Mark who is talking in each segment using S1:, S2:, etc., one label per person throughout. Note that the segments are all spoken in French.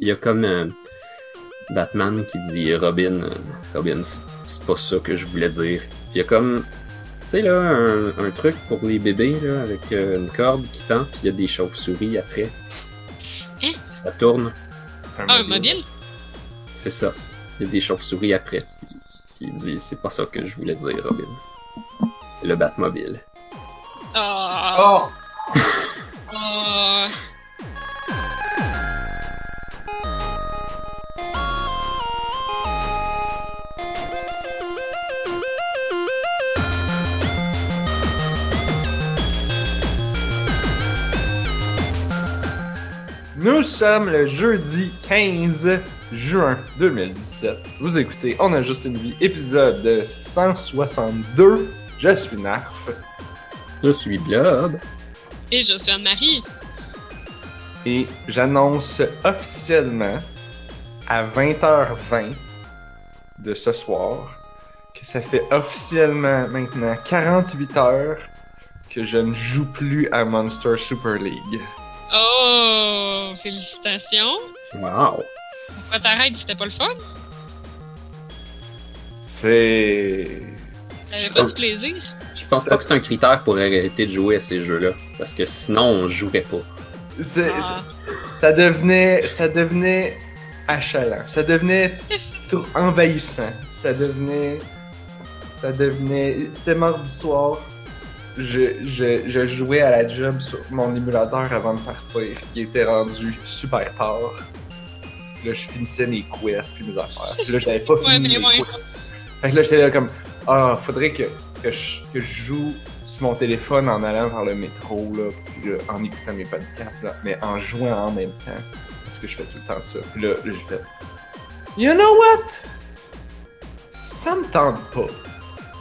S1: il y a comme euh, Batman qui dit Robin, euh, Robin, c'est- pas ça que je voulais dire. Puis il y a comme, tu sais là, un, un truc pour les bébés là, avec euh, une corde qui tend, puis il y a des chauves-souris après.
S2: Hein?
S1: Ça tourne,
S2: Ah, un mobile?
S1: c'est ça. Il y a des chauves-souris après. Il dit, c'est pas ça que je voulais dire, Robin. C'est le Batmobile.
S2: Ah.
S3: Oh! Nous sommes le jeudi 15 juin 2017. Vous écoutez On a juste une vie, épisode 162. Je suis Narf
S1: Je suis Blob.
S2: Et je suis Anne-Marie.
S3: et j'annonce officiellement à 20h20 de ce soir que ça fait officiellement maintenant 48 heures que je ne joue plus à Monster Super League.
S2: Oh, félicitations.
S1: Wow.
S2: Pourquoi t'arrêtes? C'était pas le fun?
S3: C'est.
S2: T'avais pas du plaisir?
S1: Je pense pas que c'est un critère pour arrêter de jouer à ces jeux-là. Parce que sinon, on jouerait pas.
S3: c'est-
S2: Ah.
S3: ça devenait ça devenait achalant ça devenait trop envahissant ça devenait ça devenait c'était mardi soir je, je, je jouais à la job sur mon émulateur avant de partir il était rendu super tard là je finissais mes quests puis mes affaires puis là j'avais pas fini mes
S2: ouais.
S3: quests fait que là j'étais là comme ah faudrait que, que, je, que je joue sur mon téléphone en allant vers le métro, là, puis là, en écoutant mes podcasts, là, mais en jouant en même temps. Parce que je fais tout le temps ça. Puis là, là, je fais. You know what? Ça me tente pas.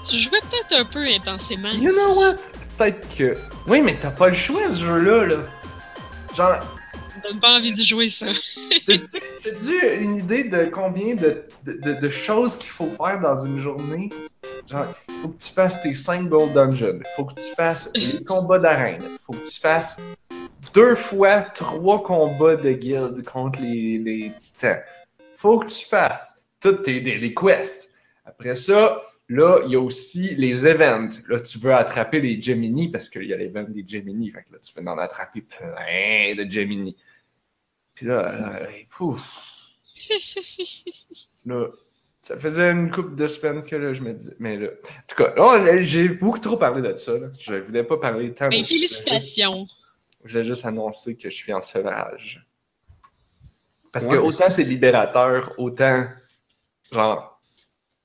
S2: Tu jouais peut-être un peu intensément.
S3: You know what? Peut-être que. Oui, mais t'as pas le choix, ce jeu-là, là. Genre,
S2: T'as pas envie de jouer ça.
S3: T'as-tu t'as-tu une idée de combien de, de, de- de choses qu'il faut faire dans une journée? Genre, faut que tu fasses tes 5 gold dungeons, faut que tu fasses les combats d'arène, faut que tu fasses deux fois trois combats de guild contre les, les titans. Faut que tu fasses toutes tes daily quests. Après ça, là, il y a aussi les events. Là, tu veux attraper les Gemini parce qu'il y a l'event des Gemini. Fait que là, tu veux en attraper plein de Gemini. Puis là, là, là, pouf. Là, ça faisait une couple de semaines que là, je me disais. Mais là, en tout cas, là, là, j'ai beaucoup trop parlé de ça. Là. Je voulais pas parler tant de
S2: Ben, félicitations.
S3: Je voulais juste annoncer que je suis en sevrage. Parce
S1: Ouais,
S3: que
S1: mais
S3: autant c'est libérateur, autant, genre,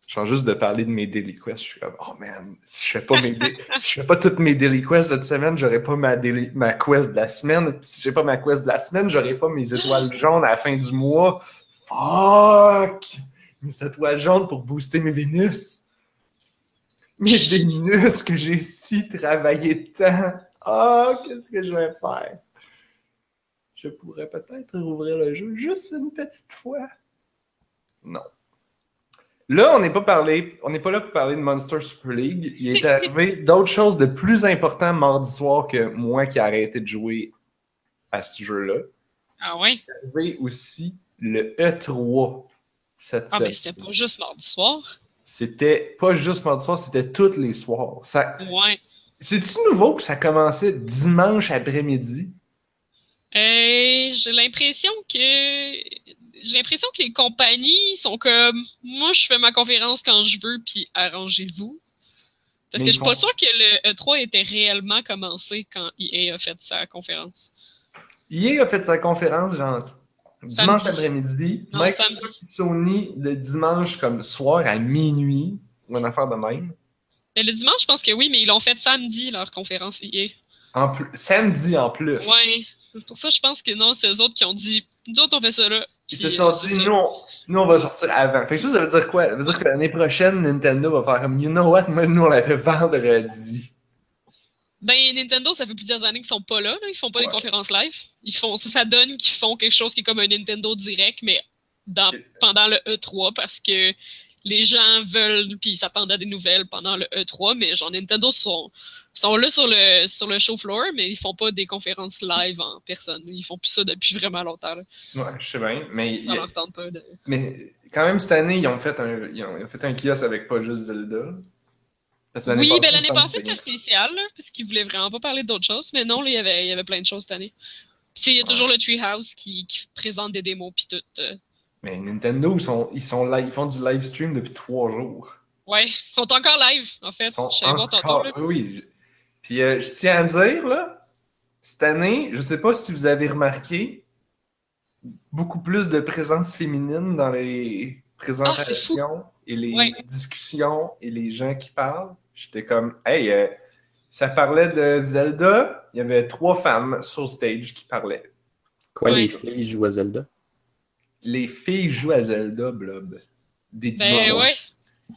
S3: genre juste de parler de mes daily quests, je suis comme, oh man, si je fais pas je fais pas toutes mes daily quests cette semaine, j'aurai pas ma, daily- ma quest de la semaine. Si j'ai pas ma quest de la semaine, j'aurai pas mes étoiles jaunes à la fin du mois. Fuck! Mes étoiles jaunes pour booster mes Vénus. Mes Vénus que j'ai si travaillé tant. Ah, qu'est-ce que je vais faire? Je pourrais peut-être rouvrir le jeu juste une petite fois. Non. Là, on n'est pas parlé, on n'est pas là pour parler de Monster Super League. Il est arrivé d'autres choses de plus importantes mardi soir que moi qui ai arrêté de jouer à ce jeu-là.
S2: Ah ouais?
S3: Il est arrivé aussi le E3 cette
S2: Ah,
S3: semaine.
S2: mais c'était pas juste mardi soir.
S3: C'était pas juste mardi soir, c'était tous les soirs. Ça...
S2: Ouais.
S3: C'est-tu nouveau que ça commençait dimanche après-midi?
S2: Euh, j'ai l'impression que j'ai l'impression que les compagnies sont comme moi je fais ma conférence quand je veux puis arrangez-vous. Parce
S3: Mais
S2: que je suis pas sûre que le E3 était réellement commencé quand EA a fait sa conférence.
S3: EA a fait sa conférence genre dimanche après-midi. Microsoft et Sony le dimanche comme soir à minuit ou une affaire de même.
S2: Mais le dimanche, je pense que oui, mais ils l'ont fait samedi leur conférence EA.
S3: En plus, samedi en plus.
S2: Ouais. C'est pour ça que je pense que non, c'est eux autres qui ont dit nous autres on fait ça là.
S3: Ils se sont dit, nous on, nous, on va sortir avant. Fait que ça, ça veut dire quoi? Ça veut dire que l'année prochaine, Nintendo va faire comme, you know what? Nous, on l'a fait vendredi.
S2: Ben, Nintendo, ça fait plusieurs années qu'ils sont pas là, là. Ils font pas
S3: Ouais.
S2: des conférences live. Ils font, ça, ça donne qu'ils font quelque chose qui est comme un Nintendo direct, mais dans, pendant le E3 parce que les gens veulent, puis ils s'attendent à des nouvelles pendant le E3, mais genre Nintendo sont, sont là sur le, sur le show floor, mais ils font pas des conférences live en personne. Ils font plus ça depuis vraiment longtemps. là.
S3: Ouais, je sais bien, mais,
S2: Ça leur tente pas de.
S3: mais quand même, cette année, ils ont fait un, ils ont, ils ont fait un kiosque avec pas juste Zelda. Parce
S2: Oui, ben l'année passée, c'était spécial, là, parce qu'ils voulaient vraiment pas parler d'autres choses, mais non, là, il y avait, il y avait plein de choses cette année. Puis il y a
S3: Ouais.
S2: toujours le Treehouse qui, qui présente des démos puis tout. euh.
S3: Mais Nintendo, ils, sont, ils, sont live, ils font du live stream depuis trois jours.
S2: Ouais, ils sont encore live, en fait.
S3: Ils sont
S2: Je tantôt,
S3: encore-. Oui. Puis euh, je tiens à dire, là, cette année, je sais pas si vous avez remarqué, beaucoup plus de présence féminine dans les présentations et les
S2: Ouais.
S3: discussions et les gens qui parlent. J'étais comme, hey, euh, ça parlait de Zelda, il y avait trois femmes sur stage qui parlaient.
S1: Quoi,
S2: Ouais.
S1: les filles jouent à Zelda?
S3: Les filles jouent à Zelda, Blob. Des
S2: Ben ouais,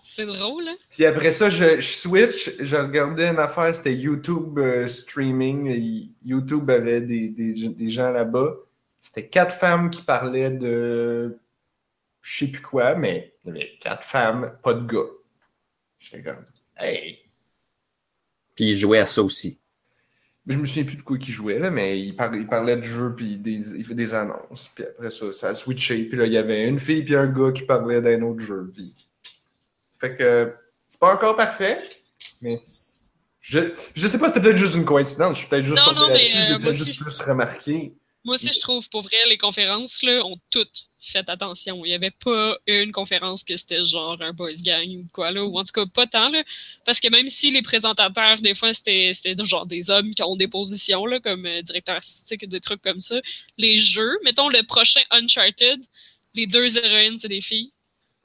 S2: c'est drôle, hein?
S3: Puis après ça, je, je switch, je regardais une affaire, c'était YouTube euh, streaming. YouTube avait des, des, des gens là-bas. C'était quatre femmes qui parlaient de je sais plus quoi, mais il y avait quatre femmes, pas de gars. J'étais comme, hey!
S1: Puis ils jouaient à ça aussi.
S3: Mais je me souviens plus de quoi qu'ils jouaient, là, mais ils, par- ils parlaient de jeu, puis des, ils faisaient des annonces. Puis après ça, ça a switché. Puis là, il y avait une fille puis un gars qui parlait d'un autre jeu. Puis... Fait que c'est pas encore parfait, mais je, je sais pas, c'était peut-être juste une coïncidence. Je suis peut-être juste
S2: Non, non, mais, euh, aussi.
S3: juste plus remarqué.
S2: Moi aussi, je trouve, pour vrai, les conférences, là, ont toutes fait attention. Il y avait pas une conférence que c'était genre un boys gang ou quoi, là, ou en tout cas pas tant, là. Parce que même si les présentateurs, des fois, c'était, genre des hommes qui ont des positions, là, comme euh, directeur artistique ou des trucs comme ça, les jeux, mettons le prochain Uncharted, les deux héroïnes, c'est des filles.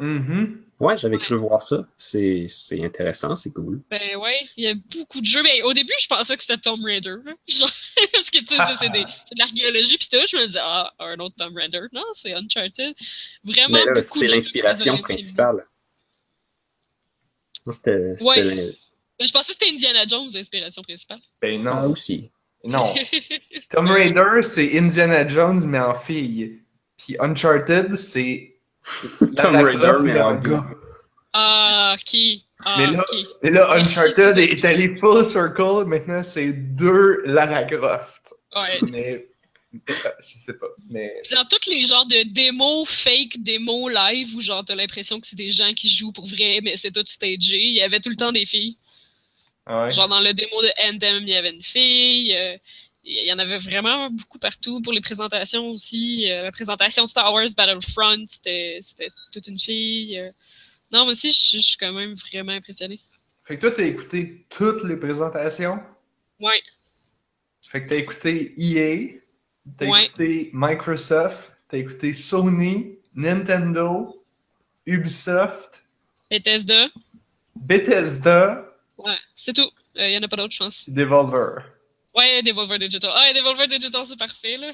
S3: Mhm.
S1: Ouais, j'avais cru voir ça. C'est c'est intéressant, c'est cool.
S2: Ben ouais, il y a beaucoup de jeux. Ben, au début, je pensais que c'était Tomb Raider. Genre, parce que tu sais, ça, c'est des- c'est de l'archéologie pis tout. Je me disais, ah, un autre Tomb Raider. Non, c'est Uncharted. Vraiment
S1: Mais là, c'est l'inspiration principale. C'était
S2: Ouais. Ben, je pensais que c'était Indiana Jones, l'inspiration principale.
S3: Ben
S1: Ah,
S3: non.
S1: aussi.
S3: Non. Tomb Raider, c'est Indiana Jones, mais en fille. Puis Uncharted, c'est.
S1: Tomb Raider, mais en
S3: gars.
S2: ah, qui? Ah,
S3: Mais là- là, Uncharted est allé full circle. Maintenant, c'est deux Lara Croft.
S2: Ouais.
S3: Mais. euh, Je sais pas. Mais.
S2: Dans tous les genres de démos, fake démos live, où genre t'as l'impression que c'est des gens qui jouent pour vrai, mais c'est tout stagé, il y avait tout le temps des filles.
S3: Ouais?
S2: Genre dans le démo de Anthem, il y avait une fille. euh, il y en avait vraiment beaucoup partout pour les présentations aussi. Euh, la présentation Star Wars Battlefront, c'était toute une fille. euh. Non, moi aussi, je suis quand même vraiment impressionnée.
S3: Fait que toi, t'as écouté toutes les présentations?
S2: Ouais,
S3: Fait que t'as écouté EA, t'as
S2: Ouais.
S3: écouté Microsoft, t'as écouté Sony, Nintendo, Ubisoft,
S2: Bethesda.
S3: Bethesda,
S2: Ouais, c'est tout. Euh, Il y en a pas d'autres, je pense.
S3: Devolver.
S2: Ouais, Devolver Digital. Ah, Devolver Digital, c'est parfait, là.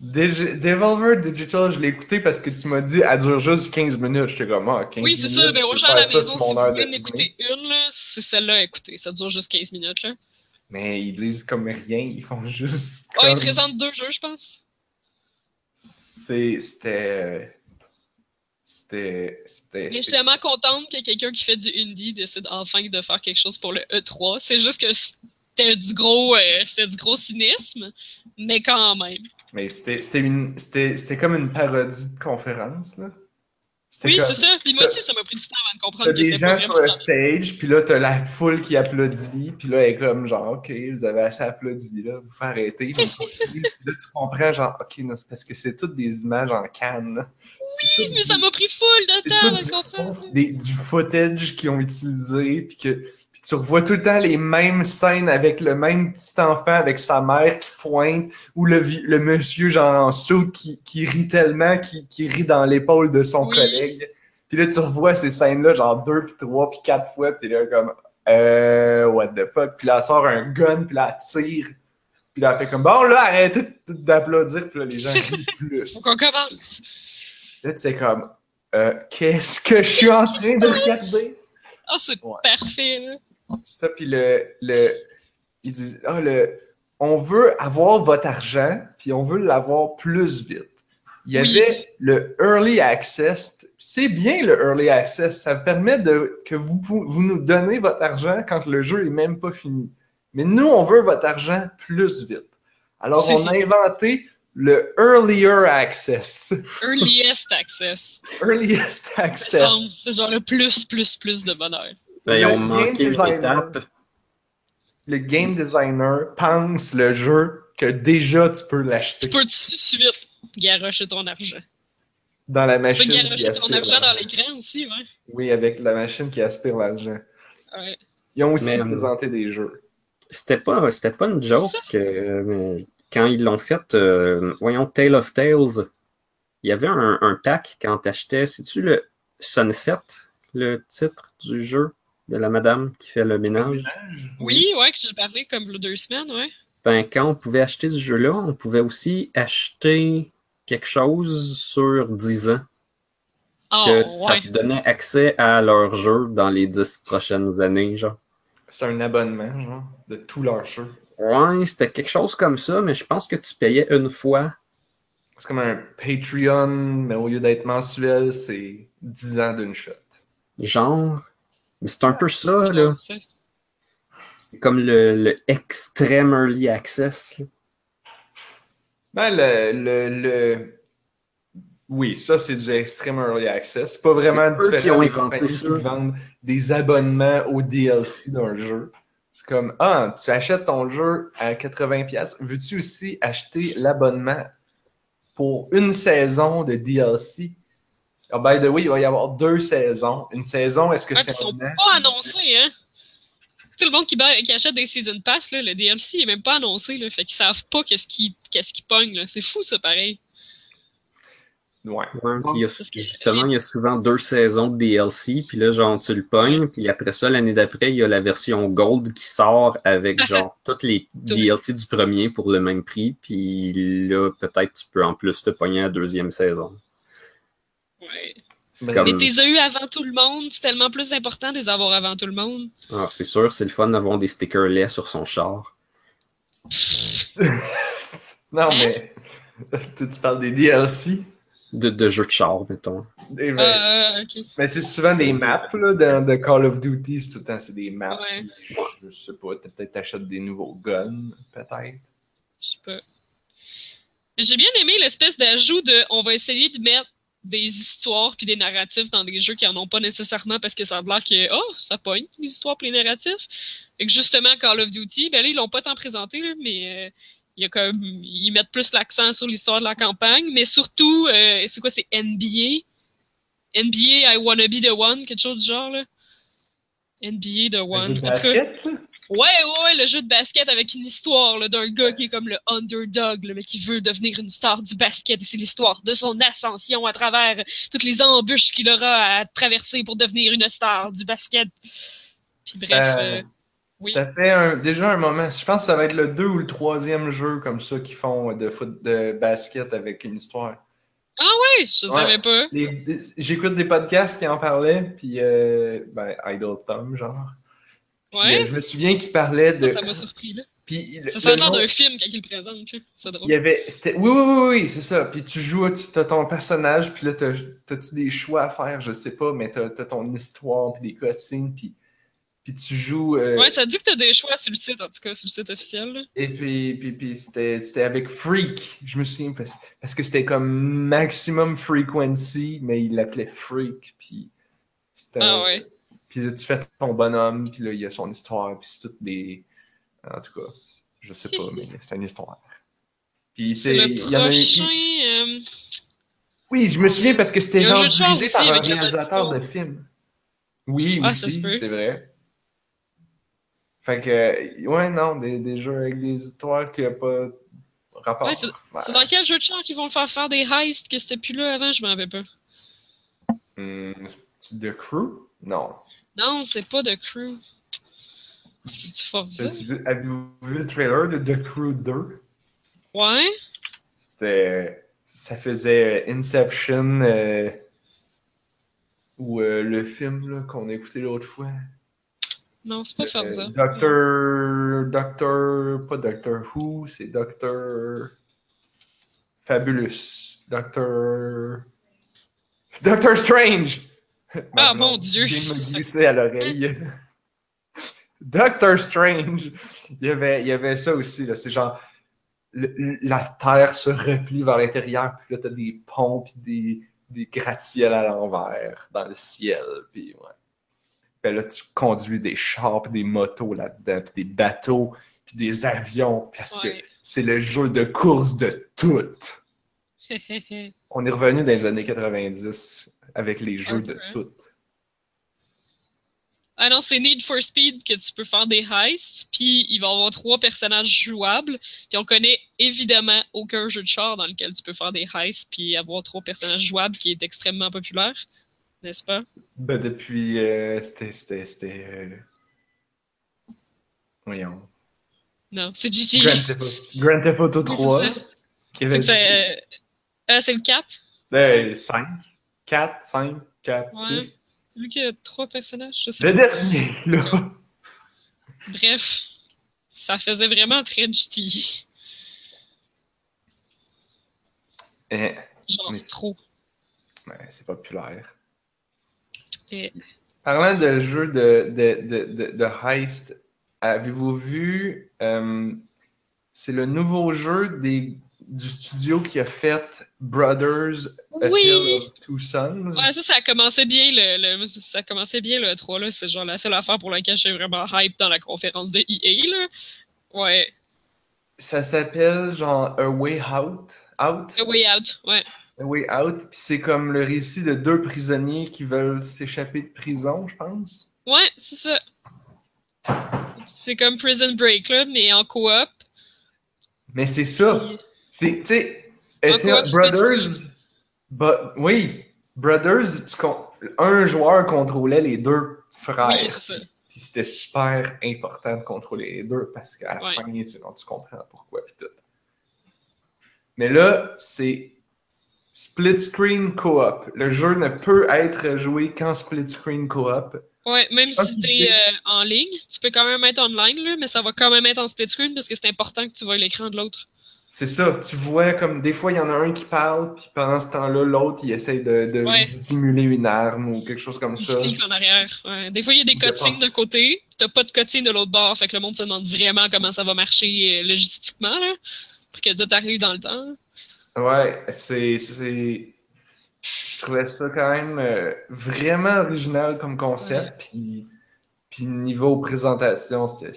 S3: Digi- Devolver Digital, je l'ai écouté parce que tu m'as dit, elle dure juste 15 minutes. J'étais comme, ah, 15
S2: Oui,
S3: minutes.
S2: c'est ça. Mais aux gens à la maison, si vous voulez en écouter une, là, c'est celle-là à écouter. Ça dure juste 15 minutes, là.
S3: Mais ils disent comme rien, ils font juste.
S2: Oh, ils présentent deux jeux, je pense.
S3: C'est- C'était. C'était. C'était.
S2: Mais je suis tellement contente que quelqu'un qui fait du indie décide enfin de faire quelque chose pour le E3. C'est juste que c'était du gros, euh, du gros cynisme, mais quand même.
S3: Mais c'était comme une parodie de conférence, là.
S2: Oui, c'est ça. Puis moi
S3: t'as-
S2: aussi, ça m'a pris du temps avant de
S3: T'as
S2: comprendre que
S3: des gens sur
S2: ça.
S3: stage, puis là, t'as la foule qui applaudit, puis là, elle est comme genre, OK, vous avez assez applaudi, là, vous faire arrêter. Puis là, tu comprends, genre, OK, non, c'est parce que c'est toutes des images en canne.
S2: Oui, mais
S3: du-
S2: ça m'a pris full de temps avant de comprendre.
S3: des- du footage qu'ils ont utilisé, puis que puis tu revois tout le temps les mêmes scènes avec le même petit enfant avec sa mère qui pointe, ou le, le monsieur genre en saut qui, qui rit tellement, qui, qui rit dans l'épaule de son
S2: Oui.
S3: collègue. Puis là, tu revois ces scènes-là, genre deux, puis trois, puis quatre fois, puis t'es là comme euh, what the fuck? Puis là, elle sort un gun, puis là, elle tire. Puis là, elle fait comme bon, là, arrêtez d'applaudir, puis là, les gens rient plus.
S2: Donc on commence.
S3: Là, tu sais comme euh, qu'est-ce que je suis en train de regarder?
S2: Ah, c'est
S3: Ouais.
S2: parfait, là.
S3: Ça, puis le, le. Ils disent Ah, le. On veut avoir votre argent, puis on veut l'avoir plus vite. Il y
S2: Oui.
S3: avait le Early Access. C'est bien le Early Access. Ça permet de, que vous, vous nous donnez votre argent quand le jeu est même pas fini. Mais nous, on veut votre argent plus vite. Alors, on a inventé le Earlier Access.
S2: Earliest access.
S3: Earliest Access.
S2: C'est genre le plus, plus, plus de bonheur.
S1: Ben, ils
S3: Le
S1: ont
S3: game
S1: manqué
S3: designer. Le game designer pense le jeu que déjà tu peux l'acheter
S2: Tu peux tout de suite garocher ton argent.
S3: dans la
S2: Tu peux
S3: machine qui
S2: garocher ton argent dans l'écran aussi, ouais.
S3: Oui, avec la machine qui aspire l'argent.
S2: ouais.
S3: Ils ont aussi
S1: Mais, euh,
S3: présenté des jeux.
S1: C'était pas, c'était pas une joke. euh, mais quand ils l'ont fait, euh, voyons, Tale of Tales, il y avait un, un pack quand t'achetais, c'est-tu le Sunset, le titre du jeu de la madame qui fait le ménage?
S2: Oui, ouais, que j'ai parlé comme le deux semaines, ouais.
S1: Ben, quand on pouvait acheter ce jeu-là, on pouvait aussi acheter quelque chose sur 10 ans,
S2: Oh,
S1: que ça
S2: ouais.
S1: te donnait accès à leur jeu dans les 10 prochaines années, genre.
S3: C'est un abonnement, genre, de tous leurs jeux.
S1: Ouais, c'était quelque chose comme ça, mais je pense que tu payais une fois.
S3: C'est comme un Patreon, mais au lieu d'être mensuel, c'est 10 ans d'une shot.
S1: Genre. Mais c'est un peu ça,
S2: C'est
S1: là. C'est comme le, le extreme early access. là.
S3: Ben, le, le, le- Oui, ça, c'est du Extreme Early Access. C'est pas vraiment différent des compagnies
S1: ça.
S3: qui vendent des abonnements au DLC d'un jeu. C'est comme, ah, tu achètes ton jeu à 80$. Veux-tu aussi acheter l'abonnement pour une saison de DLC? Ah, by the way, il va y avoir deux saisons. Une saison, est-ce que
S2: puis
S3: c'est
S2: ils sont
S3: un an?
S2: pas annoncés, hein? Tout le monde qui, achète des Season Pass, là, le DLC est même pas annoncé, là. Fait qu'ils savent pas qu'est-ce qui, qu'est-ce qui pogne, là. C'est fou, ça, pareil.
S3: Ouais.
S1: Il y a- justement, il y a souvent deux saisons de DLC, puis là, genre, tu le pognes, puis après ça, l'année d'après, il y a la version Gold qui sort avec, genre, toutes les DLC du premier pour le même prix, puis là, peut-être tu peux en plus te pogner la deuxième saison.
S2: Ouais.
S1: C'est
S3: Mais-
S1: comme-
S2: Mais t'es eu avant tout le monde, c'est tellement plus important de les avoir avant tout le monde.
S1: Ah, c'est sûr, c'est le fun d'avoir des stickers laids sur son char.
S3: Non,
S2: Hein?
S3: mais. Toi, tu parles des DLC?
S1: De, de jeux de char, mettons.
S2: Euh, ok.
S3: Mais c'est souvent des maps, là, dans de Call of Duty, c'est tout le temps, c'est des maps.
S2: Ouais.
S3: Je, je sais pas, peut-être t'achètes des nouveaux guns, peut-être.
S2: Je sais pas. J'ai bien aimé l'espèce d'ajout de on va essayer de mettre des histoires puis des narratifs dans des jeux qui en ont pas nécessairement parce que ça a l'air que oh ça pogne les histoires puis les narratifs et que justement Call of Duty ben là ils l'ont pas tant présenté là, mais euh, il y a comme ils mettent plus l'accent sur l'histoire de la campagne mais surtout euh, c'est quoi c'est NBA NBA I wanna be the one quelque chose du genre là NBA the one
S3: jeu de
S2: cas,
S3: basket, là?
S2: Ouais, ouais, ouais, le jeu de basket avec une histoire là, d'un gars qui est comme le underdog, là, mais qui veut devenir une star du basket. Et c'est l'histoire de son ascension à travers toutes les embûches qu'il aura à traverser pour devenir une star du basket. Puis
S3: Ça-
S2: bref, euh, oui.
S3: Ça fait un- déjà un moment. Je pense que ça va être le deux ou le troisième jeu comme ça qu'ils font de foot de basket avec une histoire.
S2: Ouais, je
S3: Ouais.
S2: savais pas.
S3: J'écoute des podcasts qui en parlaient, puis euh, ben, Idle Tom, genre. Puis,
S2: Ouais.
S3: euh, je me souviens qu'il parlait de.
S2: Ça, m'a surpris, là.
S3: Puis, le-
S2: Ça
S3: nom-
S2: d'un film quand il le présente. C'est drôle.
S3: Il y avait. c'était- Oui, oui, oui, oui, c'est ça. Puis tu joues, tu as ton personnage, puis là, t'as- t'as-tu des choix à faire, je sais pas, mais t'as as ton histoire, puis des cutscenes, puis, puis tu joues. euh,
S2: Ouais, ça dit que t'as des choix sur le site, en tout cas, sur le site officiel, là.
S3: Et puis, puis, puis c'était c'était avec Freak, je me souviens, parce, parce que c'était comme maximum frequency, mais il l'appelait Freak, puis c'était...
S2: Ah ouais.
S3: Puis là, tu fais ton bonhomme, puis là, il y a son histoire, puis c'est toutes des... En tout cas, je sais pas, mais c'est une histoire. Puis
S2: C'est le
S3: il y en a
S2: prochain... euh,
S3: Oui, je me souviens parce que c'était genre dirigé par un réalisateur de film. Oui,
S2: Ah,
S3: aussi, c'est vrai. Fait que, ouais, non, des, des jeux avec des histoires qui n'ont pas rapport.
S2: Ouais, c'est-
S3: Ouais.
S2: Dans quel jeu de char qu'ils vont faire faire des heists que c'était plus là avant? Je m'en rappelle pas.
S3: Hmm, c'est The Crew? Non.
S2: Non, c'est pas The Crew. C'est du Forza?
S3: Avez-vous vu le trailer de The Crew 2?
S2: Ouais?
S3: C'était. Ça faisait Inception euh, ou euh, le film là, qu'on a écouté l'autre fois.
S2: Non, c'est pas Forza.
S3: Euh, Docteur. Docteur. Pas Doctor Who, c'est Docteur. Fabulous. Docteur. Doctor Strange!
S2: Ah, mon Dieu.
S3: Il me glisser à l'oreille. Doctor Strange, il y avait, il y avait ça aussi. là. C'est genre, le- la Terre se replie vers l'intérieur, puis là, t'as des ponts, puis des, des gratte-ciels à l'envers dans le ciel, puis ouais. Puis là, tu conduis des chars, puis des motos là-dedans, puis des bateaux, puis des avions, parce que c'est le jeu de course de tout. On est revenu dans les années 90 avec les jeux de
S2: hein.
S3: tout.
S2: Ah non, c'est Need for Speed que tu peux faire des heists, puis il va y avoir trois personnages jouables, puis on connaît évidemment aucun jeu de char dans lequel tu peux faire des heists, puis avoir trois personnages jouables qui est extrêmement populaire, n'est-ce pas?
S3: Ben, depuis. euh, c'était. Euh, Voyons.
S2: Non, c'est GTA.
S3: Grand Theft Auto, Grand Theft Auto
S2: Oui, c'est
S3: 3.
S2: ça.
S3: Qui
S2: C'est
S3: avait.
S2: c'est euh, c'est le 4?
S3: Ben, 5, 4, 5, 4,
S2: Ouais.
S3: 6.
S2: C'est lui qui a trois personnages, je sais
S3: Le
S2: pas.
S3: dernier, là.
S2: Bref, ça faisait vraiment très GTA.
S3: Eh,
S2: Genre
S3: Mais
S2: trop.
S3: ben, c'est populaire.
S2: Et-
S3: Parlant de jeux de, de, de, de, de heist, avez-vous vu. euh, c'est le nouveau jeu des, du studio qui a fait Brothers A
S2: Oui!
S3: Tale of Two Sons?
S2: Ouais, ça, ça commençait bien le, le- ça commençait bien le 3 là. C'est genre la seule affaire pour laquelle j'étais vraiment hype dans la conférence de EA là. Ouais.
S3: Ça s'appelle genre A Way Out? Out?
S2: A Way Out. Ouais.
S3: Way Out. Puis c'est comme le récit de deux prisonniers qui veulent s'échapper de prison, je pense.
S2: Ouais, c'est ça. C'est comme Prison Break là, mais en coop.
S3: Mais c'est ça. C'est, tu sais, Brothers. But, oui, Brothers, tu con- un joueur contrôlait les deux frères.
S2: Oui.
S3: Puis c'était super important de contrôler les deux parce qu'à la
S2: Ouais.
S3: fin, tu, tu comprends pourquoi. Puis tout. Mais là, c'est split screen co-op. Le jeu ne peut être joué qu'en split screen co-op.
S2: Ouais, même si t'es
S3: dit-
S2: euh, en ligne, tu peux quand même être online là, mais ça va quand même être en split screen parce que c'est important que tu vois l'écran de l'autre.
S3: C'est ça, tu vois comme des fois il y en a un qui parle, puis pendant ce temps-là, l'autre il essaie de, de
S2: Ouais.
S3: simuler une arme ou quelque chose comme
S2: Il
S3: ça.
S2: en arrière. Ouais. Des fois, il y a des cutscenes d'un côté, t'as pas de cutscene de l'autre bord, fait que le monde se demande vraiment comment ça va marcher euh, logistiquement, là, pour que tout arrive dans le temps.
S3: Ouais, c'est. Je trouvais ça quand même euh, vraiment original comme concept. Puis, puis niveau présentation, c'est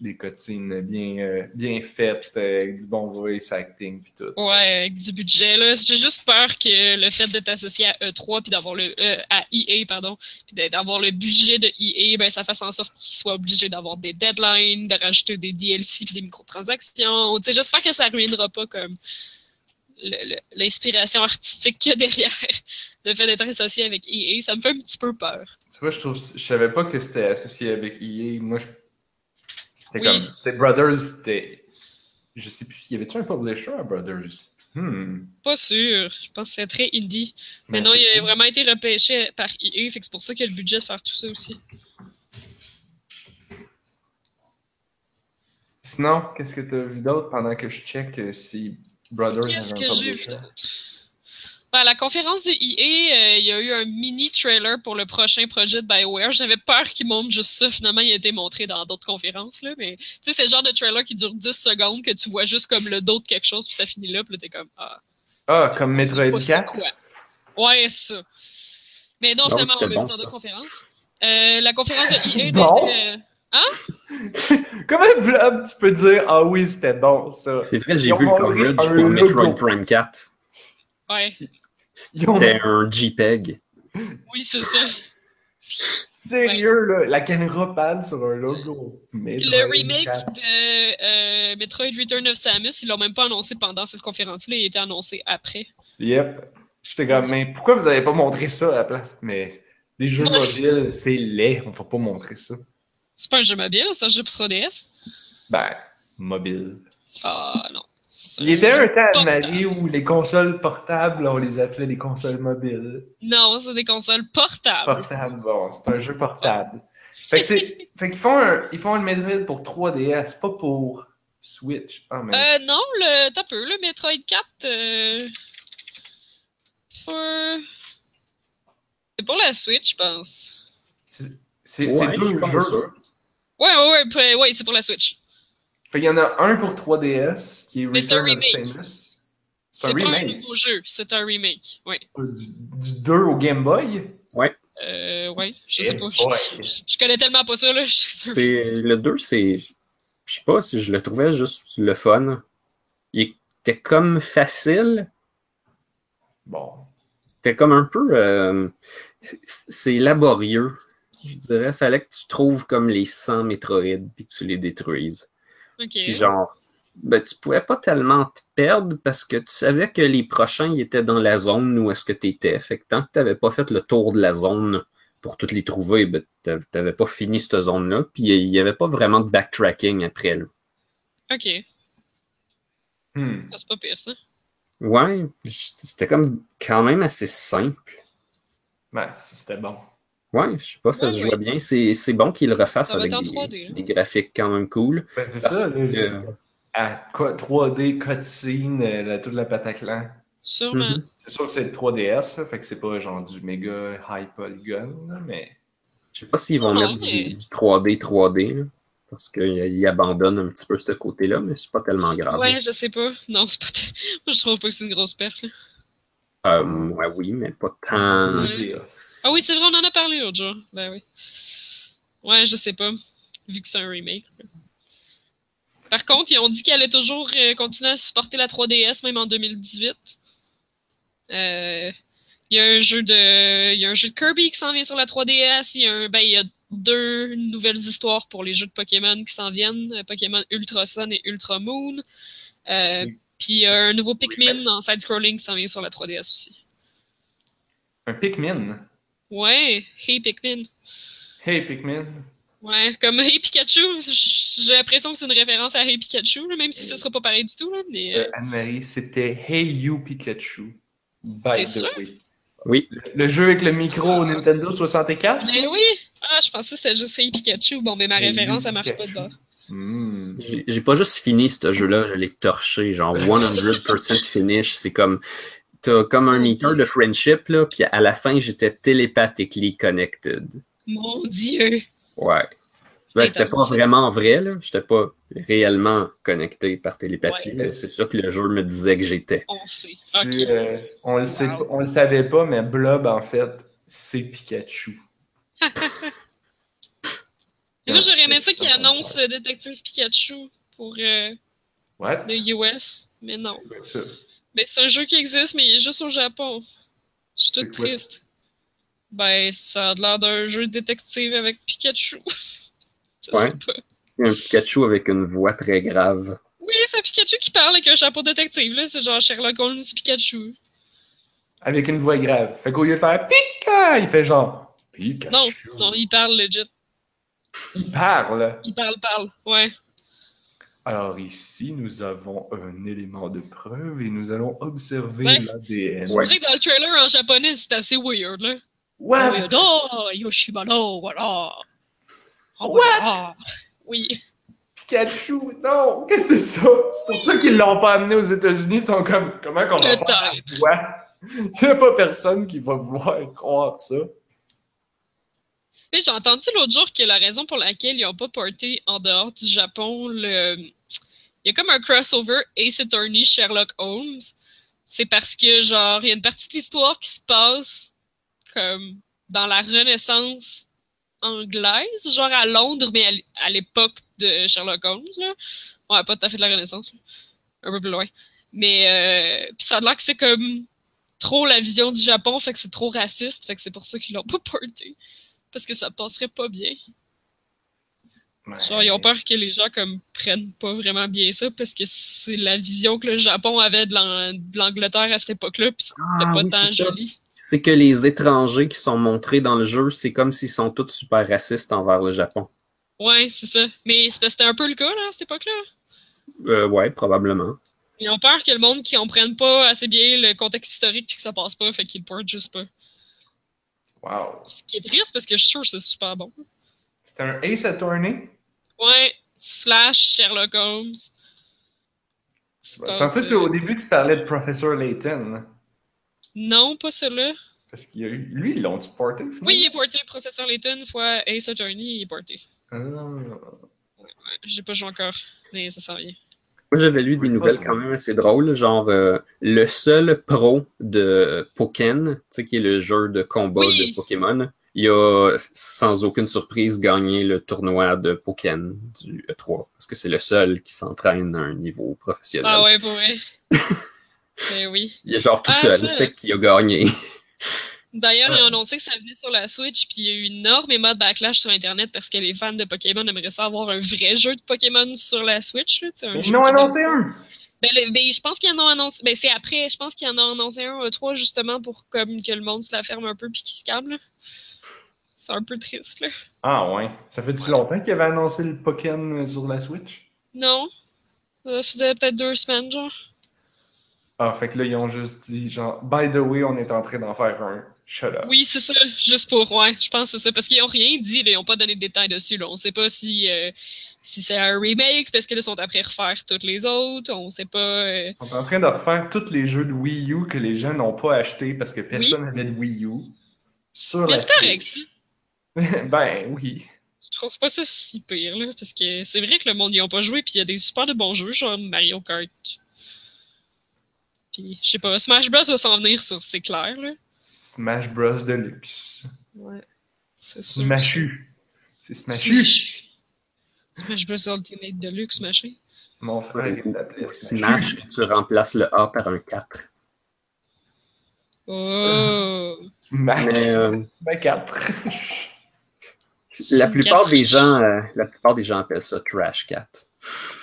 S3: des cutscenes bien, euh, bien faites, euh, avec du bon voice acting, puis tout.
S2: Ouais, avec du budget, là. J'ai juste peur que le fait d'être associé à E3 puis d'avoir le, à EA, pardon, puis d'avoir le budget de EA, ben, ça fasse en sorte qu'ils soient obligés d'avoir des deadlines, de rajouter des DLC puis des microtransactions. Tu sais, j'espère que ça ruinera pas comme l'inspiration artistique qu'il y a derrière le fait d'être associé avec EA. Ça me fait un petit peu peur.
S3: Tu vois, je trouve. Je savais pas que c'était associé avec EA. Moi, je. C'était
S2: Oui.
S3: comme. Sais, Brothers, c'était. Je sais plus. Y avait-tu un publisher à Brothers? Hmm.
S2: Pas sûr. Je pense que c'est très indie. Mais non, il a vraiment été repêché par EA, fait que c'est pour ça qu'il y a le budget de faire tout ça aussi.
S3: Sinon, qu'est-ce que tu as vu d'autre pendant que je check euh, si Brothers
S2: Qu'est-ce que j'ai vu? Ben, à la conférence de EA, euh, il y a eu un mini trailer pour le prochain projet de BioWare. J'avais peur qu'il montre juste ça. Finalement, il a été montré dans d'autres conférences. Là, mais tu sais, c'est le genre de trailer qui dure 10 secondes, que tu vois juste comme le dos de quelque chose, puis ça finit là, puis là, t'es comme Ah.
S3: Ah, comme Metroid
S2: pas c'est
S3: 4?
S2: quoi. Ouais, c'est ça. Mais non,
S1: Non,
S2: finalement, on l'a
S1: bon,
S2: vu dans d'autres conférences. Euh, la conférence de EA
S3: Bon.
S2: était, euh,
S3: Comment Blob, tu peux dire Ah oui, c'était bon ça?
S1: C'est vrai, j'ai
S3: Ils ont
S1: vu le
S3: montré
S1: coverage
S3: un
S1: pour
S3: logo.
S1: Metroid Prime 4.
S2: Ouais,
S3: Ils ont-
S1: C'était un JPEG.
S2: oui, c'est ça.
S3: Sérieux, là, la caméra panne sur un logo. Metroid
S2: le remake
S3: 4.
S2: de euh, Metroid Return of Samus, ils l'ont même pas annoncé pendant cette conférence-là, il a été annoncé après.
S3: Yep. J'étais comme, mais pourquoi vous avez pas montré ça à la place? Mais des jeux mobiles, c'est laid, on va pas montrer ça.
S2: C'est pas un jeu mobile, c'est un jeu pour 3DS.
S3: Ben, mobile.
S2: Ah non.
S3: Il y était un temps de ma
S2: portable.
S3: vie où les consoles portables, on les appelait les consoles mobiles.
S2: Non, c'est des consoles portables.
S3: Portable, bon, c'est un jeu portable. Fait que c'est. Fait qu'ils font un. Ils font un Metroid pour 3DS, pas pour Switch. Mais.
S2: Euh, non, le, t'as peu, le Metroid 4, euh, pour... C'est pour la Switch, je pense.
S3: C'est c'est
S1: Ouais,
S3: deux jeux.
S2: Ouais, ouais, ouais, ouais, c'est pour la Switch.
S3: Fait qu'il y en a un pour 3DS qui est
S2: Mais c'est un
S3: Return of
S2: remake.
S3: Samus. C'est
S2: C'est
S3: un
S2: pas un nouveau jeu, c'est un remake. Ouais.
S3: Euh, Du, du 2 au Game Boy?
S2: Euh, ouais, je sais pas. Je, je- je connais tellement pas ça, là. Je-
S1: C'est le 2, c'est. Je sais pas si je le trouvais juste le fun. Il était comme facile.
S3: Bon.
S1: C'était comme un peu. euh, c'est- c'est laborieux. Je dirais, fallait que tu trouves comme les 100 métroïdes puis que tu les détruises.
S2: Ok.
S1: Puis genre, ben, tu pouvais pas tellement te perdre parce que tu savais que les prochains ils étaient dans la zone où est-ce que tu étais. Fait que tant que tu n'avais pas fait le tour de la zone pour toutes les trouver, ben, tu n'avais pas fini cette zone-là. Puis il n'y avait pas vraiment de backtracking après. Là.
S2: Ok.
S3: Hmm.
S2: Ah, c'est pas pire, ça.
S1: Ouais, c'était comme quand même assez simple.
S3: Ben, si c'était bon.
S1: Ouais, je sais pas, ça
S2: Ouais,
S1: se
S2: ouais.
S1: jouait bien. C'est c'est bon qu'ils le refassent avec des,
S2: 3D, là.
S1: des graphiques quand même cool.
S3: Ben, c'est
S1: Parce
S3: ça. Là,
S1: que-
S3: c'est- à co- 3D, cutscene, euh, la- toute la pataclan.
S2: Sûrement.
S1: Mhm.
S3: C'est sûr que c'est le 3DS, là, fait que c'est pas genre du méga high polygon, là, mais.
S1: Je sais pas s'ils vont mettre
S2: mais-
S1: du, du 3D 3D, là, parce qu'ils abandonnent un petit peu ce côté-là, mais c'est pas tellement grave.
S2: Ouais, je sais pas. Non, c'est pas. t- Moi, je trouve pas que c'est une grosse perte, là.
S1: Euh, ouais, oui, mais pas tant.
S2: Ouais. Ah oui, c'est vrai, on en a parlé l'autre jour. Ben oui. Ouais, je sais pas. Vu que c'est un remake. Par contre, ils ont dit qu'ils allaient toujours euh, continuer à supporter la 3DS, même en 2018. Euh, Il y a un jeu de. Il y a un jeu de Kirby qui s'en vient sur la 3DS. Il y a un. Ben, il y a deux nouvelles histoires pour les jeux de Pokémon qui s'en viennent. euh, Pokémon Ultra Sun et Ultra Moon. Euh, Puis il y a un nouveau Pikmin en side-scrolling qui s'en vient sur la 3DS aussi.
S3: un Pikmin?
S2: Ouais, Hey Pikmin.
S3: Hey Pikmin.
S2: Ouais, comme Hey Pikachu, j'ai l'impression que c'est une référence à Hey Pikachu, là, même si ce sera pas pareil du tout. Là, mais, euh,
S3: Euh, Anne-Marie, c'était Hey You Pikachu. By the
S2: sûr?
S3: way.
S1: Oui,
S3: Le jeu avec le micro au Nintendo 64?
S2: mais oui! Ah, je pensais que c'était juste Hey Pikachu. Bon, mais ma
S3: Hey,
S2: référence,
S3: You
S2: elle marche pas dedans.
S3: Hmm.
S1: j'ai j'ai pas juste fini ce jeu-là, je l'ai torché, genre 100% finish. C'est comme. T'as comme un
S2: Mon
S1: meter
S2: Dieu.
S1: de friendship, là, puis à la fin, j'étais télépathically connected.
S2: Mon Dieu!
S1: Ouais. Ben, c'était pas vraiment vrai, là. J'étais pas réellement connecté par télépathie,
S2: Ouais.
S1: mais c'est sûr que le jeu me disait que j'étais.
S2: On sait.
S3: Euh, on, le sait,
S2: Wow.
S3: on le savait pas, mais Blob, en fait, c'est Pikachu.
S2: Et moi, j'aurais aimé ça annoncent
S3: frère.
S2: euh, Détective Pikachu pour euh,
S3: What?
S2: le US, mais non.
S3: C'est ça?
S2: Mais c'est un jeu qui existe, mais il est juste au Japon. Je suis toute triste. Ben, ça a l'air d'un jeu de détective avec Pikachu. Je
S1: Ouais.
S2: sais pas.
S1: Un Pikachu avec une voix très grave.
S2: Oui, c'est Pikachu qui parle avec un chapeau détective, là. C'est genre Sherlock Holmes Pikachu.
S3: Avec une voix grave. Fait qu'au lieu de faire Pika, il fait genre Pikachu.
S2: Non, non, il parle legit.
S3: Il parle.
S2: Il parle, parle. Ouais.
S3: Alors ici, nous avons un élément de preuve et nous allons observer
S2: Ouais.
S3: l'ADN.
S2: Je dirais que dans le trailer en japonais, c'est assez weird, là.
S3: What?
S2: Oyado, Yoshimano, voilà. Oh,
S3: What?
S2: voilà. Oui.
S3: Pikachu? Non! Qu'est-ce que c'est ça? C'est pour ça qu'ils l'ont pas amené aux États-Unis. Ils sont comme, comment qu'on va faire? Voix? Il n'y a pas personne qui va vouloir croire ça.
S2: J'ai entendu l'autre jour que la raison pour laquelle ils n'ont pas porté en dehors du Japon le. Il y a comme un crossover Ace Attorney Sherlock Holmes. C'est parce que, genre, il y a une partie de l'histoire qui se passe comme dans la Renaissance anglaise, genre à Londres, mais à l'époque de Sherlock Holmes, là. Ouais, pas tout à fait de la Renaissance. Un peu plus loin. Mais, euh, pis ça a l'air que c'est comme trop la vision du Japon, fait que c'est trop raciste, fait que c'est pour ça qu'ils l'ont pas porté parce que ça passerait pas bien. Genre, ils ont peur que les gens comme prennent pas vraiment bien ça parce que c'est la vision que le Japon avait de l'An- de l'Angleterre à cette époque-là, puis c'était
S1: Ah,
S2: pas
S1: oui,
S2: tant joli.
S1: C'est que les étrangers qui sont montrés dans le jeu, c'est comme s'ils sont tous super racistes envers le Japon.
S2: Ouais, c'est ça. Mais c'était un peu le cas là, à cette époque-là.
S1: Euh, ouais, probablement.
S2: Ils ont peur que le monde qui comprenne pas assez bien le contexte historique puis que ça passe pas, fait qu'ils le portent juste pas.
S3: Wow.
S2: Ce qui est triste parce que je suis sûr que c'est super bon.
S3: C'est un Ace Attorney?
S2: Ouais, slash Sherlock Holmes.
S3: Je pensais que au début, tu parlais de Professor Layton.
S2: Non, pas celui-là.
S3: Parce qu'il y a eu. Lui, ils l'ont-tu porté? finalement?
S2: Oui, il est porté. Professeur Layton fois Ace Attorney, il est porté.
S3: Ah.
S2: J'ai pas joué encore, mais ça s'en vient.
S1: Moi, j'avais lu des nouvelles quand même assez drôles, genre euh, le seul pro de Pokken, tu sais, qui est le jeu de combat
S2: Oui.
S1: de Pokémon, il a sans aucune surprise gagné le tournoi de Pokken du E3, parce que c'est le seul qui s'entraîne à un niveau professionnel.
S2: Ah ouais, pour vrai. ben oui.
S1: Il est genre tout
S2: Ah,
S1: seul,
S2: ça.
S1: fait qu'il a gagné.
S2: D'ailleurs, ils ont annoncé que ça venait sur la Switch, puis il y a eu énormément de backlash sur Internet parce que les fans de Pokémon aimeraient ça avoir un vrai jeu de Pokémon sur la Switch. Là, un
S3: Ils n'ont annoncé un!
S2: Ben, le- ben, je pense qu'ils en ont annoncé. Ben, c'est après. Je pense qu'ils en ont annoncé un, trois, justement, pour comme que le monde se la ferme un peu puis qu'il se calme. là. C'est un peu triste, là.
S3: Ah ouais. Ça fait-tu longtemps qu'ils avaient annoncé le Pokémon sur la Switch?
S2: Non. Ça faisait peut-être deux semaines, genre.
S3: Ah, fait que là, ils ont juste dit, genre, by the way, on est en train d'en faire un. Shut up.
S2: Oui, c'est ça. Juste pour. Ouais, je pense que c'est ça. Parce qu'ils ont rien dit, là. Ils ont pas donné de détails dessus, là. On sait pas si, euh, si c'est un remake, parce que là, ils sont après refaire toutes les autres. On sait pas. euh,
S3: Ils sont en train de refaire tous les jeux de Wii U que les gens n'ont pas achetés parce que personne n'avait de Wii U sur
S2: Mais c'est correct,
S3: ben oui.
S2: Je trouve pas ça si pire, là. Parce que c'est vrai que le monde n'y a pas joué, puis il y a des super de bons jeux, genre Mario Kart. Puis, je sais pas, Smash Bros va s'en venir sur, c'est clair, là.
S3: Smash Bros. Deluxe.
S2: Ouais.
S3: Smashu. C'est Smashu.
S2: Smash. Smash Bros Ultimate Deluxe, machin.
S3: Mon frère, il l'appelait.
S1: Smash, que tu remplaces le A par un 4.
S2: Oh!
S3: Mac.
S1: Mais euh,
S3: Ben 4.
S1: la plupart des gens, euh, la plupart des gens appellent ça Trash Cat.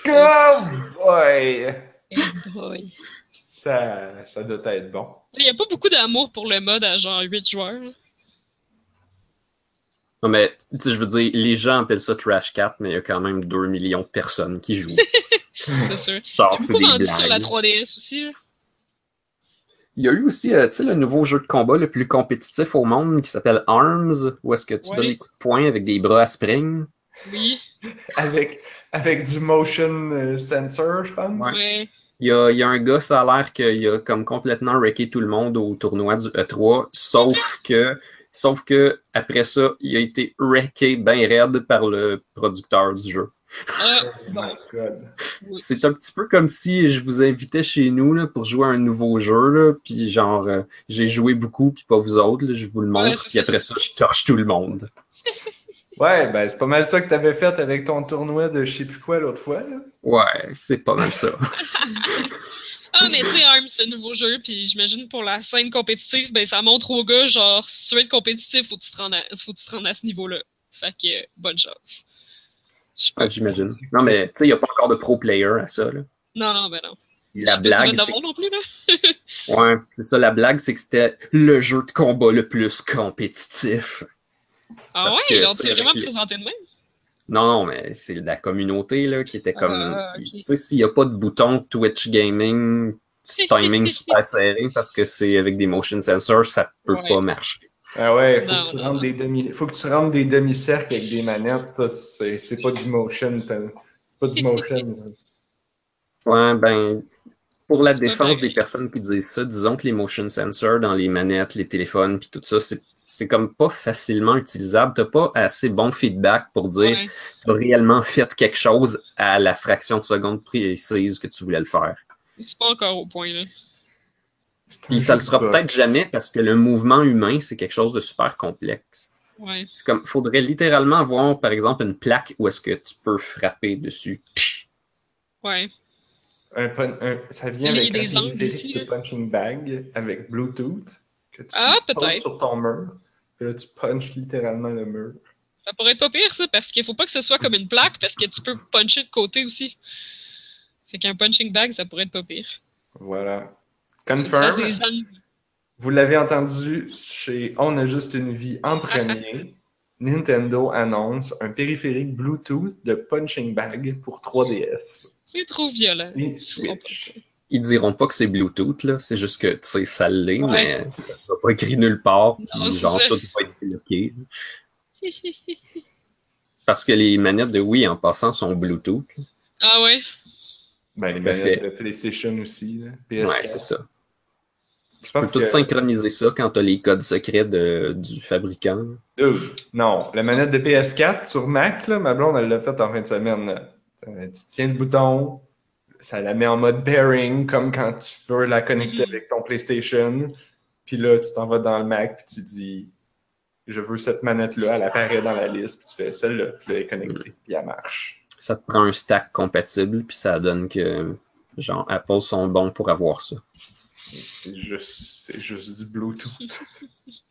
S3: oh boy!
S2: Boy.
S3: Ça, ça doit être bon.
S2: Il y a pas beaucoup d'amour pour le mode à genre 8 joueurs.
S1: Non, mais tu sais, je veux dire, les gens appellent ça Trash Cat, mais il y a quand même 2 millions de personnes qui jouent.
S2: C'est sûr.
S1: Genre, c'est
S2: beaucoup vendu sur la
S1: blagues.
S2: 3DS aussi. là.
S1: Il y a eu aussi, euh, tu sais, le nouveau jeu de combat le plus compétitif au monde qui s'appelle ARMS, où est-ce que tu
S2: Ouais.
S1: donnes des coups de poing avec des bras à spring.
S2: Oui.
S3: Avec, avec du motion euh, sensor, je pense.
S2: Ouais.
S1: Il y a, il y a un gars, ça a l'air qu'il a comme complètement wrecké tout le monde au tournoi du E3, sauf que, sauf que après ça, il a été wrecké bien raide par le producteur du jeu.
S2: Ah,
S3: Oh.
S1: C'est un petit peu comme si je vous invitais chez nous là, pour jouer à un nouveau jeu, là, puis genre, euh, j'ai joué beaucoup, puis pas vous autres, là, je vous le montre, puis après ça, je torche tout le monde.
S3: Ouais, ben c'est pas mal ça que t'avais fait avec ton tournoi de je sais plus quoi l'autre fois. Là.
S1: Ouais, c'est pas mal ça.
S2: Ah, mais tu sais, ARM, c'est un nouveau jeu, puis j'imagine pour la scène compétitive, ben ça montre aux gars, genre, si tu veux être compétitif, faut que tu te rendes à, faut que tu te rendes à ce niveau-là. Fait que, euh, bonne chance. Pas.
S1: J'imagine. Non, mais tu sais, il n'y a pas encore de pro player à ça. Là.
S2: Non, non, ben non.
S1: La
S2: Je pas
S1: blague,
S2: bon non plus, là.
S1: Ouais, c'est ça, la blague, c'est que c'était le jeu de combat le plus compétitif.
S2: Ah ouais,
S1: que,
S2: ils vraiment
S1: les-
S2: présenté de même?
S1: Non, non, mais c'est la communauté là, qui était comme.
S2: Ah.
S1: Tu sais, s'il n'y a pas de bouton Twitch Gaming, timing super serré parce que c'est avec des motion sensors, ça peut
S2: Ouais.
S1: pas marcher.
S3: Ah ouais, faut
S2: Non,
S3: que tu
S2: non,
S3: rentres
S2: non.
S3: des demi. Faut que tu rentres des demi-cercles avec des manettes, ça c'est c'est pas du motion, ça. C'est pas du motion. ça.
S1: Ouais, ben, pour la défense des personnes qui disent ça, disons que les motion sensors dans les manettes, les téléphones, puis tout ça, c'est c'est comme pas facilement utilisable. T'as pas assez bon feedback pour dire
S2: Ouais.
S1: t'as réellement fait quelque chose à la fraction de seconde précise que tu voulais le faire.
S2: C'est pas encore au point, là.
S1: Puis ça le
S3: jeu
S1: sera peut-être jamais parce que le mouvement humain, c'est quelque chose de super complexe.
S2: Ouais.
S1: C'est comme, faudrait littéralement avoir, par exemple, une plaque où est-ce que tu peux frapper dessus.
S2: Ouais.
S3: Un pun- un- ça vient avec un
S2: aussi,
S3: de punching bag avec Bluetooth que tu
S2: Ah,
S3: poses sur ton mur. Puis là, tu punches littéralement le mur.
S2: Ça pourrait être pas pire, ça, parce qu'il faut pas que ce soit comme une plaque, parce que tu peux puncher de côté aussi. Fait qu'un punching bag, ça pourrait être pas pire.
S3: Voilà. Confirm. Vous l'avez entendu chez On a juste une vie en premier. Nintendo annonce un périphérique Bluetooth de punching bag pour 3DS
S2: C'est trop violent.
S3: et Switch.
S1: Ils diront pas que c'est Bluetooth, là. C'est juste que, tu sais, ça l'est,
S2: Ouais.
S1: mais ça sera pas écrit nulle part. Puis
S2: Non, c'est
S1: genre,
S2: ça.
S1: tout va être bloqué. Parce que les manettes de Wii, en passant, sont Bluetooth.
S2: ah ouais?
S3: Ben, les manettes de PlayStation aussi. là. PS4.
S1: Ouais, c'est ça.
S3: Je
S1: Tu peux tout
S3: que...
S1: synchroniser ça quand t'as les codes secrets de- du fabricant.
S3: Non, la manette de PS4 sur Mac, là, ma blonde, elle l'a faite en fin de semaine. là. Euh, Tu tiens le bouton, ça la met en mode bearing, comme quand tu veux la connecter
S2: Mhm.
S3: avec ton PlayStation. Puis là, tu t'en vas dans le Mac, puis tu dis Je veux cette manette-là, elle apparaît dans la liste, puis tu fais celle-là, puis là, elle est connectée, puis elle marche.
S1: Ça te prend un stack compatible, puis ça donne que, genre, Apple sont bons pour avoir ça.
S3: C'est juste, c'est juste du Bluetooth.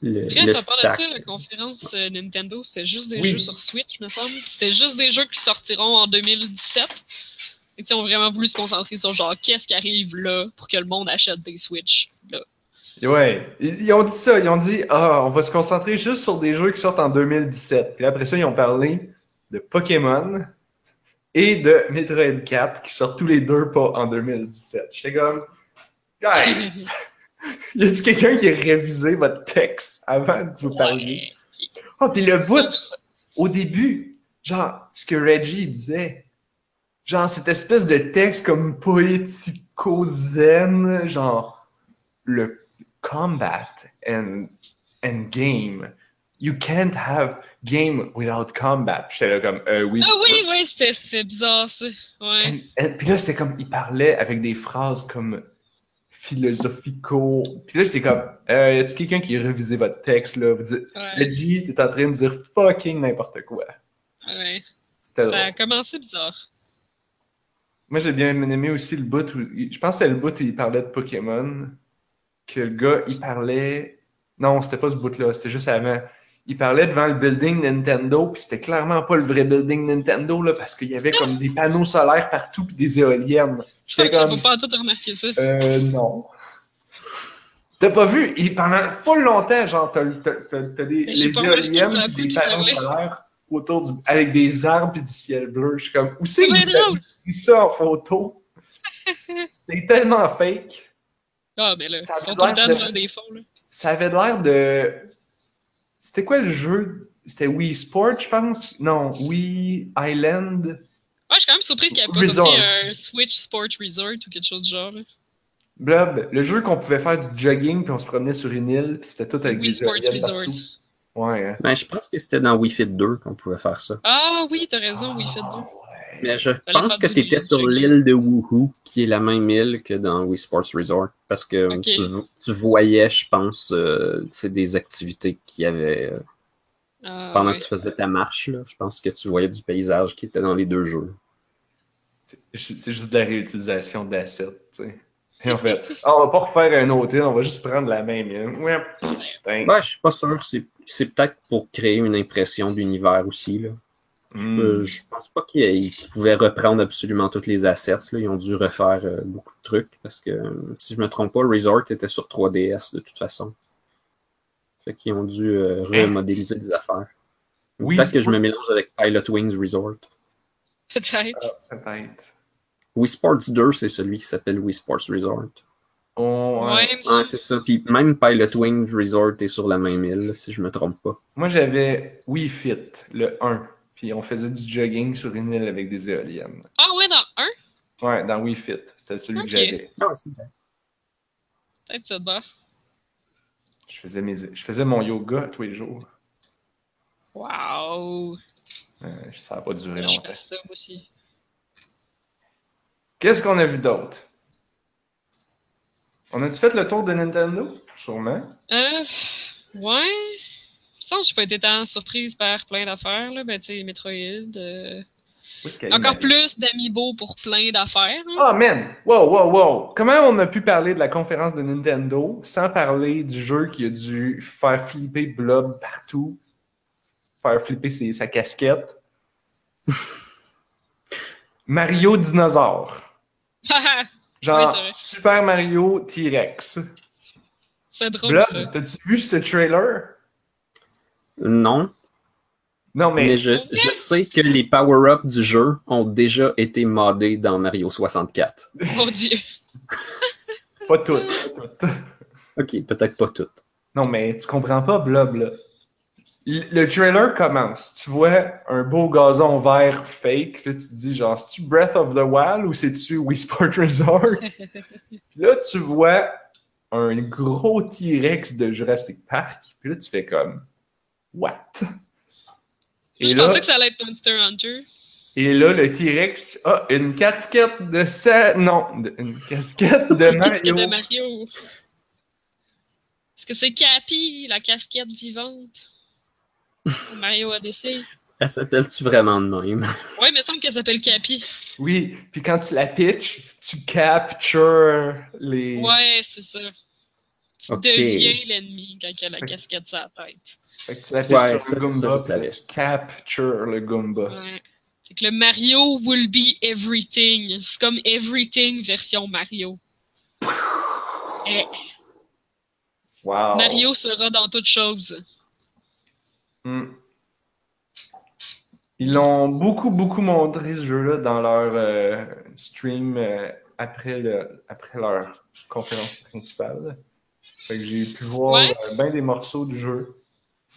S1: Le,
S2: Bref,
S1: le
S2: à part de ça, la conférence euh, Nintendo, c'était juste des
S3: Oui.
S2: jeux sur Switch, me semble. C'était juste des jeux qui sortiront en 2017. Et ils ont vraiment voulu se concentrer sur genre qu'est-ce qui arrive là pour que le monde achète des Switch. Là.
S3: Ouais, ils, ils ont dit ça, ils ont dit Ah, on va se concentrer juste sur des jeux qui sortent en 2017. Puis après ça, ils ont parlé de Pokémon et de Metroid 4 qui sortent tous les deux pas en 2017. J'étais comme Guys! y a-tu quelqu'un qui a révisé votre texte avant de vous parler? Ah, puis le bout, au début, genre, ce que Reggie disait, genre, cette espèce de texte comme poético-zen, genre, le combat and, and game. You can't have game without combat. J'étais là comme, euh, oui.
S2: Ah oui, oui, c'était bizarre ça. Ouais.
S3: Puis là, c'était comme, il parlait avec des phrases comme philosophico. Puis là, j'étais comme, euh, y a-tu quelqu'un qui a révisé votre texte, là? Vous dites. Reggie, t'es en train de dire fucking n'importe quoi.
S2: ouais.
S3: C'était
S2: Ça
S3: drôle.
S2: a commencé bizarre.
S3: Moi, j'ai bien aimé aussi le bout où. Je pense que c'est le bout où il parlait de Pokémon. Que le gars, il parlait. Non, c'était pas ce bout-là, c'était juste avant. Il parlait devant le building Nintendo, puis c'était clairement pas le vrai building Nintendo, là, parce qu'il y avait comme des panneaux solaires partout, puis des éoliennes. J'étais
S2: Je
S3: comme.
S2: pas tout remarquer ça.
S3: Euh, non. T'as pas vu? Il, pendant full longtemps, genre, t'as, t'as- t'as- t'as des les
S2: pas remarqué
S3: éoliennes pis des panneaux solaires autour du, avec des arbres et du ciel bleu. Je suis comme, où c'est que vous avez ça en photo? c'est tellement fake.
S2: Ah, mais là,
S3: Ça
S2: ils sont
S3: a
S2: tout le
S3: l'air
S2: temps
S3: de-
S2: des fonds, là.
S3: Ça avait l'air de. C'était quoi le jeu? C'était Wii Sport, je pense? Non, Wii Island.
S2: Ouais, je suis quand même surprise qu'il n'y ait pas
S3: Resort.
S2: sorti un Switch Sport Resort ou quelque chose du genre.
S3: Blob, le jeu qu'on pouvait faire du jogging puis on se promenait sur une île, puis c'était tout avec
S2: Wii
S3: des
S2: Sports Resort.
S3: partout. Ouais, hein.
S1: Ben, je pense que c'était dans Wii Fit 2 qu'on pouvait faire ça.
S2: Ah oui, t'as raison, Wii Fit 2.
S1: Mais je pense que tu étais sur l'île de Woohoo, qui est la même île que dans Wii Sports Resort. Parce que tu, vo- tu voyais, je pense, euh, des activités qu'il y avait euh,
S2: Ah,
S1: pendant
S2: ouais.
S1: que tu faisais ta marche. Là. Je pense que tu voyais du paysage qui était dans les deux jeux.
S3: C'est juste de la réutilisation d'assets, tu sais. Et en fait, Ah, on va pas refaire un hôtel, on va juste prendre la même île. Ouais,
S1: je suis pas sûr. C'est, c'est peut-être pour créer une impression d'univers aussi. Là.
S3: Hmm.
S1: Euh, je pense pas qu'ils, pouvaient reprendre absolument tous les assets. Là. Ils ont dû refaire euh, beaucoup de trucs. Parce que, si je me trompe pas, Resort était sur 3DS de toute façon. Fait qu'ils ont dû euh, remodéliser des affaires.
S3: Oui,
S1: Peut-être que je me mélange avec Pilot Wings Resort.
S2: Peut-être.
S3: Peut-être.
S1: Wii Sports 2, c'est celui qui s'appelle Wii Sports Resort.
S3: Ouais.
S2: Ouais,
S1: c'est ça. Puis même Pilot Wings Resort est sur la même île, si je me trompe pas.
S3: Moi, j'avais Wii Fit, le 1. Puis on faisait du jogging sur une île avec des éoliennes.
S2: Ah ouais, dans un,
S3: Ouais, dans Wii Fit. C'était celui que j'avais.
S1: Ah, c'est
S2: peut-être ça de.
S3: Je faisais, mes... je faisais mon yoga tous les jours.
S2: Wow.
S3: Euh, ça n'a pas duré
S2: Là, je
S3: longtemps.
S2: fais ça aussi.
S3: Qu'est-ce qu'on a vu d'autre? On a-tu fait le tour de Nintendo? Sûrement.
S2: Euh, ouais. Je pense que j'ai pas été tant surprise par plein d'affaires, là. Ben, tu sais, Metroid. euh, Encore plus d'amiibo pour plein d'affaires. hein.
S3: Ah, man! Wow, wow, wow! Comment on a pu parler de la conférence de Nintendo sans parler du jeu qui a dû faire flipper Blob partout? Faire flipper ses- sa casquette? Mario Dinosaure. Genre
S2: Oui.
S3: Super Mario T-Rex.
S2: c'est drôle, ça.
S3: Blob, t'as-tu vu ce trailer?
S1: Non,
S3: Non, mais,
S1: mais, je, je sais que les power-ups du jeu ont déjà été modés dans Mario 64.
S2: Mon dieu.
S3: pas toutes.
S1: Ok, peut-être pas toutes.
S3: Non, mais tu comprends pas, Blob, là. le le trailer commence. Tu vois un beau gazon vert fake. Là, tu te dis, genre, c'est-tu Breath of the Wild ou c'est-tu Wii Sport Resort? Puis là, tu vois un gros T-Rex de Jurassic Park. Puis là, tu fais comme, what? Et
S2: Je
S3: là,
S2: pensais que ça allait être Monster Hunter.
S3: et là, le T-Rex a une casquette de sa... Non, une casquette de Mario.
S2: de Mario. Est-ce que c'est Cappy, la casquette vivante? Mario Odyssey.
S1: Elle s'appelle-tu vraiment de même?
S2: Ouais, mais il semble qu'elle s'appelle Cappy.
S3: Oui, puis quand tu la pitches, tu captures les...
S2: Ouais, c'est ça. Tu
S1: Ok.
S2: deviens l'ennemi quand il a la casquette sur la tête.
S3: Fait que tu la pitches
S1: Ouais,
S3: sur
S1: ça-
S3: le Goomba,
S1: ça,
S3: captures le Goomba.
S2: Ouais. C'est que le Mario will be everything. C'est comme everything version Mario. Eh,
S3: Wow.
S2: Mario sera dans toute chose.
S3: Hmm. Ils l'ont beaucoup, beaucoup montré ce jeu-là dans leur euh, stream euh, après, le, après leur conférence principale. Fait que j'ai pu voir
S2: Ouais.
S3: euh, bien des morceaux du jeu.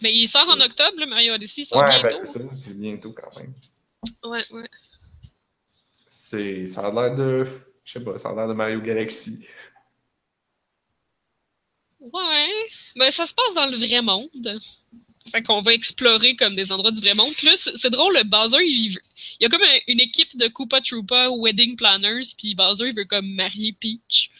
S2: Mais il sort en octobre, le Mario Odyssey. Il sort
S3: Ouais, ben
S2: bientôt.
S3: c'est ça, c'est bientôt quand même.
S2: ouais, ouais.
S3: C'est, ça a l'air de, je sais pas, ça a l'air de Mario Galaxy.
S2: Ouais. Ben, ça se passe dans le vrai monde. Fait qu'on va explorer comme des endroits du vrai monde. Puis là, c'est drôle, le Bowser, il, veut- il y a comme un- une équipe de Koopa Troopa Wedding Planners, puis Bowser, il veut comme marier Peach.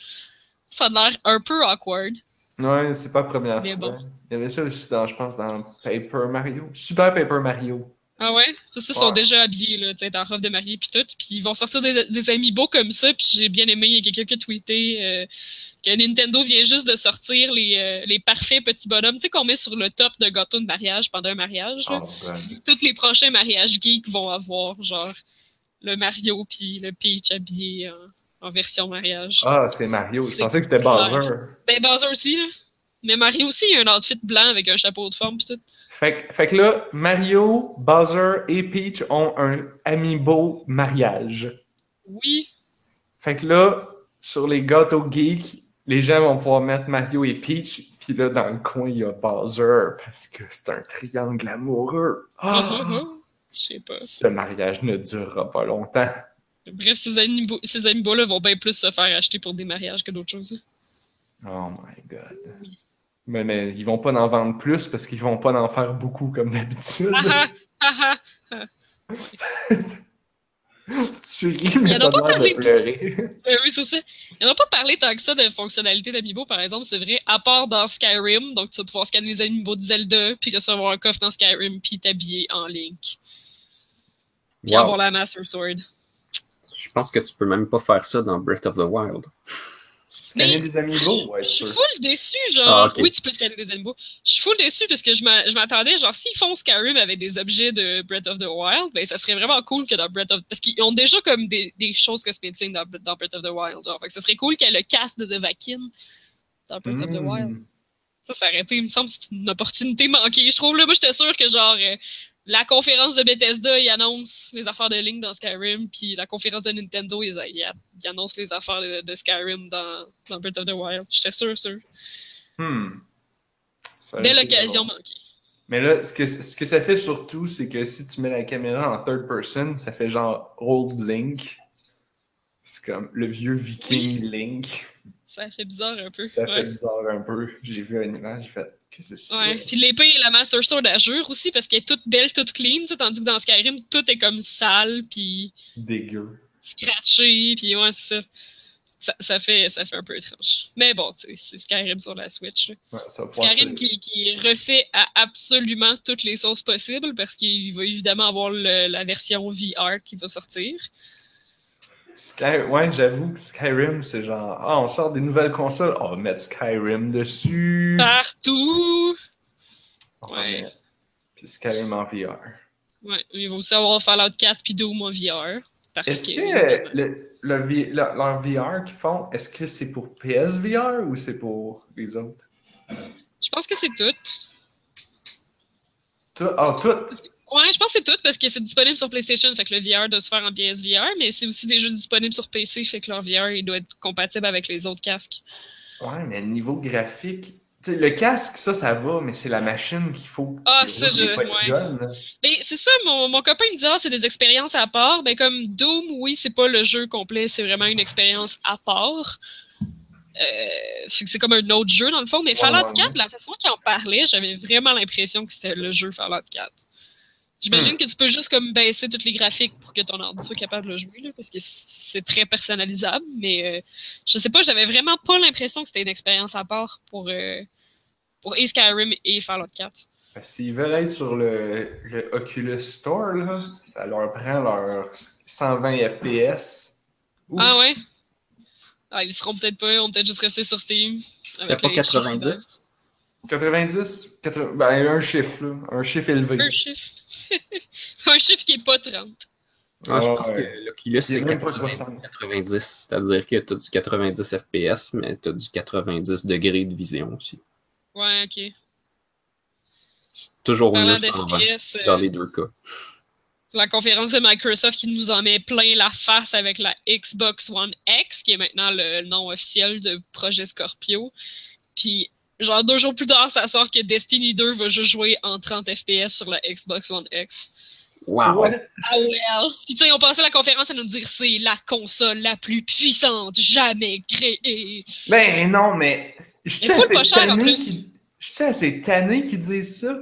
S2: Ça a l'air un peu awkward.
S3: Ouais, c'est pas la première
S2: Mais
S3: fois.
S2: bon.
S3: Il y avait ça aussi dans, je pense, dans Paper Mario. Super Paper Mario.
S2: Ah ouais? Parce qu'ils sont déjà habillés, là, tu sais, en robe de mariée puis tout. Puis ils vont sortir des, des amiibo comme ça. Puis j'ai bien aimé, il y a quelqu'un qui a tweeté euh, que Nintendo vient juste de sortir les, euh, les parfaits petits bonhommes, tu sais, qu'on met sur le top de gâteau de mariage pendant un mariage.
S3: Oh.
S2: Tous les prochains mariages geeks vont avoir, genre, le Mario puis le Peach habillé en, en version mariage.
S3: Ah, c'est Mario. Je pensais que c'était. Bowser.
S2: Ben, Bowser aussi, là. Mais Mario aussi, il a un outfit blanc avec un chapeau de forme pis tout.
S3: Fait, que- fait que là, Mario, Bowser et Peach ont un amiibo mariage.
S2: Oui.
S3: Fait que là, sur les gâteaux geeks, les gens vont pouvoir mettre Mario et Peach, puis là, dans le coin, il y a Bowser, parce que c'est un triangle amoureux.
S2: Ah. Je sais pas.
S3: Ce mariage ne durera pas longtemps.
S2: Bref, ces amiibo- ces amiibo-là vont bien plus se faire acheter pour des mariages que d'autres choses. hein.
S3: Oh my god.
S2: Oui.
S3: Mais, mais ils vont pas en vendre plus parce qu'ils vont pas en faire beaucoup comme d'habitude.
S2: Ah ah, ah
S3: tu ris, mais t'as
S2: pas parlé
S3: de pleurer.
S2: Euh, oui, c'est ça. Ils n'ont pas parlé tant que ça de fonctionnalités d'amiibo, par exemple, c'est vrai, à part dans Skyrim. Donc, tu vas pouvoir scanner les amiibo de Zelda, puis recevoir un coffre dans Skyrim, puis t'habiller en Link. Puis
S1: Wow.
S2: avoir la Master Sword.
S1: Je pense que tu peux même pas faire ça dans Breath of the Wild.
S3: Scanner des amiibo, ouais,
S2: Je suis full déçu, genre.
S1: Ah, ok.
S2: Oui, tu peux scanner des animaux. Je suis full déçu parce que je m'a- je m'attendais, genre, s'ils font Skyrim avec des objets de Breath of the Wild, ben, ça serait vraiment cool que dans Breath of Parce qu'ils ont déjà comme des, des choses cosmétiques dans, dans Breath of the Wild. Genre. Fait que ça serait cool qu'il y ait le casque de Dovahkiin dans Breath of the
S3: Mm.
S2: Wild. Ça, ça aurait été, il me semble, c'est une opportunité manquée. Je trouve, là, moi, j'étais sûr que, genre, euh, la conférence de Bethesda, ils annoncent les affaires de Link dans Skyrim, puis la conférence de Nintendo, ils, ils, ils annoncent les affaires de, de Skyrim dans, dans Breath of the Wild. J'étais sûr, sûr.
S3: Hmm. Ça a
S2: Belle
S3: été
S2: occasion
S3: drôle.
S2: manquée.
S3: Mais là, ce que, ce que ça fait surtout, c'est que si tu mets la caméra en third person, ça fait genre Old Link. C'est comme le vieux viking Link.
S2: Ça fait bizarre un peu.
S3: Ça
S2: ouais.
S3: fait bizarre un peu. J'ai vu une image, j'ai fait que c'est ça.
S2: Ouais. Puis l'épée et la Master Sword jure aussi, parce qu'elle est toute belle, toute clean, tandis que dans Skyrim, tout est comme sale, puis
S3: Dégueu.
S2: scratché, puis ouais, c'est ça. Ça, ça fait, ça fait un peu étrange. Mais bon, c'est Skyrim sur la Switch.
S3: Ouais, ça
S2: Skyrim qui, qui refait à absolument toutes les sauces possibles, parce qu'il va évidemment avoir le- la version VR qui va sortir.
S3: Sky... Ouais, j'avoue que Skyrim, c'est genre, ah, on sort des nouvelles consoles, on va mettre Skyrim dessus.
S2: Partout!
S3: On
S2: Ouais.
S3: mettre- Puis Skyrim en VR.
S2: Ouais, il va aussi avoir Fallout 4 puis Doom en VR.
S3: Est-ce
S2: que,
S3: le, le leur VR qu'ils font, est-ce que c'est pour PSVR ou c'est pour les autres?
S2: Je pense que c'est tout.
S3: Tout, ah, tout!
S2: Ouais, je pense que c'est tout parce que c'est disponible sur PlayStation, fait que le VR doit se faire en PSVR, mais c'est aussi des jeux disponibles sur PC, fait que leur VR il doit être compatible avec les autres casques.
S3: Ouais, mais niveau graphique, le casque, ça, ça va, mais c'est la machine qu'il faut.
S2: Ah, ça, je-
S3: là.
S2: Mais c'est ça, mon, mon copain me dit, ah, c'est des expériences à part. Mais comme Doom, oui, c'est pas le jeu complet, c'est vraiment une expérience à part. Euh, c'est comme un autre jeu dans le fond. Mais
S3: Ouais,
S2: Fallout
S3: ouais,
S2: 4,
S3: ouais.
S2: la façon qu'il en parlait, j'avais vraiment l'impression que c'était le jeu Fallout 4. J'imagine
S3: Hmm.
S2: que tu peux juste comme baisser tous les graphiques pour que ton ordi soit capable de le jouer, là, parce que c'est très personnalisable. Mais euh, je sais pas, j'avais vraiment pas l'impression que c'était une expérience à part pour, euh, pour et Skyrim et Fallout 4.
S3: Parce que S'ils veulent être sur le, le Oculus Store, là, ça leur prend leur 120 FPS. Ouf.
S2: Ah ouais? Ah, ils seront peut-être pas, on peut-être juste rester sur Steam.
S1: C'était pas
S2: les chiffres
S1: 90?
S3: 90? 80 ben, un chiffre, là. Un chiffre élevé.
S2: Un chiffre. un chiffre qui est pas 30.
S1: Ah, je pense
S3: ouais.
S1: que l'Oculus, c'est
S3: même pas
S1: 80,
S3: 60.
S1: 90. C'est-à-dire que tu as du 90 FPS, mais tu as du 90 degrés de vision aussi.
S2: Ouais, ok.
S1: C'est toujours mieux 120
S2: d'FPS, euh,
S1: dans les deux cas.
S2: la conférence de Microsoft qui nous en met plein la face avec la Xbox One X, qui est maintenant le nom officiel de Projet Scorpio. Puis, genre deux jours plus tard, ça sort que Destiny 2 va juste jouer en 30 FPS sur la Xbox One X.
S1: Wow!
S2: Ah well! Puis tu sais, on passait la conférence à nous dire c'est la console la plus puissante jamais créée.
S3: Ben non, mais. Je
S2: pas
S3: assez tanné qui- je sais assez tanné qui disent ça.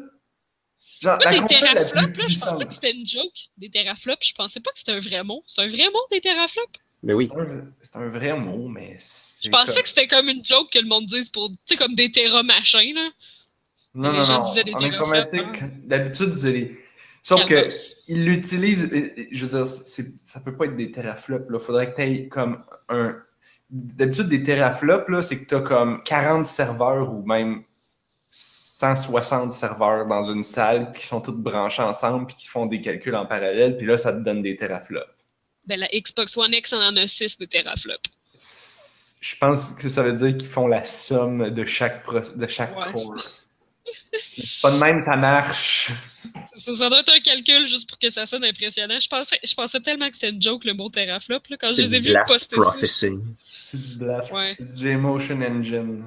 S3: Genre,
S2: Moi,
S3: la
S2: des
S3: console la
S2: teraflops,
S3: plus
S2: là, je
S3: puissante.
S2: pensais que c'était une joke. Des teraflops, je pensais pas que c'était un vrai mot. C'est un vrai mot, des teraflops?
S1: Mais oui.
S3: C'est un- vrai mot, mais. c'est
S2: Je pensais
S3: comme-
S2: que c'était comme une joke que le monde dise pour, tu sais, comme des terra machin, là.
S3: Non,
S2: les
S3: non,
S2: gens
S3: non.
S2: disaient des
S3: En informatique,
S2: hein.
S3: d'habitude, c'est des. Sauf que. Ils l'utilisent, je veux dire, ça peut pas être des teraflops, là. Faudrait que tu aies comme un. D'habitude, des teraflops, là, c'est que tu as comme 40 serveurs ou même 160 serveurs dans une salle qui sont toutes branchés ensemble puis qui font des calculs en parallèle, puis là, ça te donne des teraflops.
S2: Ben, la Xbox One X en a 6 de teraflops.
S3: Je pense que ça veut dire qu'ils font la somme de chaque, pro- de chaque
S2: Ouais.
S3: core. pas de même, ça marche.
S2: Ça, ça doit être un calcul juste pour que ça sonne impressionnant. Je pensais, je pensais tellement que c'était une joke, le mot teraflop, là, quand je
S1: C'est
S2: les ai
S1: du
S2: vus poster
S1: processing.
S3: C'est du blast.
S2: Ouais.
S3: C'est du Emotion Engine.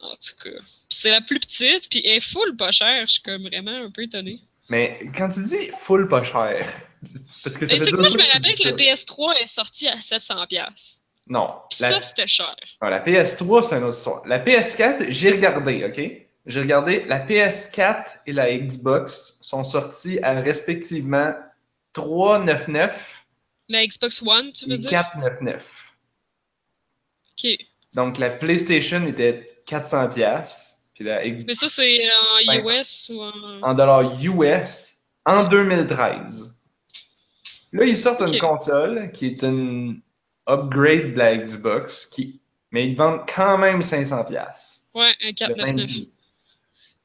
S2: En tout cas. C'est la plus petite, puis elle est full pas chère. Je suis comme vraiment un peu étonnée.
S3: Mais quand tu dis full pas cher, parce que ça fait
S2: que moi, je me rappelle que le
S3: ça.
S2: PS3 est sorti à 700$.
S3: Non,
S2: Puis
S3: la,
S2: ça, c'était cher.
S3: non, la PS3, c'est une autre histoire. La PS4, j'ai regardé, OK? J'ai regardé, la PS4 et la Xbox sont sortis à respectivement 399
S2: La Xbox One, tu veux
S3: et
S2: dire?
S3: 499.
S2: Ok.
S3: Donc la PlayStation était 400 pièces, puis la Xbox
S2: Mais ça, c'est en
S3: Ben,
S2: US ou en.
S3: en dollars US en 2013. Là, ils sortent une console qui est une upgrade de la Xbox, qui... mais ils vendent quand même 500 pièces.
S2: Ouais, un 499.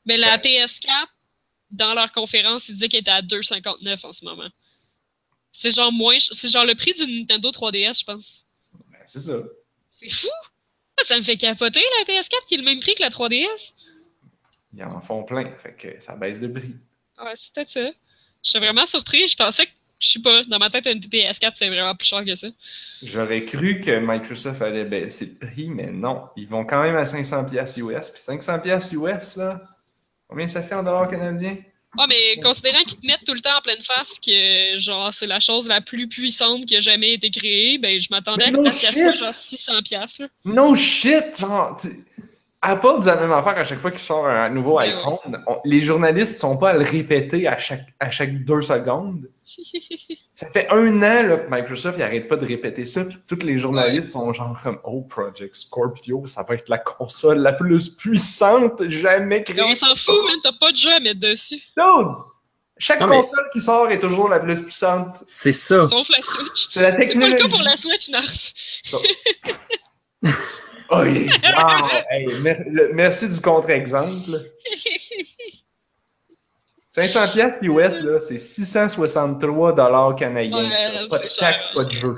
S2: Mais la PS4, dans leur conférence, ils disaient qu'elle était à 2,59 en ce moment. C'est genre moins. C'est genre le prix d'une Nintendo 3DS, je pense.
S3: Ben, c'est ça.
S2: C'est fou! Ah, Ça me fait capoter la PS4 qui est le même prix que la 3DS.
S3: Ils en font plein, fait que ça baisse de prix.
S2: Ouais, c'est peut-être ça. Je suis vraiment surpris. Je pensais que, je sais pas, dans ma tête, une PS4, c'est vraiment plus cher que ça.
S3: J'aurais cru que Microsoft allait baisser le prix, mais non. Ils vont quand même à 500 pièces US. Puis 500 pièces US, là, combien ça fait en dollars canadiens?
S2: Ouais, mais considérant qu'ils te mettent tout le temps en pleine face que, genre, c'est la chose la plus puissante qui a jamais été créée, ben, je m'attendais à soit
S3: shit!
S2: genre 600 piastres, là.
S3: No shit! Genre, Apple dit la même affaire à chaque fois qu'il sort un nouveau iPhone. On- les journalistes sont pas à le répéter à chaque, à chaque deux secondes. Ça fait un an là, que Microsoft il arrête pas de répéter ça, puis tous les journalistes sont genre comme Oh, Project Scorpio, ça va être la console la plus puissante jamais
S2: Mais on
S3: créée.
S2: s'en fout, man, t'as pas de jeu à mettre dessus.
S3: Dude! Chaque
S1: Non, mais-
S3: console qui sort est toujours la plus puissante.
S1: C'est ça.
S2: Sauf la Switch.
S3: C'est la
S2: C'est pas le
S3: technologie.
S2: cas pour la Switch, non.
S3: Ça. Oh, yeah. Wow. Hey, mer- le- merci du contre-exemple. 500 pièces US, là, c'est 663 dollars canadiens.
S2: Ouais,
S3: pas de
S2: c'est
S3: taxe,
S2: cher.
S3: pas de jeu.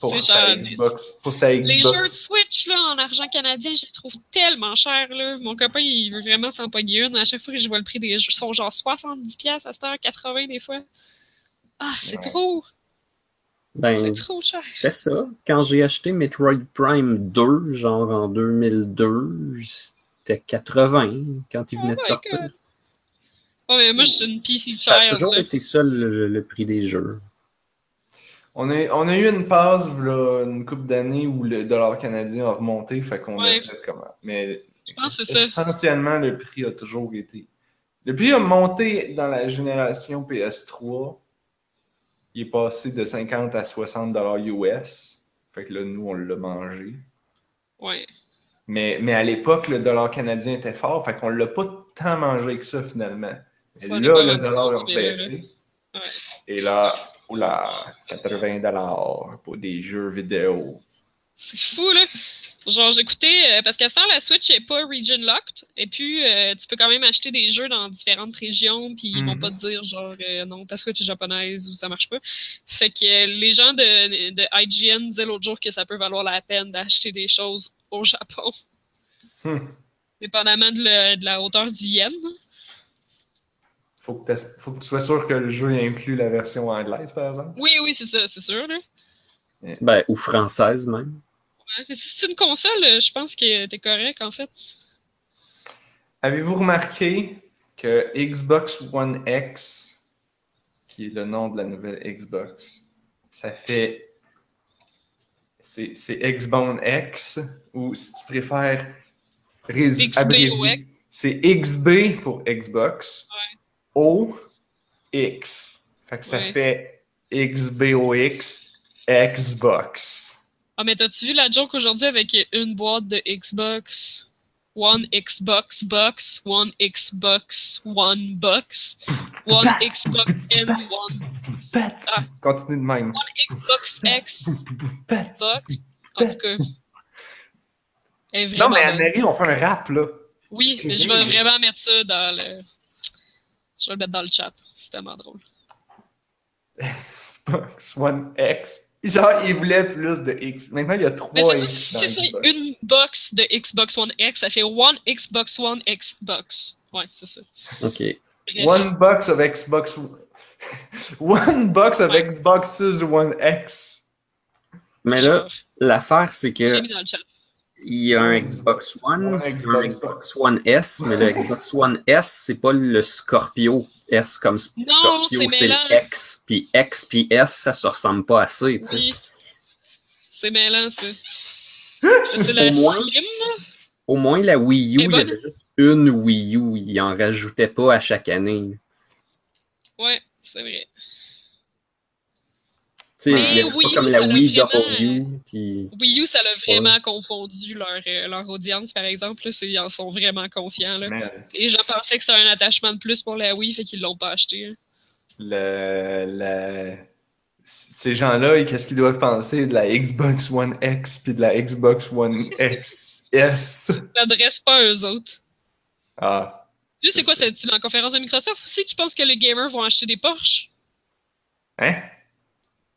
S3: Pour ta. Xbox. Pour ta
S2: Les jeux de
S3: Xbox.
S2: Switch, là, en argent canadien, je les trouve tellement chers, là. Mon copain, il veut vraiment s'en pogner une. À chaque fois que je vois le prix des jeux, ils sont genre 70$ piastres à cette heure, 80$ des fois. Ah, c'est
S3: Ouais.
S2: trop!
S1: Ben,
S2: C'est trop cher.
S1: C'est ça. Quand j'ai acheté Metroid Prime 2, genre en 2002, coûtait 80 quand il venait de sortir.
S2: God. Ouais, mais moi, je suis une PC
S1: Ça a
S2: child.
S1: toujours
S2: là.
S1: été ça le, le prix des jeux.
S3: On a, on a eu une passe, là, une couple d'années où le dollar canadien a remonté, fait qu'on
S2: Ouais.
S3: a fait comment. Mais
S2: Je pense que c'est ça.
S3: essentiellement, le prix a toujours été. Le prix a monté dans la génération PS3. Il est passé de 50 à 60 dollars US. Fait que là, nous, on l'a mangé.
S2: Ouais.
S3: Mais, mais à l'époque, le dollar canadien était fort, fait qu'on l'a pas tant mangé que ça finalement. Mais
S2: Ça,
S3: là, le dollar a baissé.
S2: Ouais.
S3: Et là, oula, 80 dollars pour des jeux vidéo.
S2: C'est fou, là. Genre, j'écoutais, euh, parce qu'à ce temps, la Switch n'est pas region locked, et puis euh, tu peux quand même acheter des jeux dans différentes régions, puis ils vont
S3: Mhm.
S2: pas te dire, genre, euh, non, ta Switch est japonaise ou ça marche pas. Fait que euh, les gens de, de IGN disaient l'autre jour que ça peut valoir la peine d'acheter des choses au Japon,
S3: Hmm.
S2: dépendamment de, le- de la hauteur du yen.
S3: Faut que, faut que tu sois sûr que le jeu inclut la version anglaise, par exemple.
S2: Oui, oui, c'est ça, c'est sûr, là.
S1: Ben, ou française même.
S2: Ouais, si c'est une console, euh, je pense que t'es correct, en fait.
S3: Avez-vous remarqué que Xbox One X, qui est le nom de la nouvelle Xbox, ça fait. C'est Xbone X, ou si tu préfères c'est XB pour Xbox, O X. Fait que ça
S2: Ouais.
S3: fait XBOX Xbox.
S2: Ah, mais t'as-tu vu la joke aujourd'hui avec une boîte de Xbox? One Xbox Box, One Xbox One Box, One Xbox N One Ah.
S3: Continue de même.
S2: Xbox X Box. En tout cas.
S3: Non, mais. Anne-Marie, on fait un rap, là.
S2: Oui, mais je vais vraiment mettre ça dans le. Je vais le mettre dans le chat. C'est tellement drôle.
S3: Xbox One X. Genre, il voulait plus de X. Maintenant, il y a trois
S2: c'est ça,
S3: X dans
S2: c'est
S3: Xbox.
S2: une box de Xbox One X, ça fait One Xbox One Xbox. Ouais, c'est ça.
S1: OK.
S3: One box of Xbox. One box of
S2: Ouais.
S3: Xboxes One X.
S1: Mais là, l'affaire, c'est
S2: J'ai
S1: que
S2: mis dans le chat.
S1: il y a un Xbox One,
S3: Un
S1: un
S3: Xbox.
S1: Xbox One S, mais le Xbox One S, c'est pas le Scorpio. S comme Scorpio,
S2: c'est
S1: X. Puis X puis S, ça se ressemble pas assez, tu sais.
S2: Oui. C'est mêlant, ça. C'est la
S1: Au moins.
S2: Slim?
S1: Au moins, la Wii U, il y avait juste une Wii U. Il en rajoutait pas à chaque année.
S2: Ouais, c'est vrai.
S1: Tu sais,
S2: Mais
S1: il y avait
S2: Wii
S1: pas
S2: U,
S1: comme
S2: ça
S1: la Wii
S2: vraiment.
S1: Puis...
S2: Wii U, ça l'a vraiment confondu leur, euh, leur audience, par exemple. Là, ils en sont vraiment conscients. Là. Les gens pensaient que c'était un attachement de plus pour la Wii, fait qu'ils l'ont pas acheté. hein.
S3: le, le- Ces gens-là, qu'est-ce qu'ils doivent penser de la Xbox One X puis de la Xbox One X S?
S2: Ça s'adresse pas à eux autres.
S3: Ah.
S2: Tu sais, C'est quoi, c'est la conférence de Microsoft aussi qui pense que les gamers vont acheter des Porsche?
S3: Hein?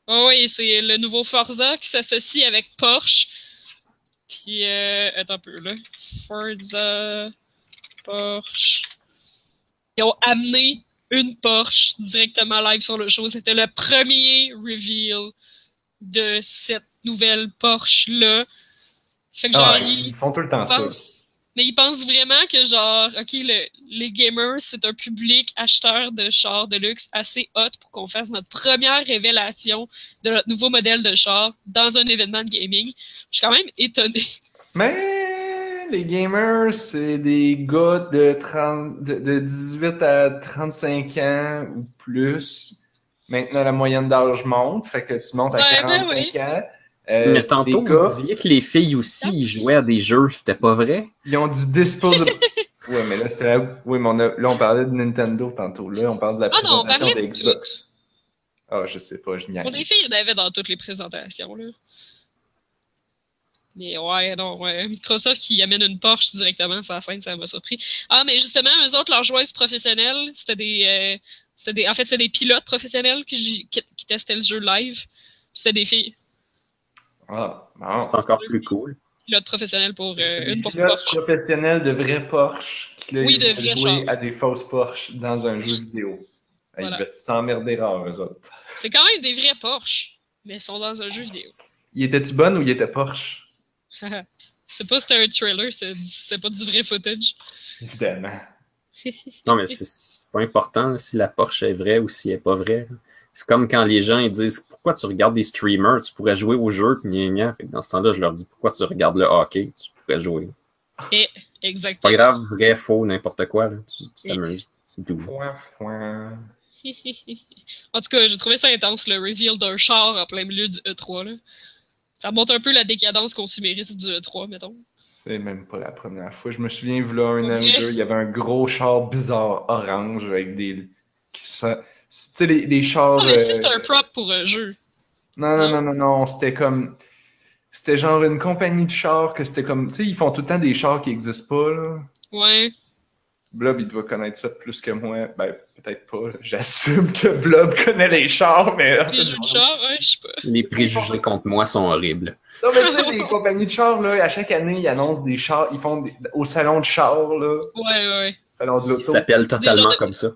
S2: Oh oui, c'est le nouveau Forza qui s'associe avec Porsche. Puis, euh, attends un peu, là. Forza, Porsche. Ils ont amené une Porsche directement live sur le show. C'était le premier reveal de cette nouvelle Porsche-là. Fait que genre,
S3: Ah,
S2: ils
S3: ils font tout le temps ça.
S2: Mais ils pensent vraiment que genre, ok, le- les gamers, c'est un public acheteur de chars de luxe assez hot pour qu'on fasse notre première révélation de notre nouveau modèle de char dans un événement de gaming. Je suis quand même étonnée.
S3: Mais les gamers, c'est des gars de, 30, de, de 18 à 35 ans ou plus. Maintenant, la moyenne d'âge monte, fait que tu montes à
S2: Ouais, ben
S3: 45
S2: oui.
S3: ans. Euh,
S1: Mais tantôt,
S3: des
S1: vous
S3: gars,
S1: disiez que les filles aussi ils jouaient à des jeux, c'était pas vrai?
S3: ils ont du disposable. ouais, mais là, c'était la... Oui, mais on a... là, on parlait de Nintendo tantôt. Là, on parle de la
S2: Ah
S3: présentation de Xbox. Ah, je sais pas, je n'y
S2: Pour les filles, il y en avait dans toutes les présentations, là. Mais ouais, non, ouais. Microsoft qui amène une Porsche directement sur la scène, ça m'a surpris. Ah, mais justement, eux autres, leurs joueuses professionnelles, c'était des, euh, c'était des, en fait, c'était des pilotes professionnels qui, qui, qui testaient le jeu live. C'était des filles.
S3: Ah, bon.
S1: C'est encore plus cool.
S2: Pilotes professionnels pour, euh, une pour
S3: pilotes
S2: Porsche.
S3: professionnels de vrais Porsche qui là,
S2: Oui, de vrais
S3: jouer à des fausses Porsche dans un jeu vidéo.
S2: Voilà.
S3: Ils devaient s'emmerder rare, eux autres.
S2: C'est quand même des vrais Porsche, mais ils sont dans un jeu vidéo.
S3: Il était-tu bonne ou il était Porsche?
S2: C'est pas c'était un trailer, c'était pas du vrai footage.
S3: Évidemment.
S1: Non, mais c'est- pas important là, si la Porsche est vraie ou si elle est pas vraie. là. C'est comme quand les gens ils disent pourquoi tu regardes des streamers, tu pourrais jouer au jeu, puis dans ce temps-là, je leur dis pourquoi tu regardes le hockey, tu pourrais jouer.
S2: Et,
S1: C'est
S2: exactement.
S1: pas grave, vrai, faux, n'importe quoi. Là. Tu tu t'amuses. C'est tout.
S3: Point, point.
S2: en tout cas, j'ai trouvé ça intense, le reveal d'un char en plein milieu du E3. Là. Ça montre un peu la décadence consumériste du E3, mettons.
S3: C'est même pas la première fois. Je me souviens, là, un an ou deux, il y avait un gros char bizarre orange avec des. qui sent- Tu sais, les, les chars.
S2: Non, mais si
S3: euh,
S2: c'est un prop pour un jeu.
S3: Non, non, non, non, non. C'était comme. C'était genre une compagnie de chars que c'était comme. Tu sais, ils font tout le temps des chars qui n'existent pas, là.
S2: Ouais.
S3: Blob, il doit connaître ça plus que moi. Ben, peut-être pas. J'assume que Blob connaît les chars, mais.
S2: Les jeux de char, ouais, je sais pas.
S1: Les préjugés contre moi sont horribles.
S3: Non, mais tu sais, les compagnies de chars, là, à chaque année, ils annoncent des chars. Ils font des- au salon de chars, là.
S2: Ouais, ouais, ouais.
S3: Salon de
S1: Ils
S3: l'auto.
S1: s'appellent totalement
S2: de-
S1: comme ça.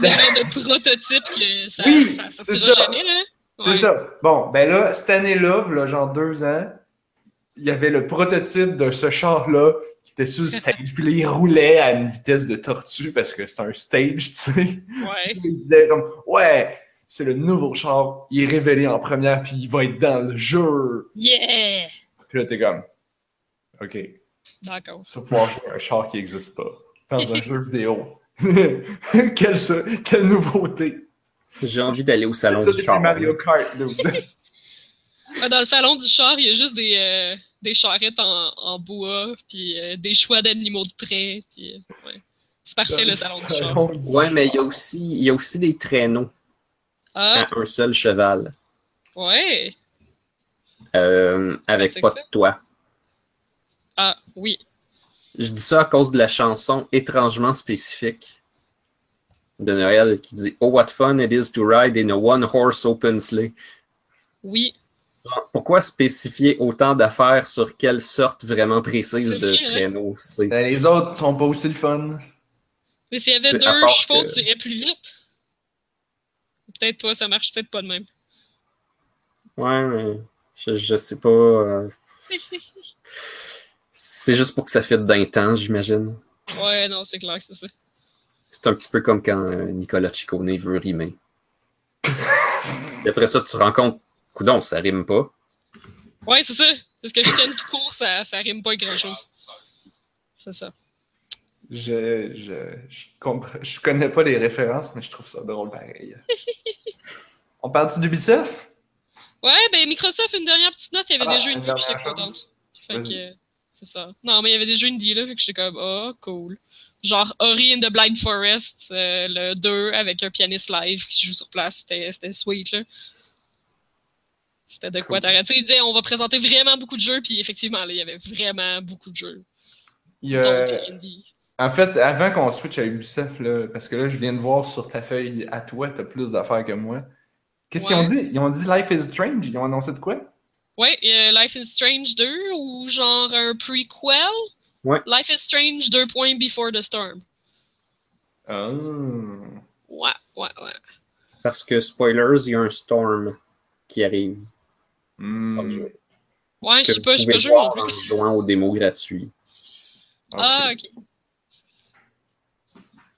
S2: Des genres de prototypes que ça,
S3: Oui,
S2: ça
S3: c'est
S2: sortira
S3: ça.
S2: jamais, là.
S3: C'est ça. Bon, ben là, cette année-là, là, genre deux ans, il y avait le prototype de ce char-là qui était sur le stage. Puis là, il roulait à une vitesse de tortue parce que c'est un stage, tu sais.
S2: Ouais.
S3: Il disait comme, ouais, c'est le nouveau char. Il est révélé en première, puis il va être dans le jeu.
S2: Yeah!
S3: Puis là, t'es comme, OK,
S2: D'accord.
S3: tu vas pouvoir jouer un char qui n'existe pas dans un jeu vidéo. quelle, ça- quelle nouveauté!
S1: J'ai envie d'aller au salon
S3: ça,
S1: du char.
S3: Mario Kart.
S2: Ouais, Dans le salon du char, il y a juste des, euh, des charrettes en, en bois, puis euh, des choix d'animaux de trait. Puis, euh, ouais. C'est parfait le salon du char.
S3: Du
S1: Ouais, mais il y a aussi, il y a aussi des traîneaux
S2: Ah,
S1: à un seul cheval,
S2: ouais.
S1: euh, avec pas de toit.
S2: Ah, oui.
S1: Je dis ça à cause de la chanson étrangement spécifique de Noël qui dit Oh, what fun it is to ride in a one-horse open sleigh.
S2: Oui.
S1: Pourquoi spécifier autant d'affaires sur quelle sorte vraiment précise de traîneau c'est?
S3: Ben, les autres sont pas aussi le fun.
S2: Mais s'il y avait deux chevaux,
S1: que-
S2: tu irais plus vite. Peut-être pas, ça marche peut-être pas de même.
S1: Ouais, mais je, je sais pas. euh, C'est juste pour que ça fitte d'un temps, j'imagine.
S2: Ouais, non, c'est clair que c'est ça.
S1: C'est un petit peu comme quand euh, Nicolas Ciccone veut rimer. D'après ça, tu compte, coudon, ça rime pas.
S2: Ouais, c'est ça. Parce que je tiens tout court, ça, ça rime pas avec grand-chose. C'est ça.
S3: Je, je, je, compre- je connais pas les références, mais je trouve ça drôle pareil. On parle-tu d'Ubisoft?
S2: Ouais, ben Microsoft, une dernière petite note, il y avait
S3: Ah,
S2: des jeux
S3: une
S2: indie, puis j'étais contente. Fait que, c'est ça. Non, mais il y avait des jeux indie, là, fait que j'étais comme, oh, cool. Genre Ori and the Blind Forest, euh, le 2, avec un pianiste live qui joue sur place, c'était c'était sweet, là. C'était de quoi
S3: Cool.
S2: t'arrêter. Il disait, on va présenter vraiment beaucoup de jeux, puis effectivement, là, il y avait vraiment beaucoup de jeux.
S3: Il. En fait, avant qu'on switch à Ubisoft, là, parce que là, je viens de voir sur ta feuille à toi, t'as plus d'affaires que moi. Qu'est-ce qu'ils ont dit? Ils ont dit Life is Strange? Ils ont annoncé de quoi?
S2: Ouais, euh, Life is Strange 2 ou genre un prequel?
S1: Ouais.
S2: Life is Strange 2. points Before the Storm.
S3: Ah.
S2: Ouais, ouais, ouais.
S1: Parce que, spoilers, il y a un storm qui arrive. Jeu,
S2: Ouais, je sais pas,
S1: vous
S2: j'ai pas
S1: voir
S2: plus.
S1: en jouant aux démos gratuits.
S2: Ah,
S3: Ok.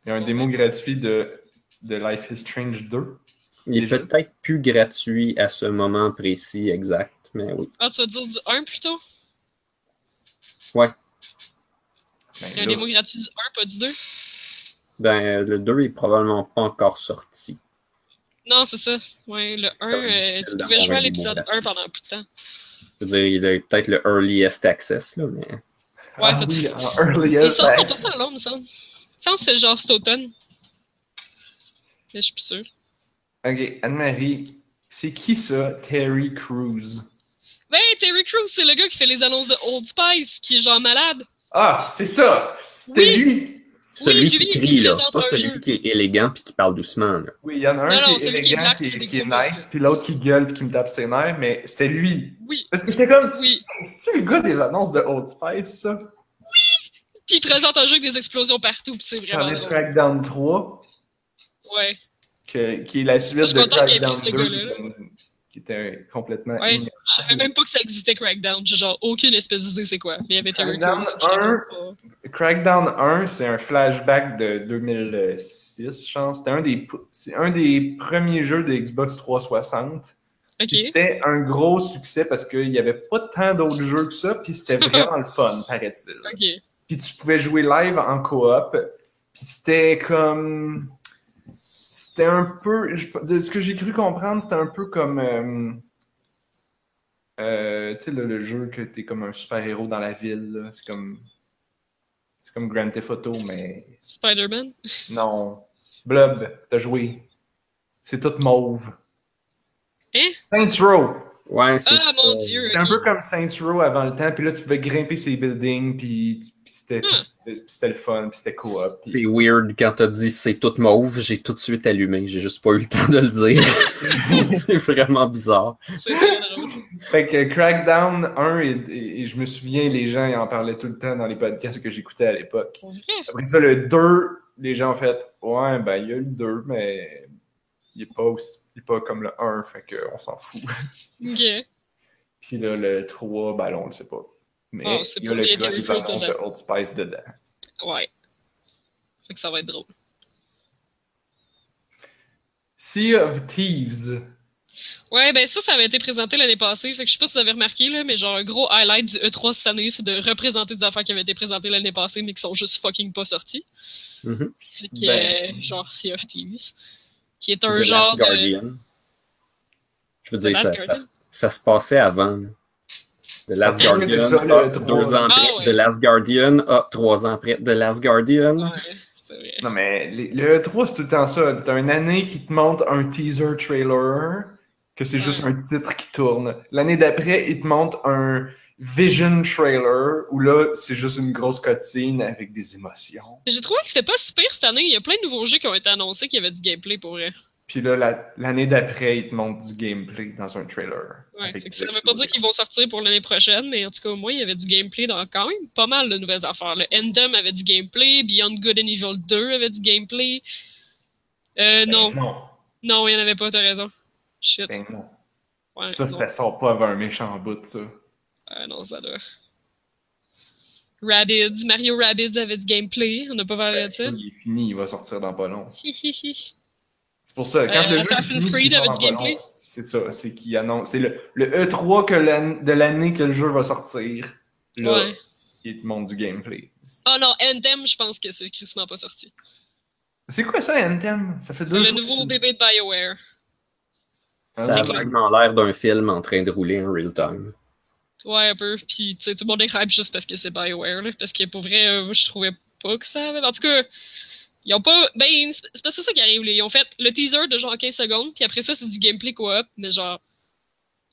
S3: Il y a un démo gratuit de, de Life is Strange 2.
S1: Il est peut-être plus gratuit à ce moment précis exact, mais oui.
S2: Ah, tu vas dire du 1 plutôt?
S3: Ben,
S2: Il y a un
S3: là,
S2: démo gratuit du 1, pas du 2?
S1: Ben, le 2 est probablement pas encore sorti.
S2: Non, c'est ça. Ouais, le 1,
S1: va être
S2: euh, tu pouvais jouer
S1: un
S2: à l'épisode
S1: gratuit.
S2: 1 pendant plus de temps.
S1: Je veux dire, il a peut-être le earliest access, là, mais.
S2: Ouais,
S3: ah
S2: peut-être.
S3: oui, en early
S2: Il sort pas
S3: access.
S2: tant long, me semble. Il me semble que c'est genre cet automne. Mais je suis plus sûre.
S3: Ok, Anne-Marie, c'est qui ça, Terry Crews?
S2: Ben, Terry Crews, c'est le gars qui fait les annonces de Old Spice, qui est genre malade.
S3: Ah, c'est ça! C'était
S2: Oui.
S3: lui!
S1: Celui
S2: lui,
S1: qui crie, là. Pas celui
S2: jeu.
S1: qui est élégant puis qui parle doucement, là.
S3: Oui, il y en a un
S2: Non, non,
S3: qui est
S2: qui
S3: élégant,
S2: black,
S3: qui,
S2: qui
S3: est- qui est nice, puis l'autre qui gueule puis qui me tape ses nerfs, mais c'était lui.
S2: Oui,
S3: Parce que j'étais comme,
S2: oui.
S3: c'est-tu le gars des annonces de Old Spice, ça?
S2: Puis il présente un jeu avec des explosions partout, puis c'est vraiment drôle.
S3: Crackdown 3,
S2: Ouais.
S3: que- qui est la suite de Crackdown
S2: pris ce
S3: 2,
S2: gars-là.
S3: Qui était complètement
S2: Ouais,
S3: ignorable.
S2: je savais même pas que ça existait Crackdown. J'ai genre aucune espèce d'idée c'est quoi. Mais il y avait
S3: Crackdown
S2: Crews. j'étais
S3: un.
S2: comme pas-
S3: Crackdown 1, c'est un flashback de 2006, je pense. C'était un des, c'est un des premiers jeux de Xbox 360.
S2: Ok.
S3: Puis C'était un gros succès parce qu'il n'y avait pas tant d'autres jeux que ça, puis c'était vraiment le fun, paraît-il. Puis tu pouvais jouer live en coop, puis c'était comme... C'était un peu... je- De ce que j'ai cru comprendre, c'était un peu comme... euh, euh, tu sais, le, le jeu que t'es comme un super-héros dans la ville, c'est comme... C'est comme Grand Theft Auto, mais...
S2: Spider-Man?
S3: Non. Blob, t'as joué. C'est tout mauve.
S2: Hein?
S3: Saints Row!
S1: Ouais, c'est
S2: Ah
S1: ça.
S2: mon dieu.
S3: C'était un peu comme Saints Row avant le temps, puis là, tu pouvais grimper ces buildings, puis, puis c'était
S2: Hmm.
S3: puis c'était- puis c'était le fun, puis c'était coop. puis-
S1: C'est weird quand t'as dit c'est tout mauve, j'ai tout de suite allumé, j'ai juste pas eu le temps de le dire. c'est vraiment bizarre.
S3: Fait que Crackdown 1, et, et- et je me souviens, les gens ils en parlaient tout le temps dans les podcasts que j'écoutais à l'époque. Après ça, le 2, les gens ont fait Ouais, ben il y a le 2, mais il est pas, aussi, il est pas comme le 1, fait qu'on s'en fout.
S2: Ok.
S3: Puis là, le 3, ben là, on le sait pas. Mais
S2: Oh, c'est
S3: il y
S2: pas
S3: a le gars qui annonce de. Old Spice dedans.
S2: Ouais. Fait que ça va être drôle.
S3: Sea of Thieves.
S2: Ouais, ben ça, ça avait été présenté l'année passée. Fait que je sais pas si vous avez remarqué, là, mais genre, un gros highlight du E3 cette année, c'est de représenter des affaires qui avaient été présentées l'année passée, mais qui sont juste fucking pas sorties.
S1: Mhm.
S2: Fait que,
S3: Ben.
S2: euh, genre, Sea of Thieves. Qui est
S1: The
S2: un genre
S1: Last
S2: de.
S1: Guardian. Je veux
S2: The
S1: dire,
S2: Last
S1: ça, ça,
S2: Guardian?
S1: Ça se passait avant. là. The Last
S3: Ça
S1: Guardian,
S3: ça,
S1: ah, deux ans
S2: Ah,
S1: après.
S2: ouais.
S1: The Last Guardian, ah, trois ans après. The Last Guardian.
S2: Ouais, c'est vrai.
S3: Non, mais les- le E3, c'est tout le temps ça. T'as une année qui te montre un teaser trailer, que c'est juste un titre qui tourne. L'année d'après, il te montre un vision trailer, où là, c'est juste une grosse cutscene avec des émotions.
S2: J'ai trouvé que c'était pas si pire cette année. Il y a plein de nouveaux jeux qui ont été annoncés qui avaient du gameplay pour vrai.
S3: Puis là, la- l'année d'après, il te montre du gameplay dans un trailer.
S2: Ouais, ça veut pas dire qu'ils vont sortir pour l'année prochaine, mais en tout cas, au moins, il y avait du gameplay dans quand même pas mal de nouvelles affaires. Le Endem avait du gameplay, Beyond Good and Evil 2 avait du gameplay. Euh, non,
S3: Ben non.
S2: non, il y en avait pas, t'as raison. Shit.
S3: Ben non.
S2: Ouais,
S3: ça,
S2: non.
S3: ça sort pas avant un méchant bout, ça.
S2: Euh, non, ça doit. Rabbids, Mario Rabbids avait du gameplay, on n'a pas parlé de ça.
S3: Il est fini, il va sortir dans pas long. C'est pour ça, quand
S2: Euh,
S3: le jeu
S2: Assassin's
S3: finit,
S2: Creed
S3: dans
S2: du gameplay?
S3: C'est ça, c'est qu'il annonce. C'est le, le E3 que l'an- de l'année que le jeu va sortir. Là,
S2: Ouais.
S3: il te montre du gameplay.
S2: Oh non, Endem, je pense que c'est crissement pas sorti.
S3: C'est quoi ça, Anthem? Ça fait deux
S2: le nouveau bébé de BioWare.
S3: Ah,
S1: Ça a
S2: C'est clair.
S1: vaguement l'air d'un film en train de rouler en real time.
S2: Ouais, un peu. Puis, tu sais, tout le monde est hype juste parce que c'est BioWare, là. Parce que pour vrai, euh, je trouvais pas que ça avait. En tout cas, ils ont pas. Ben, c'est pas ça qui arrive, là. Ils ont fait le teaser de genre 15 secondes, puis après ça, c'est du gameplay co-op, mais genre.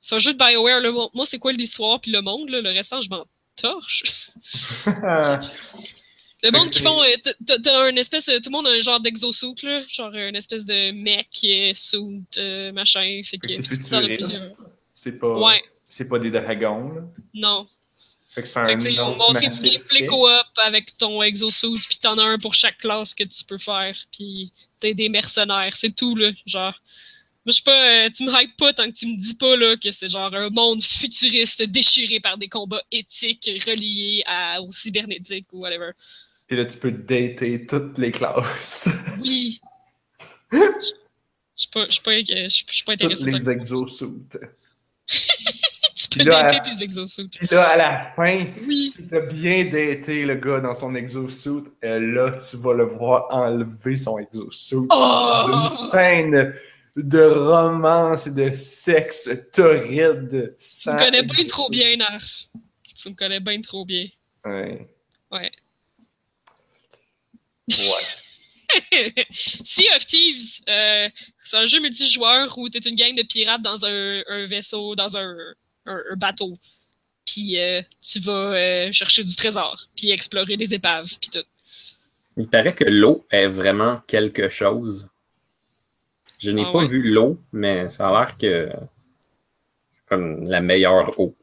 S2: C'est un jeu de BioWare, là. Moi, c'est quoi l'histoire, puis le monde, là? Le restant, je m'en torche. Le monde qui font. euh, t'as- T'as t'as un espèce. de- Tout le monde a un genre d'exosuit, là. Genre une espèce de mec, euh, suit, euh, machin. Fait que.
S3: C'est pas,
S2: Ouais,
S3: c'est pas des dragons. là.
S2: non.
S3: Fait que c'est
S2: Fait
S3: un
S2: que là, ils ont montré du gameplay co-op avec ton exosuit, puis t'en as un pour chaque classe que tu peux faire, puis t'es des mercenaires, c'est tout, là, genre. Moi, je sais pas, euh, tu me hype pas tant que tu me dis pas, là, que c'est genre un monde futuriste déchiré par des combats éthiques reliés à, au cybernétique ou whatever.
S3: Puis là, tu peux dater toutes les classes.
S2: Oui! Je suis pas, je suis pas, suis- suis pas
S3: toutes
S2: intéressé par
S3: les exosuits.
S2: Tu
S3: Puis là,
S2: dater des exosuits.
S3: Puis là, à la fin,
S2: Oui.
S3: si t'as bien daté le gars dans son exosuit, euh, là, tu vas le voir enlever son exosuit. Dans
S2: Oh!
S3: une scène de romance et de sexe torride.
S2: Tu me connais bien trop bien, Narf. Tu me connais bien trop bien.
S3: Ouais.
S2: Ouais.
S3: Ouais.
S2: sea of Thieves, euh, c'est un jeu multijoueur où t'es une gang de pirates dans un, un vaisseau, dans un, un, un bateau. Puis euh, tu vas euh, chercher du trésor, puis explorer les épaves, puis tout.
S1: Il paraît que l'eau est vraiment quelque chose. Je n'ai
S2: Ah
S1: pas
S2: ouais?
S1: vu l'eau, mais ça a l'air que c'est comme la meilleure eau.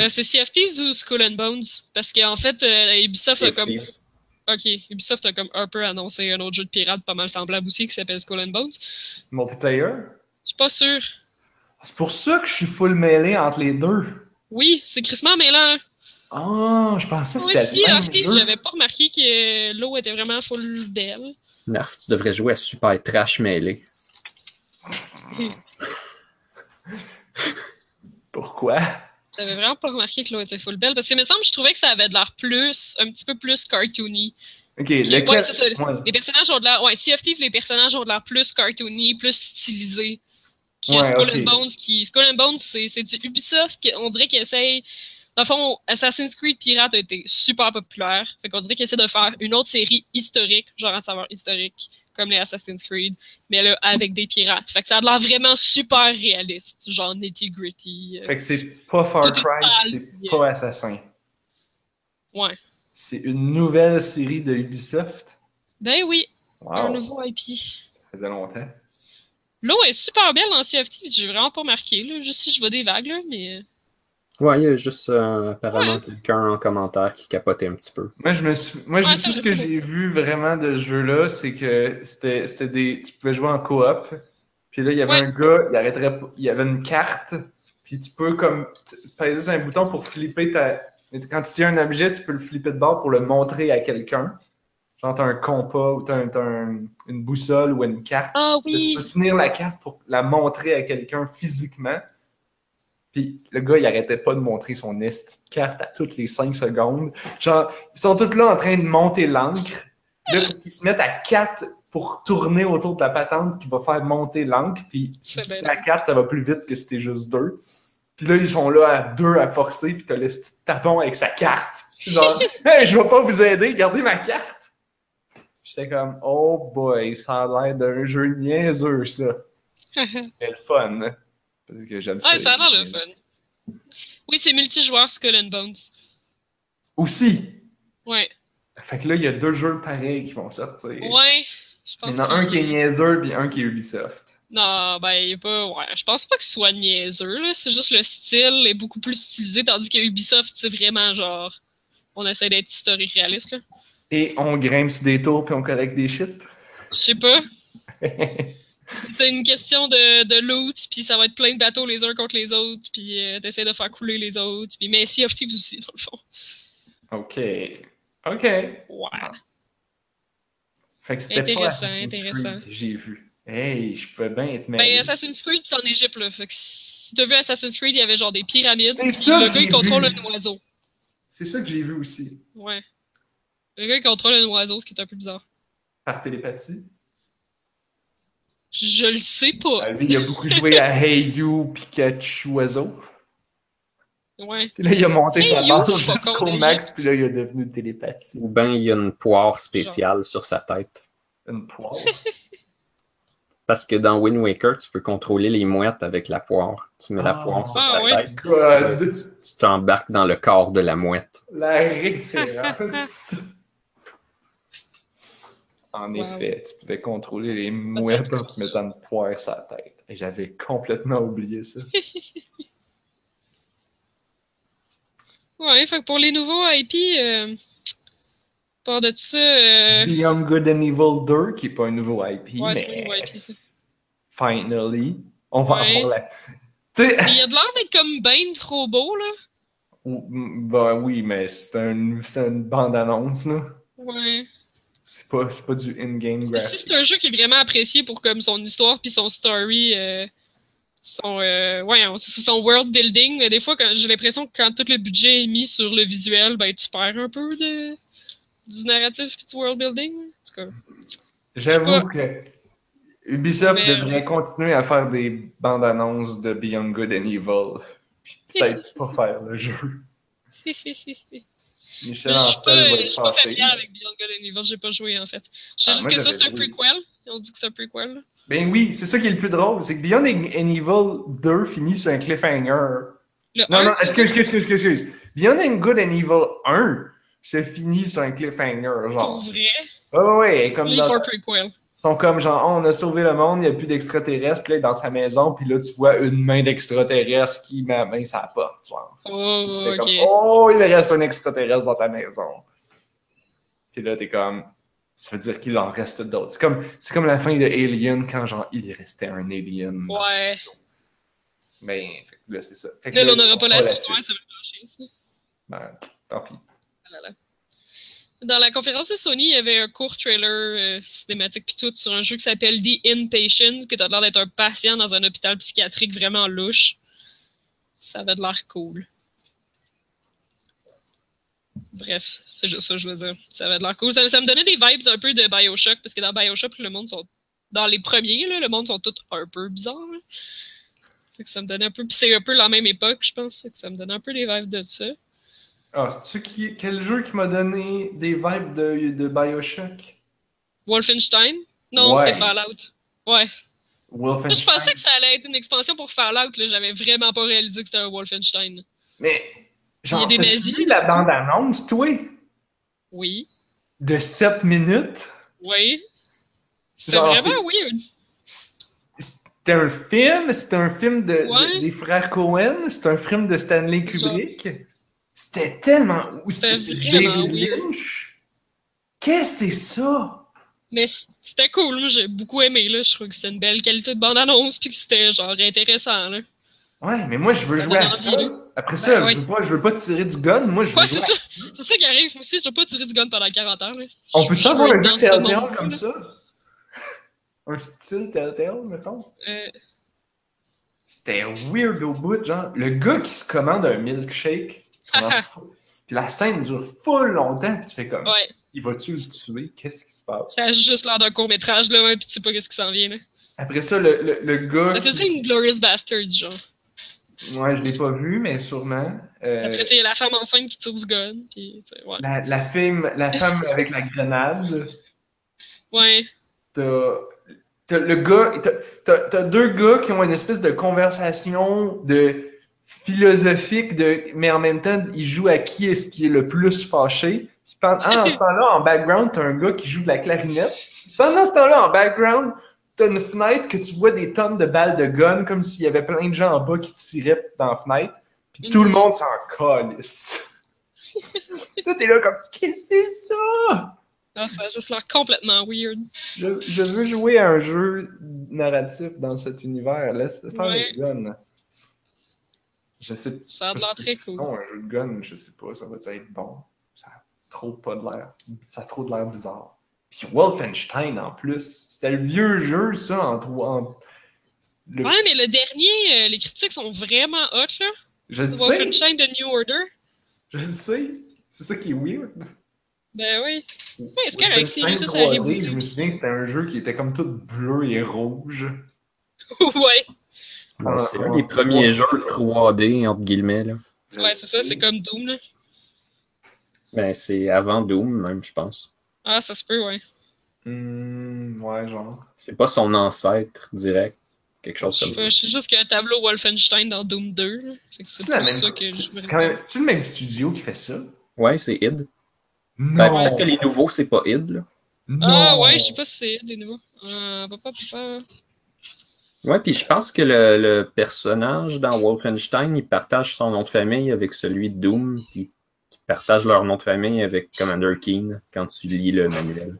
S2: Euh, c'est Thieves ou Skull and Bones? Parce qu'en fait, euh, Ubisoft a comme... Ok, Ubisoft a comme un peu annoncé un autre jeu de pirates pas mal semblable aussi qui s'appelle Skull and Bones.
S3: Multiplayer?
S2: Je suis pas sûr.
S3: C'est pour ça que je suis full mêlé entre les deux.
S2: Oui, c'est crissement mêlant.
S3: Ah, je pensais que
S2: Moi
S3: c'était
S2: aussi,
S3: le même
S2: j'avais pas remarqué que l'eau était vraiment full belle.
S1: Nerf, tu devrais jouer à Super Trash mêlé.
S3: Pourquoi?
S2: J'avais vraiment pas remarqué que l'eau était full belle. Parce que, il me semble, je trouvais que ça avait de l'air plus, un petit peu plus cartoony.
S3: Ok, lequel?
S2: ouais.
S3: Ouais.
S2: Les personnages ont de l'air. Ouais, Sea of Thieves, les personnages ont de l'air plus cartoony, plus stylisés. Que
S3: Ouais,
S2: Skull and Bones, qui. Skull and Bones, c'est c'est du Ubisoft, qui- on dirait qu'ils essayent. Dans le fond, Assassin's Creed Pirate a été super populaire. Fait qu'on dirait qu'ils essaient de faire une autre série historique, genre à savoir historique, comme les Assassin's Creed, mais là, avec des pirates. Fait que ça a l'air vraiment super réaliste, genre nitty-gritty. euh,
S3: Fait que c'est pas Far Cry, c'est pas Assassin.
S2: Ouais.
S3: C'est une nouvelle série de Ubisoft?
S2: Ben oui, un nouveau IP.
S3: ça faisait longtemps.
S2: L'eau est super belle of Thieves, j'ai vraiment pas marqué, là. Juste si je vois des vagues, là, mais.
S1: Ouais, il y a juste euh, apparemment quelqu'un en commentaire qui capotait un petit peu.
S3: Moi, je me suis... Moi, j'ai- tout ce que j'ai vu vraiment de ce jeu-là, c'est que c'était c'était des. Tu pouvais jouer en coop. Puis là, il y avait
S2: Ouais.
S3: un gars, il arrêterait pas- Il y avait une carte. Puis tu peux comme peser sur un bouton pour flipper ta. Quand tu tiens un objet, tu peux le flipper de bord pour le montrer à quelqu'un. Genre, t'as un compas ou t'as un- une boussole ou une carte.
S2: Ah oui!
S3: tu peux tenir la carte pour la montrer à quelqu'un physiquement. Puis le gars, il arrêtait pas de montrer son esti carte à toutes les 5 secondes. Genre, ils sont tous là en train de monter l'encre. Là, faut qu'ils se mettent à 4 pour tourner autour de la patente qui va faire monter l'encre. Puis si
S2: C'est
S3: tu la 4, ça va plus vite que si c'était juste 2. Puis là, ils sont là à 2 à forcer, puis t'as le tapon avec sa carte. Genre, hey, je vais pas vous aider, gardez ma carte. J'étais comme, oh boy, ça a l'air d'un jeu niaiseux, ça. Mais le fun. hein. Parce que j'aime ça.
S2: Ouais, ça a l'air le fun. Oui, c'est multijoueur Skull and Bones.
S3: Aussi?
S2: Ouais.
S3: Fait que là, il y a deux jeux pareils qui vont sortir.
S2: Ouais. Je
S3: Il
S2: pense
S3: y en a un qui est niaiseux, puis un qui est Ubisoft.
S2: Non, ben, il pas. Ouais, je pense pas qu'il soit niaiseux, là. C'est juste le style est beaucoup plus stylisé, tandis que Ubisoft, c'est vraiment genre. On essaie d'être historique réaliste, là.
S3: Et on grimpe sur des tours, puis on collecte des shit?
S2: Je sais pas. C'est une question de, de loot, puis ça va être plein de bateaux les uns contre les autres, puis euh, d'essayer de faire couler les autres. Puis mais Sea of Thieves aussi, dans le fond.
S3: OK. OK.
S2: Ouais.
S3: Fait que c'était pas
S2: Intéressant,
S3: Assassin's
S2: intéressant.
S3: J'ai vu. Hey, je pouvais bien être
S2: Ben,
S3: mêlé.
S2: Assassin's Creed, c'est en Égypte, là. Fait que si t'as vu Assassin's Creed, il y avait genre des pyramides,
S3: C'est ça
S2: le gars, il contrôle un oiseau.
S3: C'est ça que j'ai vu aussi.
S2: Ouais. Le gars, il contrôle un oiseau, ce qui est un peu bizarre.
S3: Par télépathie.
S2: Je le sais pas.
S3: Ah, lui, il a beaucoup joué à Hey You, Pikachu, Oiseau.
S2: Ouais.
S3: Puis là, il a monté
S2: Hey
S3: sa
S2: fuck
S3: jusqu'au max, puis là, il est devenu télépathie.
S1: Ou bien il y a une poire spéciale sur sa tête.
S3: Une poire?
S1: Parce que dans Wind Waker, tu peux contrôler les mouettes avec la poire. Tu mets la
S3: Ah.
S1: poire sur
S2: Ah,
S1: ta
S2: ouais.
S1: tête.
S3: God!
S1: Tu t'embarques dans le corps de la mouette.
S3: La référence! En
S2: Wow.
S3: effet, tu pouvais contrôler les mouettes en te mettant une poire sur la tête. Et j'avais complètement oublié ça.
S2: Ouais, fait que pour les nouveaux IP, euh, part de ça, euh,
S3: Beyond Good and Evil 2, qui n'est pas un nouveau IP,
S2: ouais, c'est pas un nouveau IP, ça.
S3: finally, on va
S2: Ouais.
S3: avoir la... Tu sais,
S2: Mais il a de l'air d'être comme ben trop beau, là.
S3: ben oui, mais c'est un, une bande-annonce, là.
S2: Ouais.
S3: C'est pas, pas du in-game
S2: Parce que si
S3: graphic.
S2: c'est un jeu qui est vraiment apprécié pour comme son histoire puis son story, euh, son euh, ouais, c'est son world building, mais des fois j'ai l'impression que quand tout le budget est mis sur le visuel, ben tu perds un peu de du narratif puis du world building. En tout cas.
S3: J'avoue que Ubisoft
S2: Mais-
S3: devrait continuer à faire des bandes-annonces de Beyond Good and Evil. Puis peut-être pas faire le jeu.
S2: je suis
S3: Michel
S2: pas,
S3: Ancel va
S2: je
S3: être
S2: suis pas familière avec Beyond Good and Evil, j'ai pas joué en fait. Je sais
S3: Ah,
S2: juste
S3: moi,
S2: que ça c'est un prequel. On dit que c'est un prequel. là.
S3: Ben oui, c'est ça qui est le plus drôle. C'est que Beyond and Evil 2 finit sur un cliffhanger.
S2: Le
S3: Non,
S2: un,
S3: non,
S2: c'est
S3: excuse, excuse, excuse, excuse. Beyond and Good and Evil 1 c'est fini sur un cliffhanger,
S2: Pour
S3: genre.
S2: vrai?
S3: Ouais, ouais, ouais, comme
S2: Only
S3: dans
S2: for prequel.
S3: Ils sont comme genre, Oh, on a sauvé le monde, il n'y a plus d'extraterrestres, puis là, dans sa maison, puis là, tu vois une main d'extraterrestre qui met la main sur la porte, genre.
S2: Oh,
S3: Tu fais comme, oh, il reste un extraterrestre dans ta maison. Puis là, t'es comme, ça veut dire qu'il en reste d'autres. C'est comme, c'est comme la fin de Alien quand, genre, il restait un alien.
S2: Ouais.
S3: Fait que là, c'est ça. Fait que
S2: Là, on n'aura pas la
S3: suite.
S2: Ouais, ça va lâché, ça.
S3: Ben, tant pis.
S2: Ah là là. Dans la conférence de Sony, il y avait un court trailer euh, cinématique puis tout sur un jeu qui s'appelle The Inpatient, que t'as l'air d'être un patient dans un hôpital psychiatrique vraiment louche. Ça avait de l'air cool. Bref, c'est juste ça que je veux dire. Ça avait de l'air cool. Ça, ça me donnait des vibes un peu de Bioshock, parce que dans Bioshock, le monde sont. Dans les premiers, là, le monde sont tous un peu bizarres. ça me donnait un peu. C'est un peu la même époque, je pense. Que ça me donnait un peu des vibes de ça.
S3: Ah, c'est-tu qui... quel jeu qui m'a donné des vibes de, de Bioshock?
S2: Wolfenstein? Non,
S3: Ouais.
S2: c'est Fallout. Ouais.
S3: Wolfenstein.
S2: je pensais que ça allait être une expansion pour Fallout. là. J'avais vraiment pas réalisé que c'était un Wolfenstein.
S3: Mais, genre, t'as-tu vu la bande-annonce, toi?
S2: Oui.
S3: De 7 minutes?
S2: Oui. C'était vraiment weird.
S3: C'était un film? C'était un film de, des frères Cohen? C'était un film de Stanley Kubrick? C'était tellement...
S2: C'était vraiment?
S3: Qu'est-ce que c'est ça?
S2: Mais c'était cool. J'ai beaucoup aimé. Là. Je trouve que c'était une belle qualité de bande-annonce. Puis que c'était genre intéressant. Là.
S3: Ouais, mais moi, je veux
S2: Ça
S3: jouer à ça.
S2: envie.
S3: Après ça,
S2: Ben ouais.
S3: je, veux pas, je veux pas tirer du gun. Moi, je veux
S2: Ouais,
S3: jouer
S2: c'est
S3: à
S2: ça.
S3: ça.
S2: C'est ça qui arrive. Aussi, je veux pas tirer du gun pendant 40 heures. Là.
S3: On peut
S2: Je- je
S3: avoir un jeu Telltale comme
S2: là.
S3: ça? Un style Telltale, mettons?
S2: Euh,
S3: C'était weird au bout, genre. Le gars qui se commande un milkshake. Puis la scène dure full longtemps, puis tu fais comme,
S2: ouais.
S3: il va-tu le tuer? Qu'est-ce qui se passe?
S2: Ça a juste l'air d'un court-métrage. là, ouais, Puis tu sais pas qu'est-ce qui s'en vient. Là.
S3: Après ça, le, le, le gars.
S2: Ça
S3: qui-
S2: faisait une Glorious Bastard, genre.
S3: Ouais, je l'ai pas vu, mais sûrement. Euh,
S2: Après a la femme enceinte qui tire du gun. Puis, tu sais, ouais.
S3: la, la, femme, la femme avec la grenade.
S2: Ouais.
S3: T'as t'as le gars. t'as deux gars qui ont une espèce de conversation de philosophique, de, mais en même temps, ils jouent à qui est-ce qui est le plus fâché. Puis pendant en ce temps-là, en background, t'as un gars qui joue de la clarinette. Pendant ce temps-là, en background, t'as une fenêtre que tu vois des tonnes de balles de gun, comme s'il y avait plein de gens en bas qui tiraient dans la fenêtre. Puis tout le monde s'en calisse. Toi, t'es là comme, qu'est-ce que c'est ça?
S2: Ça a juste l'air complètement weird.
S3: Je, je veux jouer à un jeu narratif dans cet univers. Laisse faire
S2: Ouais.
S3: les guns. Je sais
S2: Ça a l'air très cool.
S3: Non, un jeu de gun, je sais pas, ça va être bon. Ça a trop pas de l'air. Ça a trop de l'air bizarre. Puis Wolfenstein en plus. C'était le vieux jeu, ça, en trois. le-
S2: Ouais, mais le dernier, euh, les critiques sont vraiment hot, là.
S3: Je le sais.
S2: Wolfenstein de New Order.
S3: Je le sais. C'est ça qui est weird.
S2: Ben oui. Ouais, ça, ça
S3: 3D,
S2: arrive.
S3: je me souviens que c'était un jeu qui était comme tout bleu et rouge.
S2: ouais.
S1: Non, c'est
S3: Ouais,
S1: un des premiers jeux 3D, entre guillemets. Là.
S2: Ouais, c'est ça, c'est comme Doom, là.
S1: Ben, c'est avant Doom, même, je pense.
S2: Ah, ça se peut, ouais.
S3: Hmm, ouais, genre.
S1: C'est pas son ancêtre direct. Quelque chose comme ça.
S2: je sais juste qu'il y a un tableau Wolfenstein dans Doom 2, là. Fait que c'est
S3: même.
S2: me
S3: le même studio qui fait ça?
S1: Ouais, c'est id.
S3: Non!
S1: Ben, peut-être que les nouveaux, c'est pas id. Là.
S2: Ah
S3: Non!
S2: ouais, je sais pas si c'est des nouveaux. Euh, papa, papa.
S1: Ouais, puis je pense que le, le personnage dans Wolfenstein, il partage son nom de famille avec celui de Doom, puis ils partagent leur nom de famille avec Commander Keen quand tu lis le manuel.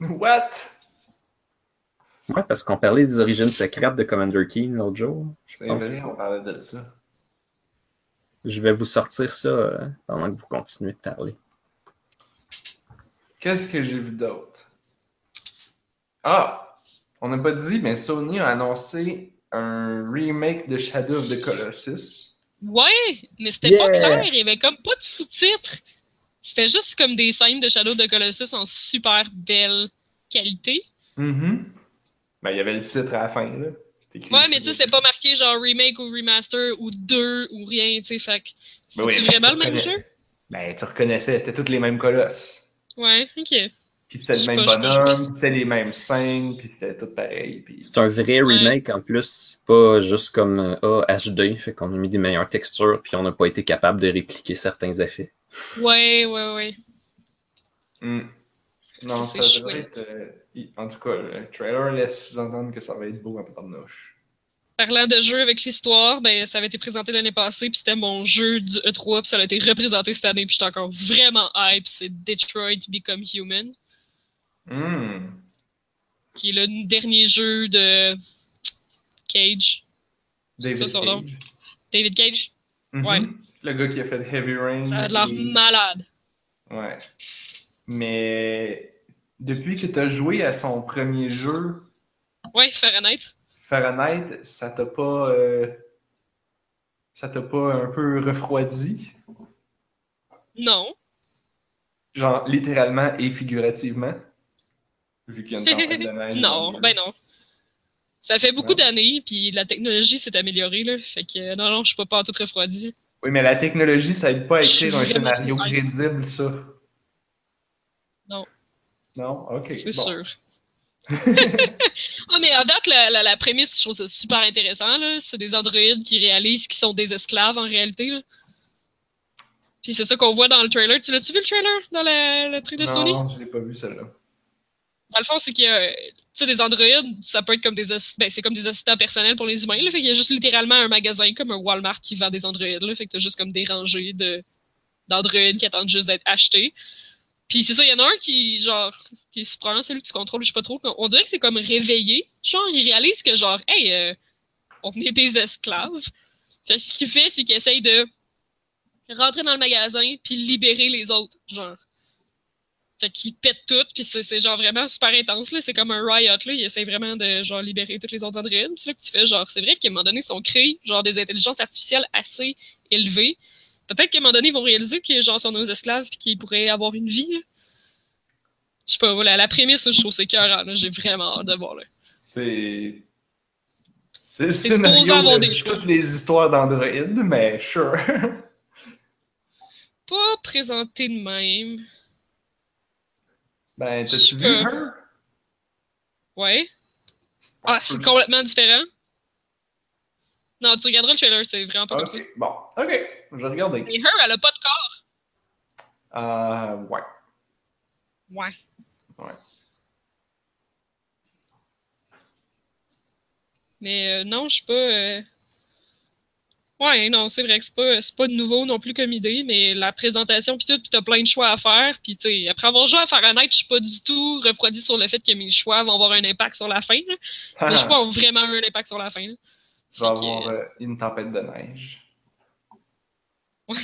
S3: What?
S1: Ouais, parce qu'on parlait des origines secrètes de Commander Keen l'autre jour. Je
S3: C'est vrai, on parlait de ça.
S1: Je vais vous sortir ça euh, pendant que vous continuez de parler.
S3: Qu'est-ce que j'ai vu d'autre? Ah! On n'a pas dit, mais Sony a annoncé un remake de Shadow of the Colossus.
S2: Ouais, mais c'était
S1: Yeah.
S2: pas clair, il y avait comme pas de sous-titres. C'était juste comme des scènes de Shadow of the Colossus en super belle qualité.
S3: Mhm. Ben, il y avait le titre à la fin, là. C'était écrit
S2: Ouais, mais tu sais, c'était pas marqué genre remake ou remaster ou 2 ou rien, tu sais, fait que.
S3: Ben oui,
S2: vraiment le même jeu?
S3: Ben, tu reconnaissais, c'était tous les mêmes colosses.
S2: Ouais, ok.
S3: Puis c'était le même bonhomme, puis c'était les mêmes scènes, puis c'était tout pareil. Puis...
S1: C'est un vrai remake en plus, pas juste comme euh, ah, HD, fait qu'on a mis des meilleures textures, puis on n'a pas été capable de répliquer certains effets.
S2: Ouais, ouais, ouais.
S3: Hmm. Non,
S2: Ça,
S3: devrait
S2: chouette.
S3: être. euh, En tout cas, le trailer laisse sous-entendre que ça va être beau en tabarnouche.
S2: Parlant de jeux avec l'histoire, ben ça avait été présenté l'année passée, puis c'était mon jeu du E3, puis ça a été représenté cette année, puis j'étais encore vraiment hype. C'est Detroit Become Human,
S3: Hmm.
S2: qui est le dernier jeu de Cage.
S3: David
S2: ça.
S3: Cage.
S2: David Cage?
S3: Mhm.
S2: Ouais.
S3: Le gars qui a fait Heavy Rain.
S2: Ça a l'air
S3: et-
S2: malade.
S3: Ouais. Mais depuis que tu as joué à son premier jeu,
S2: Ouais, Fahrenheit.
S3: Fahrenheit, ça t'a pas. euh, Ça t'a pas un peu refroidi?
S2: Non.
S3: Genre littéralement et figurativement? Vu qu'il y a une tempête de neige.
S2: Non, ben non. Ça fait beaucoup d'années, puis la technologie s'est améliorée, là. Fait que non, non, je suis pas, pas tout refroidi.
S3: Oui, mais la technologie, ça aide pas à écrire un scénario crédible, ça.
S2: Non.
S3: Non? Ok.
S2: C'est
S3: bon.
S2: sûr. Ah, mais à date, la, la, la prémisse, je trouve ça super intéressant, là. C'est des androïdes qui réalisent qu'ils sont des esclaves, en réalité, là. Puis c'est ça qu'on voit dans le trailer. Tu l'as-tu vu, le trailer, dans le, le truc de Sony?
S3: Non, je l'ai pas vu, celle-là.
S2: Dans le fond, c'est y a, tu sais, des androïdes, ça peut être comme des, ben, c'est comme des assistants personnels pour les humains, là. Fait qu'il y a juste littéralement un magasin comme un Walmart qui vend des androïdes, là. Fait que t'as juste comme des rangées de, d'androïdes qui attendent juste d'être achetés. Puis c'est ça, il y en a un qui, genre, qui se prend, celui que tu contrôles, je sais pas trop. On dirait que c'est comme réveillé. Genre, il réalise que, genre, hey, euh, on est des esclaves. Fait que ce qu'il fait, c'est qu'il essaye de rentrer dans le magasin puis libérer les autres, genre. Fait qu'il pète tout, puis c'est genre vraiment super intense, là. C'est comme un riot, là. Il essaie vraiment de, genre, libérer toutes les autres androïdes. C'est là que tu fais, genre, c'est vrai qu'à un moment donné, ils sont créés, genre, des intelligences artificielles assez élevées. Peut-être qu'à un moment donné, ils vont réaliser qu'ils, genre, sont nos esclaves puis qu'ils pourraient avoir une vie, là. Je sais pas, voilà, la prémisse, je trouve c'est écœurant, là. J'ai vraiment hâte de voir, là.
S3: C'est. C'est le scénario
S2: avoir
S3: de
S2: des
S3: toutes les histoires d'Android, mais sure.
S2: Pas présenté de même.
S3: Ben, t'as-tu vu
S2: peux.
S3: Her?
S2: Ouais. Ah, c'est complètement différent. Non, tu regarderas le trailer, c'est vraiment pas comme ça.
S3: Ok, bon, ok, je vais regarder.
S2: Mais Her, elle a pas de corps.
S3: Euh, ouais.
S2: Ouais.
S3: Ouais.
S2: Mais euh, non, je suis pas. euh, Ouais, non, c'est vrai que c'est pas, c'est pas de nouveau non plus comme idée, mais la présentation pis tout, pis t'as plein de choix à faire, pis tu sais, après avoir joué à Fahrenheit, je suis pas du tout refroidi sur le fait que mes choix vont avoir un impact sur la fin, là. Mes choix ont vraiment eu un impact sur la fin, là.
S3: tu vas avoir euh, une tempête de neige.
S2: Je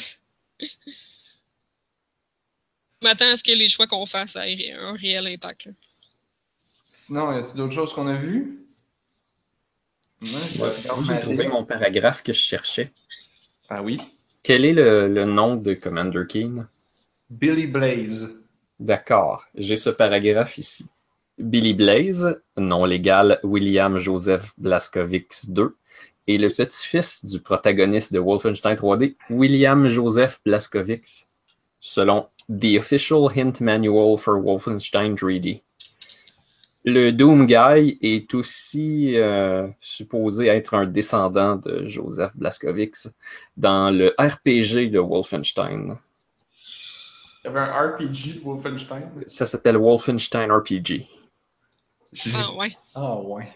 S2: m'attends à ce que les choix qu'on fasse aient un réel impact, là.
S3: Sinon, y a-t-il d'autres choses qu'on a vues? Moi, je
S1: Ouais,
S3: regarde
S1: j'ai trouvé mon paragraphe que je cherchais.
S3: Ah oui?
S1: Quel est le, le nom de Commander Keen?
S3: Billy Blaze.
S1: D'accord, j'ai ce paragraphe ici. Billy Blaze, nom légal William Joseph Blaskowicz II, est le petit-fils du protagoniste de Wolfenstein 3D, William Joseph Blaskowicz, selon The Official Hint Manual for Wolfenstein 3D. Le Doom Guy est aussi euh, supposé être un descendant de Joseph Blaskowicz dans le RPG de Wolfenstein.
S3: Il y avait un RPG de Wolfenstein?
S1: Ça s'appelle Wolfenstein RPG.
S2: Ah, ouais.
S3: Ah ouais.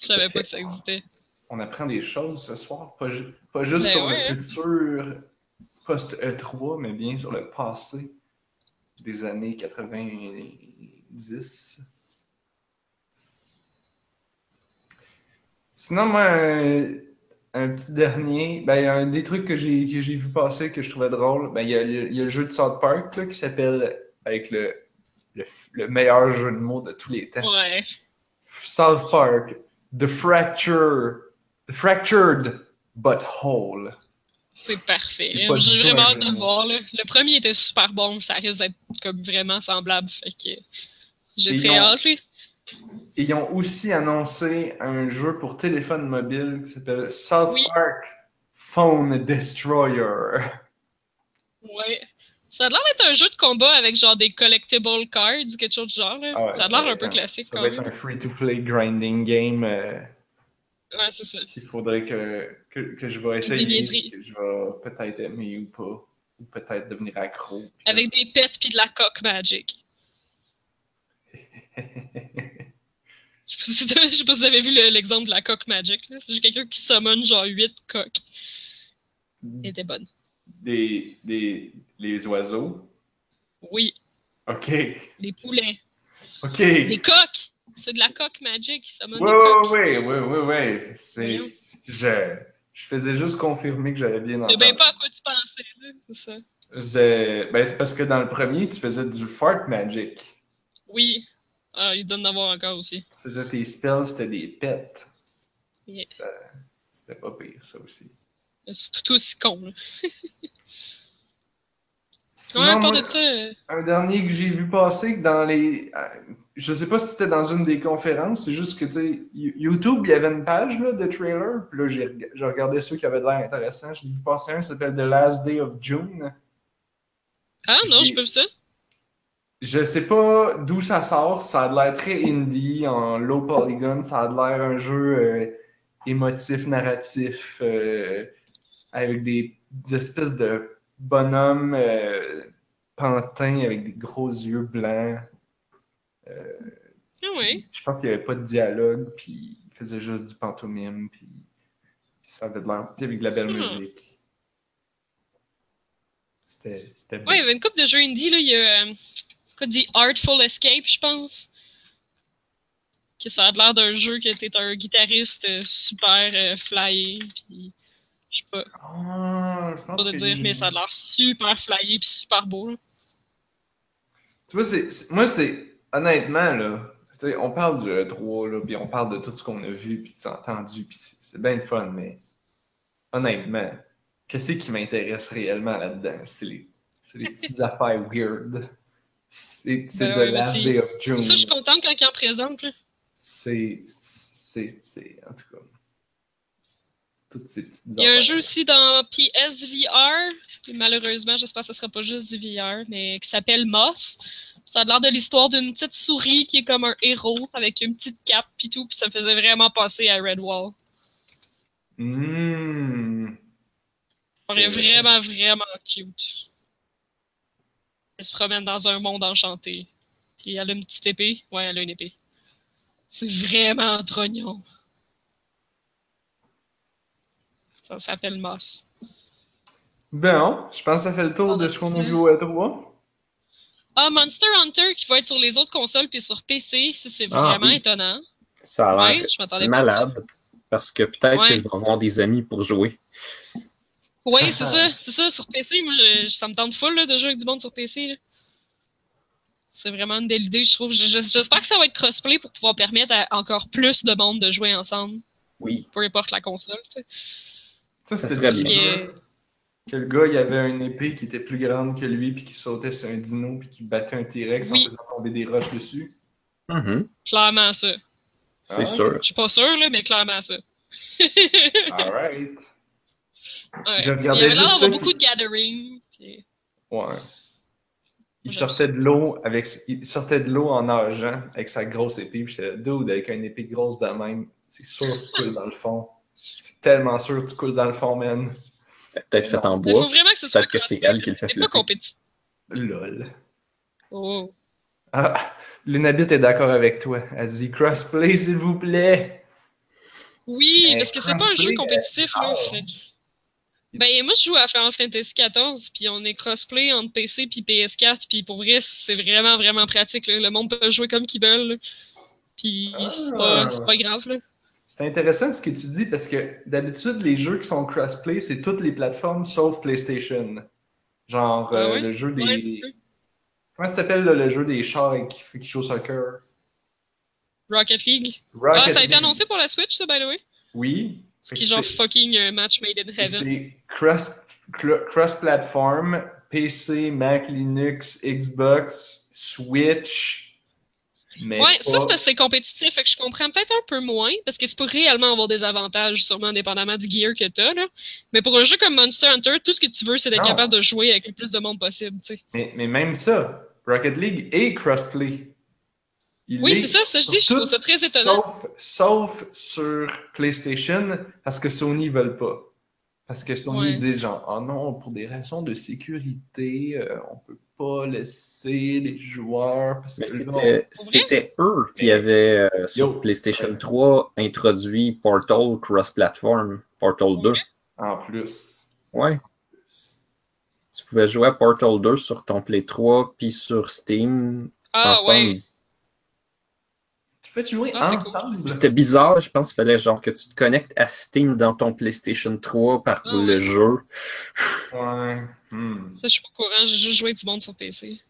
S2: Je savais pas que ça existait.
S3: On apprend des choses ce soir, pas, ju- pas juste
S2: Ben
S3: sur
S2: ouais, hein.
S3: le futur post-E3, mais bien sur le passé des années 90. Sinon, moi, un, un petit dernier, ben, un des trucs que j'ai que j'ai vu passer que je trouvais drôle, ben, il y, a le- il y a le jeu de South Park là, qui s'appelle, avec le, le, le meilleur jeu de mots de tous les temps.
S2: Ouais.
S3: South Park, The Fracture, The Fractured But Whole.
S2: C'est parfait. J'ai vraiment hâte de voir. Là. Le premier était super bon, ça risque d'être comme vraiment semblable. Fait que j'ai
S3: Et
S2: très
S3: ont-
S2: hâte. Là.
S3: Ils ont aussi annoncé un jeu pour téléphone mobile qui s'appelle South
S2: Oui.
S3: Park Phone Destroyer.
S2: Ouais. Ça a l'air d'être un jeu de combat avec genre des collectible cards ou quelque chose du genre. Là.
S3: Ah ouais,
S2: ça a
S3: va
S2: l'air un peu classique
S3: Ça
S2: quand
S3: va
S2: même.
S3: être un free-to-play grinding game euh,
S2: Ouais, c'est ça.
S3: qu'il faudrait que, que, que je vais essayer, que je vais peut-être aimer ou pas, ou peut-être devenir accro.
S2: Avec des pets puis de la coque magic. Je sais pas si, je vous avez vu le- l'exemple de la coque magic. là. C'est juste quelqu'un qui summon genre 8 coques. Elle était bonne.
S3: des, des les oiseaux?
S2: Oui,
S3: Ok,
S2: les poulets.
S3: ok.
S2: Des coques! C'est de la coque magic, ça m'a
S3: Oui,
S2: des coques.
S3: oui, oui, oui, oui. C'est.
S2: Voyons.
S3: Je, je faisais juste confirmer que j'avais bien
S2: Je
S3: entendu.
S2: sais bien pas à quoi tu pensais, là, c'est ça.
S3: Ben, c'est parce que dans le premier, tu faisais du fart magic.
S2: Oui. Ah, il donne d'avoir encore aussi.
S3: Tu faisais tes spells, c'était des pets.
S2: Yeah.
S3: C'était pas pire, ça aussi.
S2: C'est tout aussi con, là.
S3: Sinon,
S2: ouais,
S3: moi,
S2: de ça, euh,
S3: un dernier que j'ai vu passer dans les. euh, Je sais pas si c'était dans une des conférences, c'est juste que, tu sais, You- YouTube, il y avait une page là, de trailer, puis là, j'ai reg- je regardais ceux qui avaient de l'air intéressants. J'ai vu passer un qui s'appelle The Last Day of June.
S2: Ah non,
S3: j'ai
S2: pas vu ça.
S3: Je sais pas d'où ça sort, ça a de l'air très indie, en low polygon, ça a de l'air un jeu euh, émotif, narratif, euh, avec des, des espèces de bonhommes euh, pantins avec des gros yeux blancs.
S2: Ah ouais.
S3: Je pense qu'il n'y avait pas de dialogue, puis il faisait juste du pantomime, puis, ça avait de l'air. Puis avec de la belle
S2: Hmm.
S3: musique. C'était c'était.
S2: Ouais, il y avait une couple de jeux indie, là. Il y a. dit Artful Escape, je pense. Que ça a l'air d'un jeu que t'es un guitariste euh, super euh, flyé, puis. Je sais pas,
S3: Ah, je pense
S2: pas de dire, mais ça a l'air super flyé, puis super beau, là.
S3: Tu vois, c'est, moi, c'est honnêtement, là, on parle du E3, là, puis on parle de tout ce qu'on a vu, puis entendu, puis c'est, bien le fun, mais honnêtement, qu'est-ce qui m'intéresse réellement là-dedans? C'est les, c'est les petites affaires weird. C'est,
S2: Ben
S3: The
S2: ouais, mais
S3: Last
S2: c'est-
S3: Day of June.
S2: pour ça je suis contente quand ils en présentent, là.
S3: C'est, c'est, c'est, en tout cas, toutes ces petites
S2: Il y a un jeu aussi dans PSVR, et malheureusement, j'espère que ce sera pas juste du VR, mais qui s'appelle Moss. Ça a l'air de l'histoire d'une petite souris qui est comme un héros avec une petite cape et tout, puis ça me faisait vraiment penser à Redwall.
S3: Mmh. C'est-
S2: vraiment, vraiment cute. Elle se promène dans un monde enchanté. Puis elle a une petite épée. Ouais, elle a une épée. C'est vraiment trognon. Ça s'appelle Moss.
S3: Bon, je pense que ça fait le tour
S2: On
S3: de
S2: a
S3: ce qu'on a vu au E E3.
S2: Ah, Monster Hunter qui va être sur les autres consoles puis sur PC, ça, c'est
S1: Ah,
S2: vraiment
S1: oui.
S2: étonnant.
S1: Ça a l'air
S2: à
S1: malade. Parce que peut-être
S2: Ouais.
S1: que je vais avoir des amis pour jouer.
S2: Oui, c'est ça, c'est ça, sur PC, moi, je- ça me tente full là, de jouer avec du monde sur PC. C'est vraiment une belle idée, je trouve. Je- je- J'espère que ça va être crossplay pour pouvoir permettre à encore plus de monde de jouer ensemble,
S1: Oui.
S2: peu importe la console. tu sais.
S3: C'était
S2: bien.
S3: jeu que le gars, il avait une épée qui était plus grande que lui, puis qui sautait sur un dino, puis qui battait un T-Rex
S2: Oui.
S3: en faisant tomber des roches dessus.
S1: Mhm.
S2: Clairement ça.
S1: C'est
S3: Ah.
S1: sûr.
S2: Je suis pas sûr, là, mais clairement ça.
S3: Alright.
S2: Ouais.
S3: Je
S2: Il y
S3: regardais juste
S2: d'avoir
S3: ça
S2: beaucoup de gathering. puis-
S3: Ouais. Il sortait de l'eau avec il sortait de l'eau en nageant avec sa grosse épée. Puis j'étais dude avec une épée grosse de même. C'est sûr que tu coules dans le fond. C'est tellement sûr que tu coules dans le fond, man.
S1: Peut-être fait en
S2: Il faut
S1: bois.
S2: vraiment que ce soit
S1: Peut-être que c'est
S2: crossplay,
S1: elle qui le fait
S2: C'est pas compétitif.
S3: Lol.
S2: Oh.
S3: Ah, Lunabit est d'accord avec toi. Elle dit crossplay, s'il vous plaît.
S2: Oui,
S3: Mais
S2: parce que c'est pas un jeu compétitif, là.
S3: euh,
S2: fait Ben, moi, je joue à Final Fantasy XIV, puis on est crossplay entre PC puis PS4, puis pour vrai, c'est vraiment, vraiment pratique, là. Le monde peut jouer comme qu'ils veulent. Puis c'est
S3: Ah.
S2: pas, c'est pas grave, là.
S3: C'est intéressant ce que tu dis parce que d'habitude, les jeux qui sont crossplay, c'est toutes les plateformes sauf PlayStation. Genre
S2: Ah
S3: euh,
S2: ouais?
S3: le jeu des.
S2: Ouais.
S3: Comment ça s'appelle le jeu des chars qui, qui joue au soccer?
S2: Rocket League.
S3: Rocket
S2: ah, ça a été annoncé pour la Switch, ça, by the way?
S3: Oui.
S2: Ce qui est genre fucking euh, match made in heaven.
S3: C'est cross, cross-platform, PC, Mac, Linux, Xbox, Switch. Mais
S2: Ouais,
S3: pas-
S2: ça, c'est parce que c'est compétitif, fait que je comprends peut-être un peu moins, parce que tu peux réellement avoir des avantages, sûrement indépendamment du gear que t'as, là. Mais pour un jeu comme Monster Hunter, tout ce que tu veux, c'est d'être capable de jouer avec le plus de monde possible, tu sais.
S3: mais, mais même ça, Rocket League est crossplay. Il
S2: Oui,
S3: est
S2: c'est ça, ça, je dis, je trouve ça très étonnant.
S3: Sauf, sauf sur PlayStation, parce que Sony ne veulent pas. Parce que Sony
S2: Ouais.
S3: dit genre, oh non, pour des raisons de sécurité, euh, on peut pas laisser les joueurs.
S1: C'était eux qui avaient, euh, sur
S3: Yo.
S1: PlayStation 3, introduit Portal Cross-Platform, Portal 2.
S3: on- en plus.
S1: Ouais. Tu pouvais jouer à Portal 2 sur ton Play 3 puis sur Steam
S2: Ah,
S1: ensemble.
S2: ouais.
S3: Tu fais-tu jouer
S2: Ah,
S3: ensemble?
S1: C'était bizarre, je pense qu'il fallait genre que tu te connectes à Steam dans ton PlayStation 3 par
S2: Ah,
S1: le jeu.
S3: Ouais. Hmm.
S2: Ça, je suis pas au courant, j'ai juste joué du monde sur PC.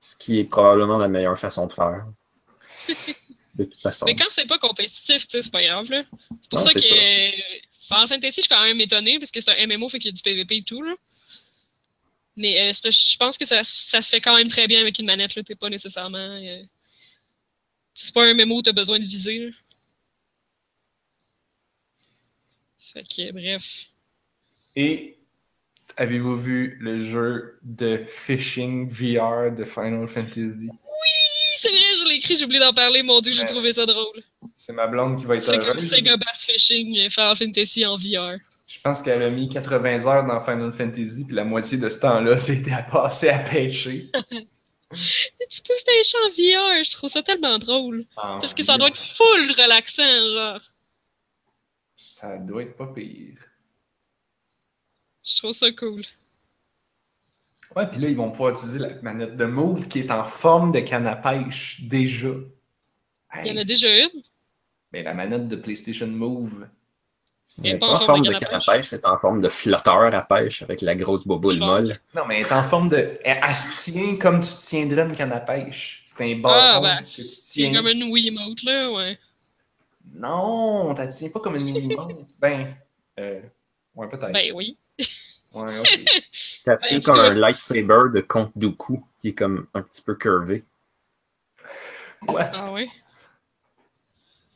S1: Ce qui est probablement la meilleure façon de faire. De toute façon.
S2: Mais quand c'est pas compétitif, tu c'est pas grave, là. C'est pour
S1: Non,
S2: ça que Final Fantasy, je suis quand même étonné, parce que c'est un MMO, fait qu'il y a du PVP et tout, là. Mais euh, je pense que ça, ça se fait quand même très bien avec une manette, là. T'es pas nécessairement. euh, C'est pas un MMO où t'as besoin de viser, là. Fait que, bref.
S3: Et avez-vous vu le jeu de phishing VR de Final Fantasy?
S2: Oui, c'est vrai, je l'ai écrit, j'ai oublié d'en parler, mon dieu, j'ai trouvé ça drôle.
S3: C'est ma blonde qui va être
S2: C'est comme
S3: heureuse.
S2: Sega Bass Fishing, euh, Final Fantasy en VR.
S3: Je pense qu'elle a mis 80 heures dans Final Fantasy, puis la moitié de ce temps-là, c'était à passer à pêcher.
S2: Tu peux pêcher en VR, je trouve ça tellement drôle. Parce que ça doit être full relaxant, genre.
S3: Ça doit être pas pire.
S2: Je trouve ça cool.
S3: Ouais, puis là, ils vont pouvoir utiliser la manette de Move qui est en forme de canne à pêche, déjà.
S2: Il y en a déjà une.
S3: Mais la manette de PlayStation Move,
S1: C'est pas en forme de
S2: canne à pêche.
S1: c'est en forme de flotteur à pêche avec la grosse boboule molle.
S3: Non, mais elle est en forme de. Elle, se tient comme tu tiendrais une canne à pêche. C'est un
S2: Ah,
S3: bâton
S2: ben,
S3: que tu
S2: C'est
S3: tiens.
S2: comme une Wiimote, là, ouais.
S3: Non, tu tiens pas comme une Wiimote. ben, euh, ouais, peut-être.
S2: Ben oui.
S3: Ouais, ok.
S1: T'as
S2: Ben, en tout
S1: comme un lightsaber de Count Dooku qui est comme un petit peu curvé.
S3: Ouais.
S2: Ah ouais.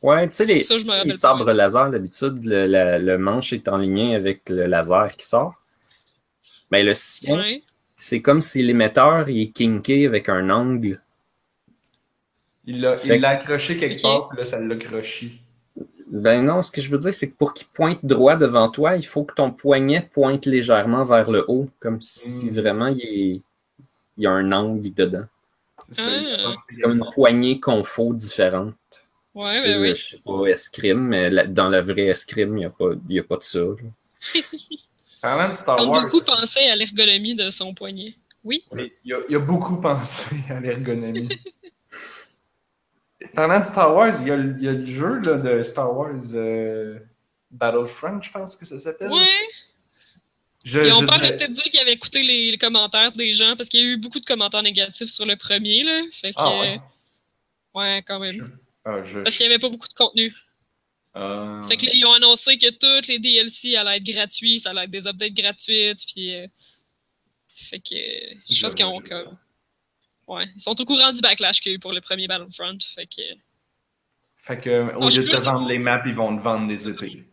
S1: Ouais, tu sais, les,
S2: Ça,
S1: les
S2: pas.
S1: sabres laser, d'habitude, le, la- le manche est en ligne avec le laser qui sort. Mais le sien,
S2: Ouais.
S1: c'est comme si l'émetteur il est kinké avec un angle.
S3: Il l'a
S1: Fait
S3: il l'a accroché quelque part, puis là, ça l'a croché.
S1: Ben non, ce que je veux dire, c'est que pour qu'il pointe droit devant toi, il faut que ton poignet pointe légèrement vers le haut, comme si
S3: Mm.
S1: vraiment il, est- il y a un angle dedans.
S3: C'est
S2: Ah.
S1: C'est comme une poignée confo différente.
S2: Ouais,
S1: Style,
S2: ben oui.
S1: Je sais pas, escrime, mais la- dans la vraie escrime, il n'y a, pas- il y a pas de ça.
S3: Parlant de Star Wars,
S2: beaucoup pensaient à l'ergonomie de son poignet. Oui.
S3: oui, il, a, il a beaucoup pensé à l'ergonomie. Parlant de Star Wars, il y a, le- il y a le jeu là, de Star Wars euh, Battlefront, je pense que ça s'appelle. Je,
S2: Et on
S3: je
S2: peut
S3: dirais-
S2: arrêter de dire qu'il avait écouté les, les commentaires des gens parce qu'il y a eu beaucoup de commentaires négatifs sur le premier, là. Fait que.
S3: Ah ouais.
S2: euh, ouais, quand même.
S3: Ah, je...
S2: Parce qu'il n'y avait pas beaucoup de contenu.
S3: Ah.
S2: Fait que là, ils ont annoncé que tous les DLC allaient être gratuits, ça allait être des updates gratuites, puis. euh, Fait que. euh, Je pense qu'ils ont comme. Ouais, ils sont au courant du backlash qu'il y a eu pour le premier Battlefront. Fait que.
S3: Fait que, au lieu de te vendre les maps, ils vont te vendre des épées.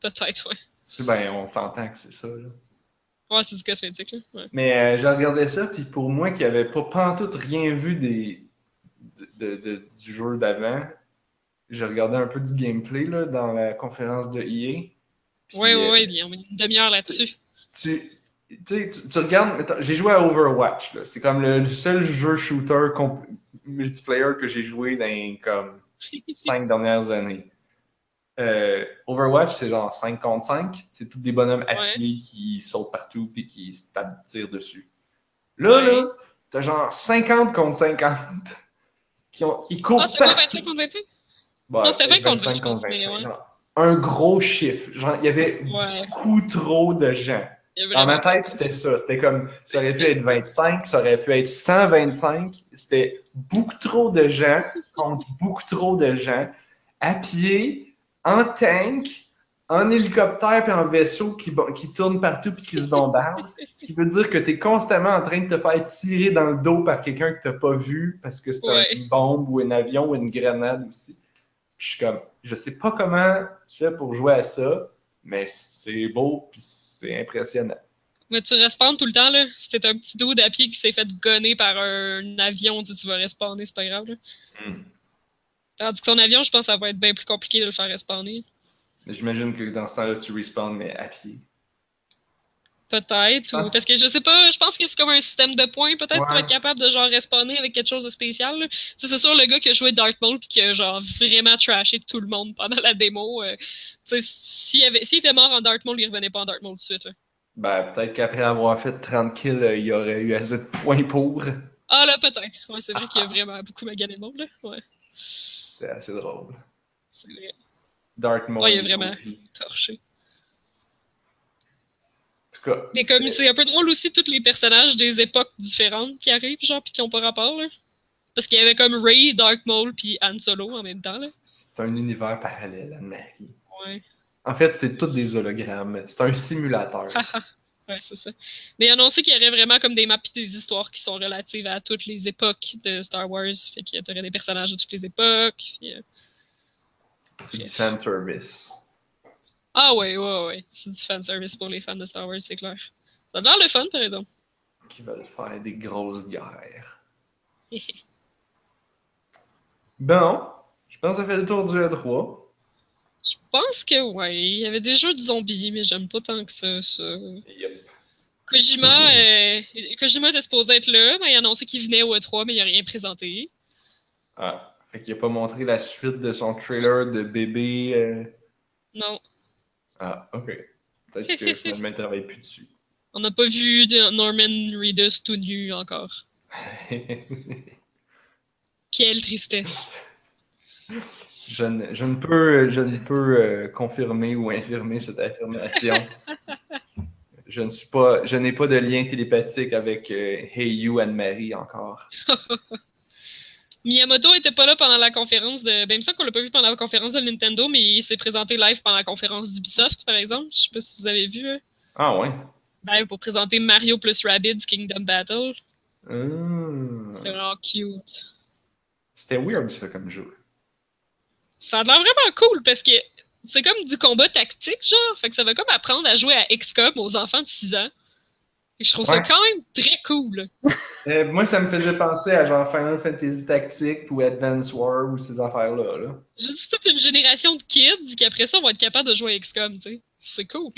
S2: Peut-être, ouais.
S3: Ben, on s'entend que c'est ça. Là.
S2: Ouais, c'est du cosmétique, là. Ouais.
S3: Mais euh, j'ai regardé ça, puis pour moi qui n'avais pas pantoute rien vu des, de, de- de- du jeu d'avant, j'ai regardé un peu du gameplay là, dans la conférence de EA. Puis,
S2: Ouais, ouais,
S3: euh,
S2: bien, on met une demi-heure là-dessus.
S3: tu, tu, sais, tu- tu regardes, j'ai joué à Overwatch, c'est comme le, le seul jeu shooter multiplayer que j'ai joué dans les, comme cinq dernières années. Euh, Overwatch, c'est genre 5 contre 5, c'est tous des bonhommes
S2: Ouais.
S3: pied qui sautent partout puis qui se tapent, tirent dessus. Là,
S2: Ouais.
S3: là, t'as genre 50 contre 50 qui, ont, qui courent
S2: Ah, c'était pas
S3: partout.
S2: 25 contre 25?
S3: Ouais,
S2: Non, c'était 20 contre
S3: 25
S2: 20, je pense, mais ouais.
S3: genre. un gros chiffre. Genre, il y avait
S2: Ouais.
S3: beaucoup trop de gens. Dans ma tête, c'était ça. C'était comme, ça aurait pu être 25, ça aurait pu être 125. C'était beaucoup trop de gens contre beaucoup trop de gens, à pied, en tank, en hélicoptère puis en vaisseau qui, qui tournent partout puis qui se bombardent. Ce qui veut dire que tu es constamment en train de te faire tirer dans le dos par quelqu'un que tu n'as pas vu parce que c'est
S2: Ouais.
S3: une bombe ou un avion ou une grenade aussi. Puis je suis comme, je sais pas comment tu fais pour jouer à ça, mais c'est beau puis c'est impressionnant.
S2: Mais tu respawns tout le temps, là. Si t'es un petit dude à pied qui s'est fait gonner par un avion, tu, tu vas respawner, c'est pas grave, là.
S3: Hmm.
S2: Tandis que ton avion, je pense que ça va être bien plus compliqué de le faire respawner.
S3: J'imagine que dans ce temps-là, tu respawns, mais à pied.
S2: Peut-être. Ou- Parce que je sais pas, je pense que c'est comme un système de points, peut-être, pour être capable de genre respawner avec quelque chose de spécial. là. Tu sais, c'est sûr, le gars qui a joué Dark Maul puis qui a genre vraiment trashé tout le monde pendant la démo. euh, tu sais, s'il avait- s'il était mort en Dark Maul, il revenait pas en Dark Maul tout de suite. là.
S3: Ben, peut-être qu'après avoir fait 30 kills, euh, il y aurait eu assez de points pour.
S2: Ah là, peut-être. Ouais, c'est vrai qu'il y a vraiment beaucoup magané de monde, là. Ouais,
S3: C'était assez drôle.
S2: c'est vrai.
S3: Dark Maul.
S2: Ouais, il vraiment-. Torché.
S3: En tout cas.
S2: Mais comme c'est un peu drôle aussi, tous les personnages des époques différentes qui arrivent, genre, pis qui ont pas rapport, là. Parce qu'il y avait comme Ray, Dark Maul, puis Han Solo en même temps, là.
S3: C'est un univers parallèle, Anne-Marie.
S2: Ouais.
S3: En fait, c'est tous des hologrammes. C'est un simulateur.
S2: Ouais, c'est ça. Mais ont annoncé qu'il y aurait vraiment comme des maps et des histoires qui sont relatives à toutes les époques de Star Wars. Fait qu'il y aurait des personnages de toutes les époques. puis, euh,
S3: c'est du fanservice.
S2: Ah ouais, ouais, ouais. C'est du fanservice pour les fans de Star Wars, c'est clair. Ça a l'air le fun, par exemple.
S3: Qui veulent faire des grosses guerres. Bon, je pense que ça fait le tour du E E3.
S2: Je pense que ouais. Il y avait des jeux de zombies, mais j'aime pas tant que ça. ça.
S3: Yep.
S2: Kojima, Kojima était supposé être là, mais il a annoncé qu'il venait au E3, mais il a rien présenté.
S3: Ah, fait qu'il a pas montré la suite de son trailer de bébé. euh.
S2: Non.
S3: Ah, ok. Peut-être que finalement il travaille plus dessus.
S2: On n'a pas vu Norman Reedus tout nu encore. Quelle tristesse.
S3: je, ne, je ne peux, je ne peux euh, confirmer ou infirmer cette affirmation. je ne suis pas, je n'ai pas de lien télépathique avec euh, Hey You Anne-Marie encore.
S2: Miyamoto était pas là pendant la conférence de. Ben, il me semble qu'on l'a pas vu pendant la conférence de Nintendo, mais il s'est présenté live pendant la conférence d'Ubisoft, par exemple. Je sais pas si vous avez vu. hein.
S3: Ah ouais.
S2: Ben, pour présenter Mario plus Rabbids Kingdom Battle.
S3: Hum.
S2: C'était vraiment cute.
S3: C'était weird ça comme jeu.
S2: Ça a l'air vraiment cool parce que c'est comme du combat tactique, genre. Fait que ça va comme apprendre à jouer à XCOM aux enfants de 6 ans. Et je trouve ça quand même très cool.
S3: Euh, moi, ça me faisait penser à genre Final Fantasy Tactique ou Advance War ou ces affaires-là. Là.
S2: Je dis toute une génération de kids qui après ça vont être capables de jouer à XCOM, tu sais. C'est cool.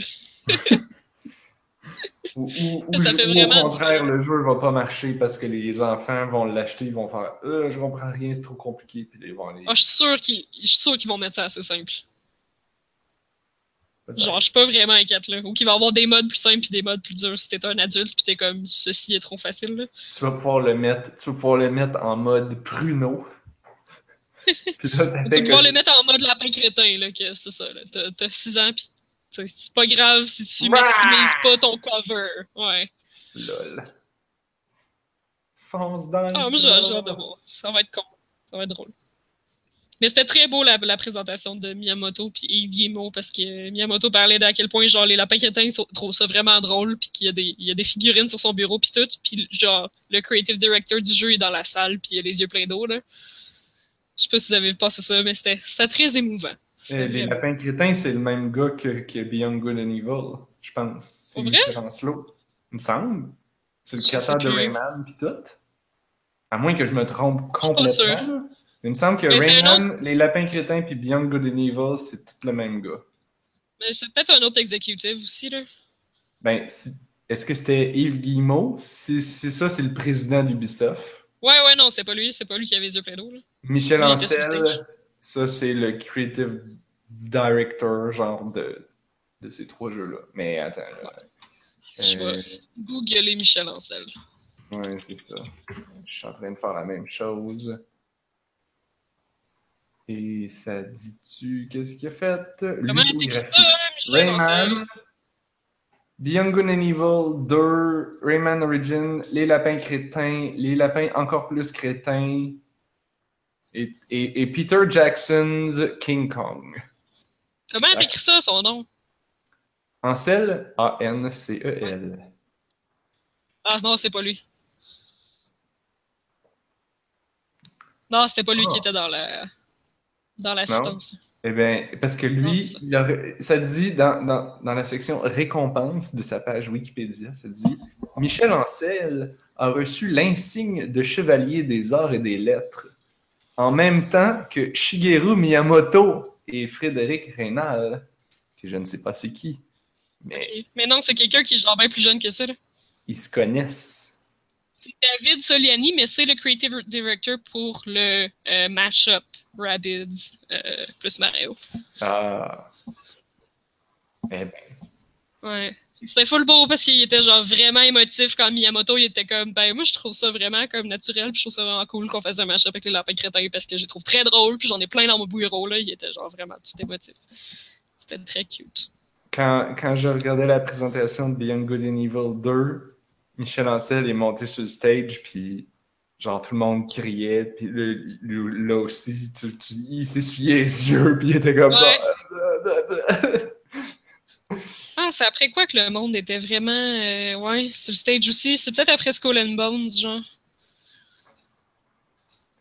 S3: Ou, ou- ou
S2: Ça fait vraiment
S3: au contraire, le jeu va pas marcher parce que les enfants vont l'acheter, ils vont faire euh, je comprends rien, c'est trop compliqué, puis ils vont aller.
S2: Ah, je suis sûr qu'ils je suis sûr qu'ils vont mettre ça assez simple. Genre, je suis pas vraiment inquiète, là. Ou qu'il va y avoir des modes plus simples puis des modes plus durs si t'es un adulte puis t'es comme, ceci est trop facile, là.
S3: Tu vas pouvoir le mettre, tu vas pouvoir le mettre en mode pruneau. puis là, ça
S2: Tu vas pouvoir
S3: que-
S2: les mettre en mode lapin crétin, là, que c'est ça, là. T'as- T'as 6 ans pis c'est pas grave si tu maximises pas ton cover. Ouais.
S3: Lol. Fonce dans le
S2: Ah, moi, j'ai hâte de voir. Ça va être con. Ça va être drôle. Mais c'était très beau la, la présentation de Miyamoto puis Yves Guillemot parce que Miyamoto parlait d'à quel point genre les lapins crétins trouvent ça vraiment drôle puis qu'il y a des il y a des figurines sur son bureau puis tout puis genre le creative director du jeu est dans la salle puis il a les yeux pleins d'eau là. Je sais pas si vous avez passé ça mais c'était très émouvant.
S3: Euh, les lapins crétins, c'est le même gars que, que Beyond Good and Evil, je pense. C'est? Michel Ancelot. Il me semble. C'est le créateur de. Rayman pis tout. À moins que je me trompe complètement. Il me semble que Rayman, les lapins crétins puis Beyond Good and Evil, c'est tout le même gars.
S2: Mais c'est peut-être un autre exécutif aussi là.
S3: Ben, si- est-ce que c'était Yves Guillemot? C'est ça, c'est le président d'Ubisoft.
S2: Ouais ouais non, c'est pas lui, c'est pas lui qui avait les yeux d'eau là.
S3: Michel Ancel, ça c'est le creative director genre de, de ces trois jeux-là. Mais attends, là.
S2: Je
S3: Euh,
S2: vais googler Michel Ancel.
S3: Ouais, c'est ça. Je suis en train de faire la même chose. Et ça dit-tu qu'est-ce qu'il a fait?
S2: Comment ça?
S3: Rayman, Beyond Good and Evil 2, Rayman Origin, Les Lapins Crétins, Les Lapins Encore Plus Crétins, et, et, et Peter Jackson's King Kong.
S2: Comment t'écris ça, son nom?
S3: Ansel, A-N-C-E-L.
S2: Ah non, c'est pas lui. Non, c'était pas lui
S3: Ah.
S2: qui était dans la dans l'assistance.
S3: Eh bien, parce que lui,
S2: ça.
S3: il aurait- ça dit dans, dans, dans la section récompense de sa page Wikipédia, ça dit Michel Ancel a reçu l'insigne de chevalier des arts et des lettres, en même temps que Shigeru Miyamoto et Frédéric Reynal, que je ne sais pas c'est qui, mais.
S2: Mais non, c'est quelqu'un qui est genre bien plus jeune que ça. là.
S3: ils se connaissent.
S2: C'est David Soliani, mais c'est le creative director pour le euh, mashup Rabbids euh, plus Mario.
S3: Ah. Eh bien,
S2: Ouais. C'était full beau parce qu'il était genre vraiment émotif quand Miyamoto il était comme ben moi je trouve ça vraiment comme naturel puis je trouve ça vraiment cool qu'on fasse un match avec les lapins crétins parce que je les trouve très drôle puis j'en ai plein dans mon bureau là il était genre vraiment tout émotif c'était très cute
S3: Quand, quand je regardais la présentation de Beyond Good and Evil 2, Michel Ancel est monté sur le stage, puis genre tout le monde criait, puis là, lui- là aussi, tu- tu- il s'essuyait les yeux, puis il était comme
S2: Ouais.
S3: genre...
S2: ah c'est après quoi que le monde était vraiment euh, ouais sur le stage aussi? C'est peut-être après Skull and Bones genre.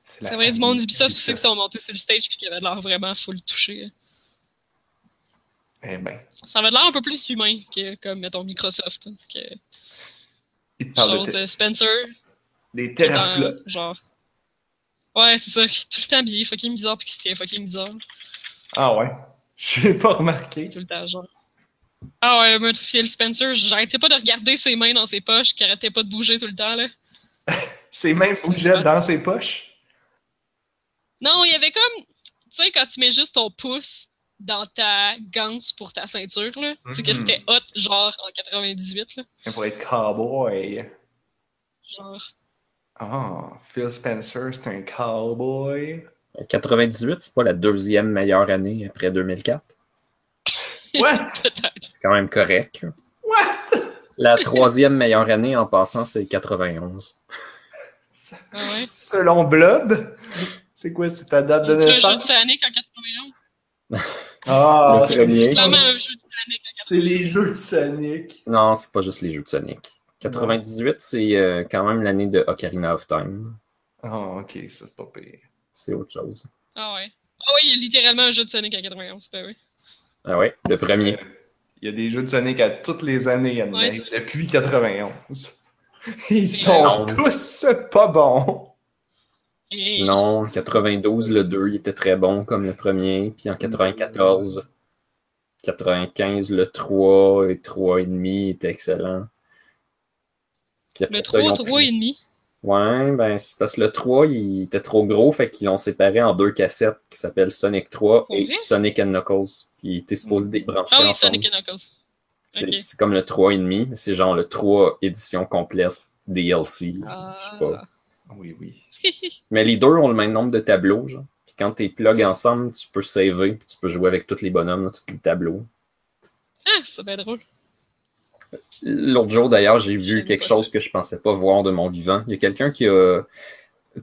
S3: C'est
S2: vrai du monde d'Ubisoft aussi qui
S3: Ubisoft.
S2: sont montés sur le stage puis qui avait l'air vraiment full touché
S3: Eh ben,
S2: ça avait l'air un peu plus humain que comme mettons Microsoft hein, que chose
S3: de
S2: euh, Spencer
S3: des teraflops.
S2: un- genre ouais c'est ça tout le temps habillé fucking bizarre puis qui se tient fucking bizarre
S3: Ah ouais? Je l'ai pas remarqué.
S2: tout le temps, genre. Ah ouais, moi, Phil Spencer, j'arrêtais pas de regarder ses mains dans ses poches, qui arrêtait pas de bouger tout le temps, là.
S3: Ses mains bougeaient dans ses poches?
S2: Non, il y avait comme, tu sais, quand tu mets juste ton pouce dans ta ganse pour ta ceinture, là, tu sais que
S3: Mhm.
S2: c'était hot, genre, en 98, là.
S3: Mais pour être cowboy.
S2: Genre.
S3: Ah, Phil Spencer, c'est un cowboy.
S1: 98, c'est pas la deuxième meilleure année après 2004.
S3: What?
S1: C'est quand même correct. là.
S3: What?
S1: La troisième meilleure année en passant, c'est 91.
S2: Ah ouais.
S3: Selon Blob, c'est quoi, c'est ta date de
S2: Tu un jeu de
S3: naissance?
S2: Sonic en 91?
S3: Ah,
S1: Le
S3: c'est
S1: premier.
S2: C'est vraiment
S3: ça.
S2: un jeu de Sonic en
S3: C'est les jeux de Sonic.
S1: Non, c'est pas juste les jeux de Sonic. 98, c'est euh, quand même l'année de Ocarina of Time.
S3: Ah, ok, ça c'est pas pire.
S1: C'est autre chose.
S2: Ah ouais. Ah ouais, il y a littéralement un jeu de Sonic en 91, ben oui.
S1: Ah ouais, le premier.
S3: Il y a des jeux de Sonic à toutes les années, Anne,
S2: Ouais,
S3: depuis 91. Ils sont
S1: Non.
S3: tous pas bons.
S2: Et-
S1: Non, en 92, le 2, il était très bon comme le premier. Puis en 94, 95, le 3 et 3,5 était excellent. Puis après
S2: Le
S1: ça, ils
S2: 3,
S1: ont
S2: 3
S1: pris-
S2: et demi.
S1: Ouais, ben c'est parce que le 3, il était trop gros, fait qu'ils l'ont séparé en deux cassettes qui s'appellent Sonic 3
S2: Pour
S1: et
S2: vrai?
S1: Sonic and Knuckles. Puis il était supposé débrancher
S2: Ah oui,
S1: ensemble.
S2: Sonic and Knuckles.
S1: C'est comme le 3,5, mais c'est genre le 3 édition complète DLC. Je sais pas.
S2: Ah.
S3: Oui, oui.
S1: Mais les deux ont le même nombre de tableaux, genre. Puis quand t'es plug ensemble, tu peux saver, puis tu peux jouer avec tous les bonhommes, là, tous les tableaux.
S2: ah, c'est bien drôle.
S1: L'autre jour, d'ailleurs, j'ai vu quelque chose que je pensais pas voir de mon vivant. Il y a quelqu'un qui a.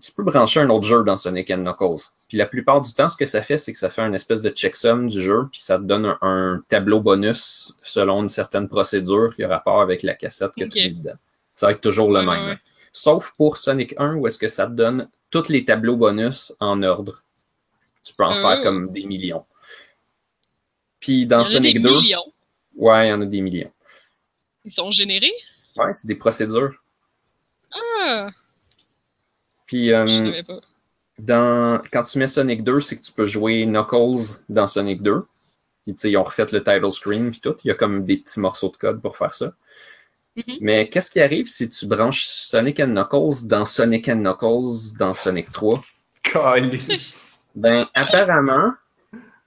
S1: Tu peux brancher un autre jeu dans Sonic and Knuckles. Puis la plupart du temps, ce que ça fait, c'est que ça fait une espèce de checksum du jeu, puis ça te donne un, un tableau bonus selon une certaine procédure qui a rapport avec la cassette que tu as dedans. Ça va être toujours le
S2: Ouais,
S1: même.
S2: ouais,
S1: là. Sauf pour Sonic 1, où est-ce que ça te donne tous les tableaux bonus en ordre. Tu peux en
S2: Oh.
S1: faire comme des millions. Puis dans
S2: Il y en a
S1: Sonic
S2: des
S1: 2,
S2: millions.
S1: ouais, il y en a des millions.
S2: Ils sont générés?
S1: Ouais, c'est des procédures.
S2: Ah,
S1: Puis euh,
S2: je savais pas.
S1: dans, quand tu mets Sonic 2, c'est que tu peux jouer Knuckles dans Sonic 2. Puis, tu sais, ils ont refait le title screen puis tout. Il y a comme des petits morceaux de code pour faire ça.
S2: Mhm.
S1: Mais qu'est-ce qui arrive si tu branches Sonic and Knuckles dans Sonic and Knuckles dans Sonic 3?
S3: Calice.
S1: Ben, apparemment,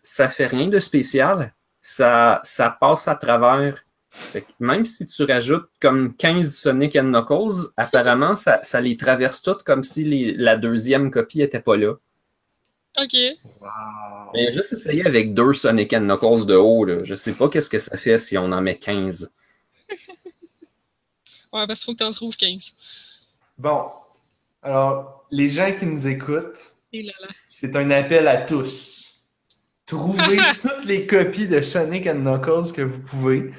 S1: ça fait rien de spécial. Ça, ça passe à travers. Fait que même si tu rajoutes comme 15 Sonic and Knuckles, apparemment, ça, ça les traverse toutes comme si les- la deuxième copie était pas là.
S2: Ok.
S3: Wow.
S1: Mais juste essayer avec deux Sonic and Knuckles de haut, là. Je sais pas qu'est-ce que ça fait si on en met 15.
S2: Ouais, parce qu'il faut que t'en trouves 15.
S3: Bon, alors, les gens qui nous écoutent, c'est un appel à tous. Trouvez toutes les copies de Sonic and Knuckles que vous pouvez.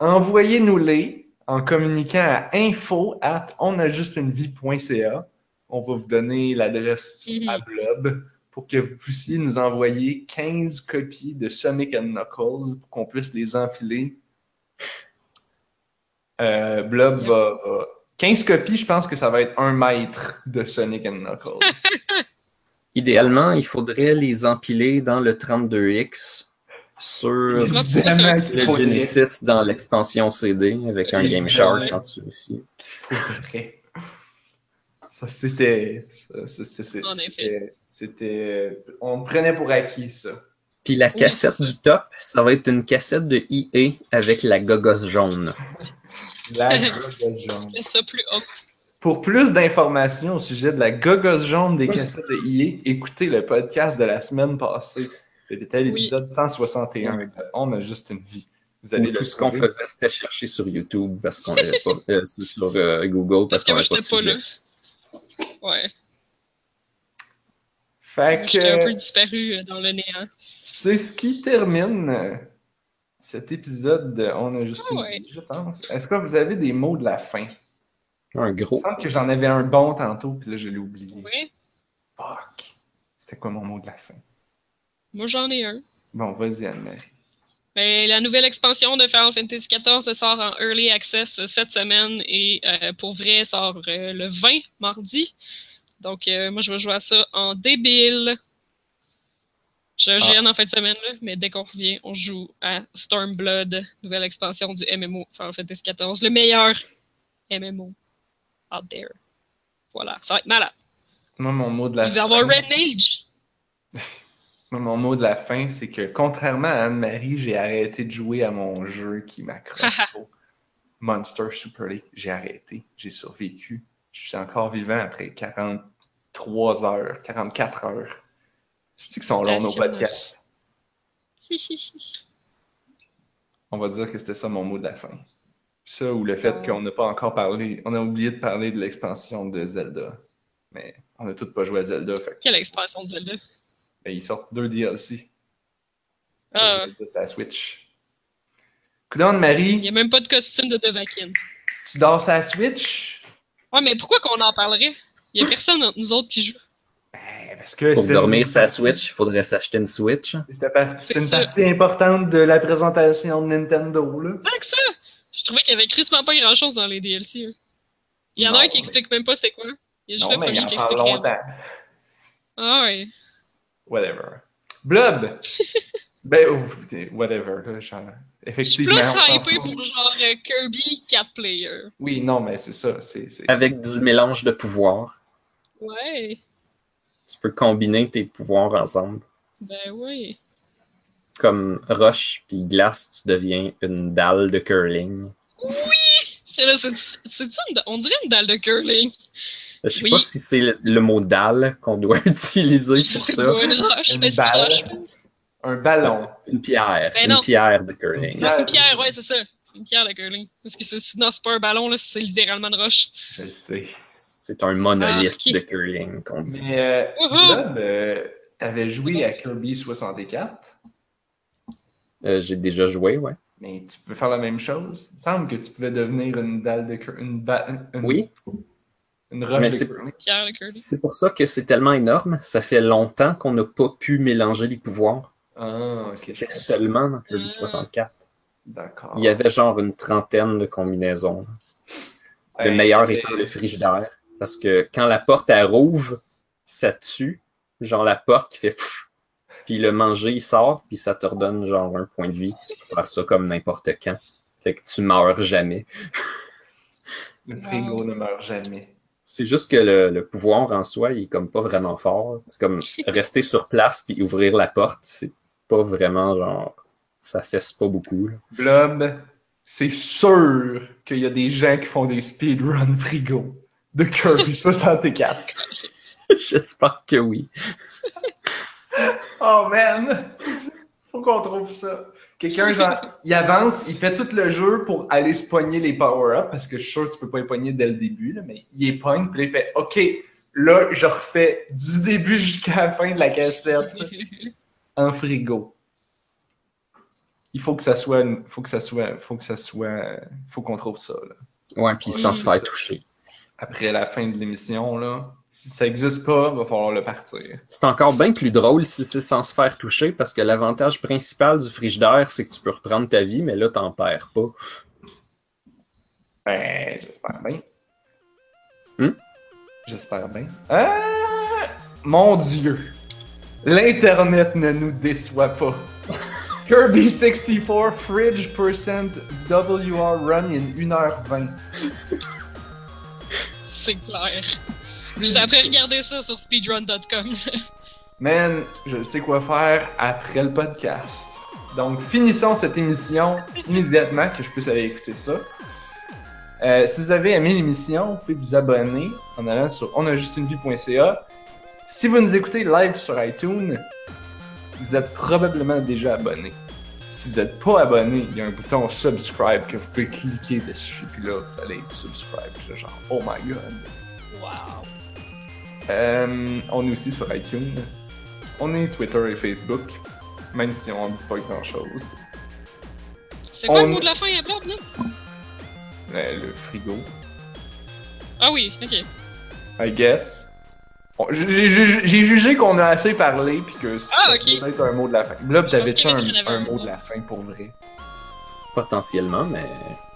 S3: Envoyez-nous-les en communiquant à info at onajustunevie.ca. On va vous donner l'adresse à Blob pour que vous puissiez nous envoyer 15 copies de Sonic and Knuckles pour qu'on puisse les empiler. Euh, Blob
S2: Yep.
S3: va, va- 15 copies, je pense que ça va être un mètre de Sonic and Knuckles.
S1: Idéalement, il faudrait les empiler dans le 32X sur le. Genesis dans l'expansion CD avec un Game Shark en dessous ici.
S3: Faudrait. Ça, c'était. c'était- C'était. On prenait pour acquis, ça.
S1: Puis la cassette du top, ça va être une cassette de EA avec la gogosse jaune.
S3: La gogosse jaune.
S2: Ça plus.
S3: Pour plus d'informations au sujet de la gogosse jaune des cassettes de EA, écoutez le podcast de la semaine passée. C'était
S2: Oui.
S3: l'épisode 161.
S1: Oui.
S3: On a juste une vie. Vous allez
S1: tout ce qu'on faisait, c'était chercher sur YouTube parce qu'on avait pas euh, sur sur, euh, Google
S2: Parce
S1: parce,
S2: que
S1: qu'on
S2: moi,
S1: avait pas de
S2: j'étais pas
S1: sujet.
S2: là. Ouais.
S3: Fait
S2: J'étais un peu
S3: que
S2: disparu euh, dans le néant.
S3: c'est ce qui termine cet épisode de On a juste
S2: Ah
S3: une
S2: ouais.
S3: vie, je pense. Est-ce que vous avez des mots de la fin?
S1: Un
S3: Il
S1: gros.
S3: me semble que j'en avais un bon tantôt, puis là, je l'ai oublié.
S2: Ouais.
S3: Fuck. C'était quoi mon mot de la fin?
S2: Moi, j'en ai un.
S3: Bon, vas-y, Anne-Marie.
S2: Ben, la nouvelle expansion de Final Fantasy XIV sort en Early Access cette semaine et euh, pour vrai sort euh, le 20 mardi. Donc euh, moi je vais jouer à ça en débile. Je gêne en fin de semaine, là, mais dès qu'on revient, on joue à Stormblood, nouvelle expansion du MMO Final Fantasy XIV, le meilleur MMO out there. Voilà, ça va être malade.
S3: Moi, mon mot de la
S2: Il va y avoir Red Mage.
S3: Mon mot de la fin, c'est que contrairement à Anne-Marie, j'ai arrêté de jouer à mon jeu qui m'accroche. Monster Super League. J'ai arrêté. J'ai survécu. Je suis encore vivant après 43 heures, 44 heures. C'est qu'ils sont longs nos podcasts. On va dire que c'était ça mon mot de la fin. Ça ou le fait
S2: Ah.
S3: qu'on n'a pas encore parlé, on a oublié de parler de l'expansion de Zelda. Mais on a tous pas joué à Zelda, fait que
S2: Quelle expansion de Zelda?
S3: Ben, ils sortent deux DLC.
S2: Ah,
S3: la Switch. Coudon
S2: il
S3: Marie,
S2: n'y a même pas de costume de Devakin.
S3: tu dors sa Switch?
S2: Ouais, mais pourquoi qu'on en parlerait? Il y a personne entre nous autres qui joue.
S3: Ben, parce que
S1: Pour dormir sa
S3: partie-
S1: Switch, il faudrait s'acheter une Switch.
S3: C'est une
S2: ça.
S3: partie importante de la présentation de Nintendo, là.
S2: Tant que ça! Je trouvais qu'il y avait crissement pas grand chose dans les DLC. hein. Il y en a un qui
S3: mais-
S2: explique même pas c'était quoi. Il y a juste
S3: Non,
S2: le
S3: mais il
S2: premier qui explique. Ah ouais.
S3: Whatever. Blob! ben, ouf, c'est- whatever, là, genre,
S2: Je suis
S3: Effectivement.
S2: plus pour genre euh, Kirby 4 player.
S3: Oui, non, mais c'est ça. C'est.
S1: Avec du mélange de pouvoirs.
S2: Ouais.
S1: Tu peux combiner tes pouvoirs ensemble.
S2: Ben ouais.
S1: Comme roche puis glace, tu deviens une dalle de curling.
S2: Là, c'est- une- on dirait une dalle de curling.
S1: Je sais
S2: Oui.
S1: pas si c'est le, le mot dalle qu'on doit utiliser pour
S2: sais
S1: ça.
S2: une roche.
S3: Une
S2: Ben,
S3: balle.
S2: roche.
S3: Un ballon.
S1: Une pierre.
S2: Ben
S1: une pierre de curling.
S2: C'est une
S3: pierre.
S2: ouais, c'est ça. C'est une pierre, le curling. Parce que c'est, non, c'est pas un ballon, là, c'est littéralement une roche.
S3: Je le sais.
S1: C'est un monolithe
S2: Ah,
S1: de curling qu'on dit.
S3: Mais, euh, euh, t'avais joué à Kirby 64,
S1: Euh, J'ai déjà joué, ouais.
S3: mais tu pouvais faire la même chose? Il me semble que tu pouvais devenir une dalle de curling. Une, ba- une-
S1: Oui.
S3: Une roche
S1: Mais
S3: de
S1: c'est- pour ça que c'est tellement énorme. Ça fait longtemps qu'on n'a pas pu mélanger les pouvoirs.
S3: Ah,
S1: C'était seulement dans Kirby
S2: Ah.
S1: 64.
S3: D'accord.
S1: Il y avait genre une trentaine de combinaisons. Le
S3: Hey,
S1: meilleur étant le frigidaire. Parce que quand la porte elle rouvre, ça tue. Genre la porte qui fait pfff. Puis le manger, il sort, puis ça te redonne genre un point de vie. Tu peux faire ça comme n'importe quand. Fait que tu meurs jamais.
S3: Le frigo ne meurt jamais.
S1: C'est juste que le, le pouvoir en soi, il est comme pas vraiment fort. C'est comme rester sur place puis ouvrir la porte, c'est pas vraiment genre. Ça fesse pas beaucoup. là.
S3: Blob, c'est sûr qu'il y a des gens qui font des speedruns frigo de Kirby 64.
S1: J'espère que oui.
S3: Oh man! Faut qu'on trouve ça. Quelqu'un, genre, il avance, il fait tout le jeu pour aller se pogner les power-ups, parce que je suis sûr que tu peux pas les pogner dès le début, là, mais il les pogne, puis là, il fait OK, là, je refais du début jusqu'à la fin de la cassette en frigo. Il faut que ça soit. Faut que ça soit. Faut que ça soit. Faut qu'on trouve ça, là.
S1: Ouais, puis sans se faire toucher.
S3: Après la fin de l'émission, là. Si ça existe pas, va falloir le partir.
S1: C'est encore bien plus drôle si c'est sans se faire toucher parce que l'avantage principal du frigidaire, c'est que tu peux reprendre ta vie, mais là, t'en perds pas.
S3: Ben, j'espère bien.
S1: Hmm?
S3: J'espère bien. Ah! Mon Dieu! L'Internet ne nous déçoit pas. Kirby 64 Fridge Percent WR Run in 1h20.
S2: C'est clair. Après regarder ça sur speedrun.com.
S3: Man, je sais quoi faire après le podcast. Donc, finissons cette émission immédiatement, que je puisse aller écouter ça. Euh, si vous avez aimé l'émission, vous pouvez vous abonner en allant sur onajustunevie.ca. Si vous nous écoutez live sur iTunes, vous êtes probablement déjà abonné. Si vous n'êtes pas abonné, il y a un bouton subscribe que vous pouvez cliquer dessus, puis là, vous allez être subscribe. Je suis genre, oh my god.
S2: Wow.
S3: Euh, on est aussi sur iTunes. On est Twitter et Facebook, même si on dit pas grand chose.
S2: C'est quoi
S3: On-
S2: le mot de la fin à Blob, là?
S3: Euh, le frigo,
S2: Ah oui, ok.
S3: I guess. Bon, J'ai jugé qu'on a assez parlé, puis que
S2: Ah,
S3: ça
S2: ok.
S3: peut être un mot de la fin. Là, t'avais-tu un, mot de la fin pour vrai?
S1: Potentiellement, mais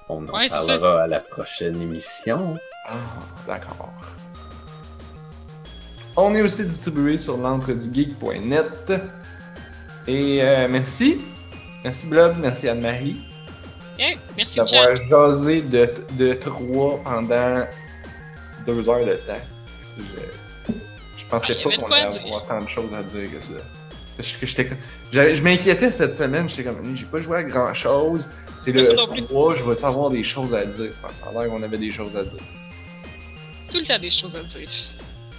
S1: on en
S2: Ouais, c'est
S1: parlera à la prochaine émission.
S3: Ah, d'accord. On est aussi distribué sur l'entredugeek.net. Et euh, merci. Merci Blob, merci Anne-Marie
S2: merci le
S3: d'avoir jasé de, de trois pendant deux heures de temps. Je, je pensais
S2: Ah, y
S3: pas qu'on allait avoir tant de choses à dire que ça. Que j'étais je m'inquiétais cette semaine, j'étais comme, j'ai pas joué à grand chose. C'est le
S2: non plus.
S3: 3, je vais avoir des choses à dire. Enfin, ça a l'air qu'on avait des choses à dire.
S2: Tout le temps des choses à dire.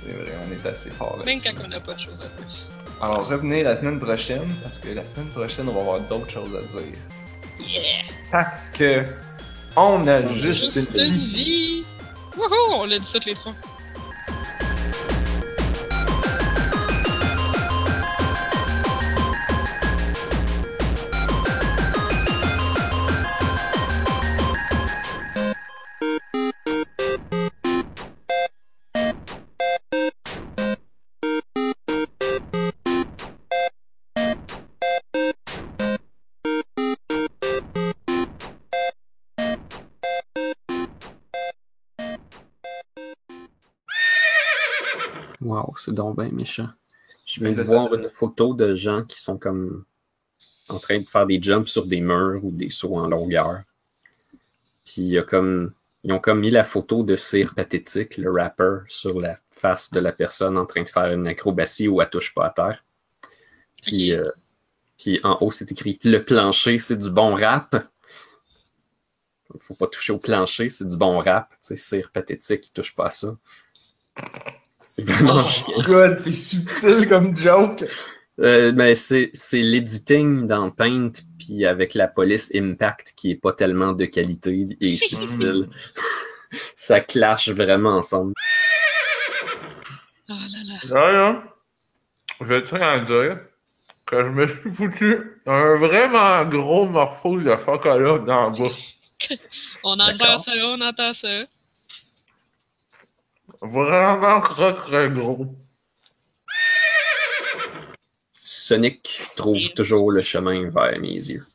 S3: C'est vrai, on est assez fort là.
S2: Même quand on n'a pas de choses à dire.
S3: Alors revenez la semaine prochaine, parce que la semaine prochaine, on va avoir d'autres choses à dire.
S2: Yeah!
S3: Parce que on a juste,
S2: Juste
S3: une
S2: une
S3: vie.
S2: vie! Wouhou! On l'a dit ça tous les trois.
S1: C'est donc bien méchant. Je viens de
S3: ça-
S1: voir une photo de gens qui sont comme en train de faire des jumps sur des murs ou des sauts en longueur. Puis il y a comme ils ont comme mis la photo de Cire Pathétique, le rapper, sur la face de la personne en train de faire une acrobatie où elle touche pas à terre. Puis, euh, puis en haut, c'est écrit Le plancher, c'est du bon rap. Faut pas toucher au plancher, c'est du bon rap. Tu sais, Cire Pathétique, il touche pas à ça. C'est vraiment
S2: Oh.
S1: chiant.
S3: God, c'est subtil comme joke.
S1: Euh, ben, c'est c'est l'editing dans Paint, puis avec la police Impact qui est pas tellement de qualité et subtil. Ça clash vraiment ensemble.
S2: Ah là là.
S3: Là, là, je vais te à dire que je me suis foutu un vraiment gros morceau de chocolat dans la bouche.
S2: On entend
S1: D'accord.
S2: ça, on entend ça.
S3: Vraiment très très gros.
S1: Sonic trouve toujours le chemin vers mes yeux.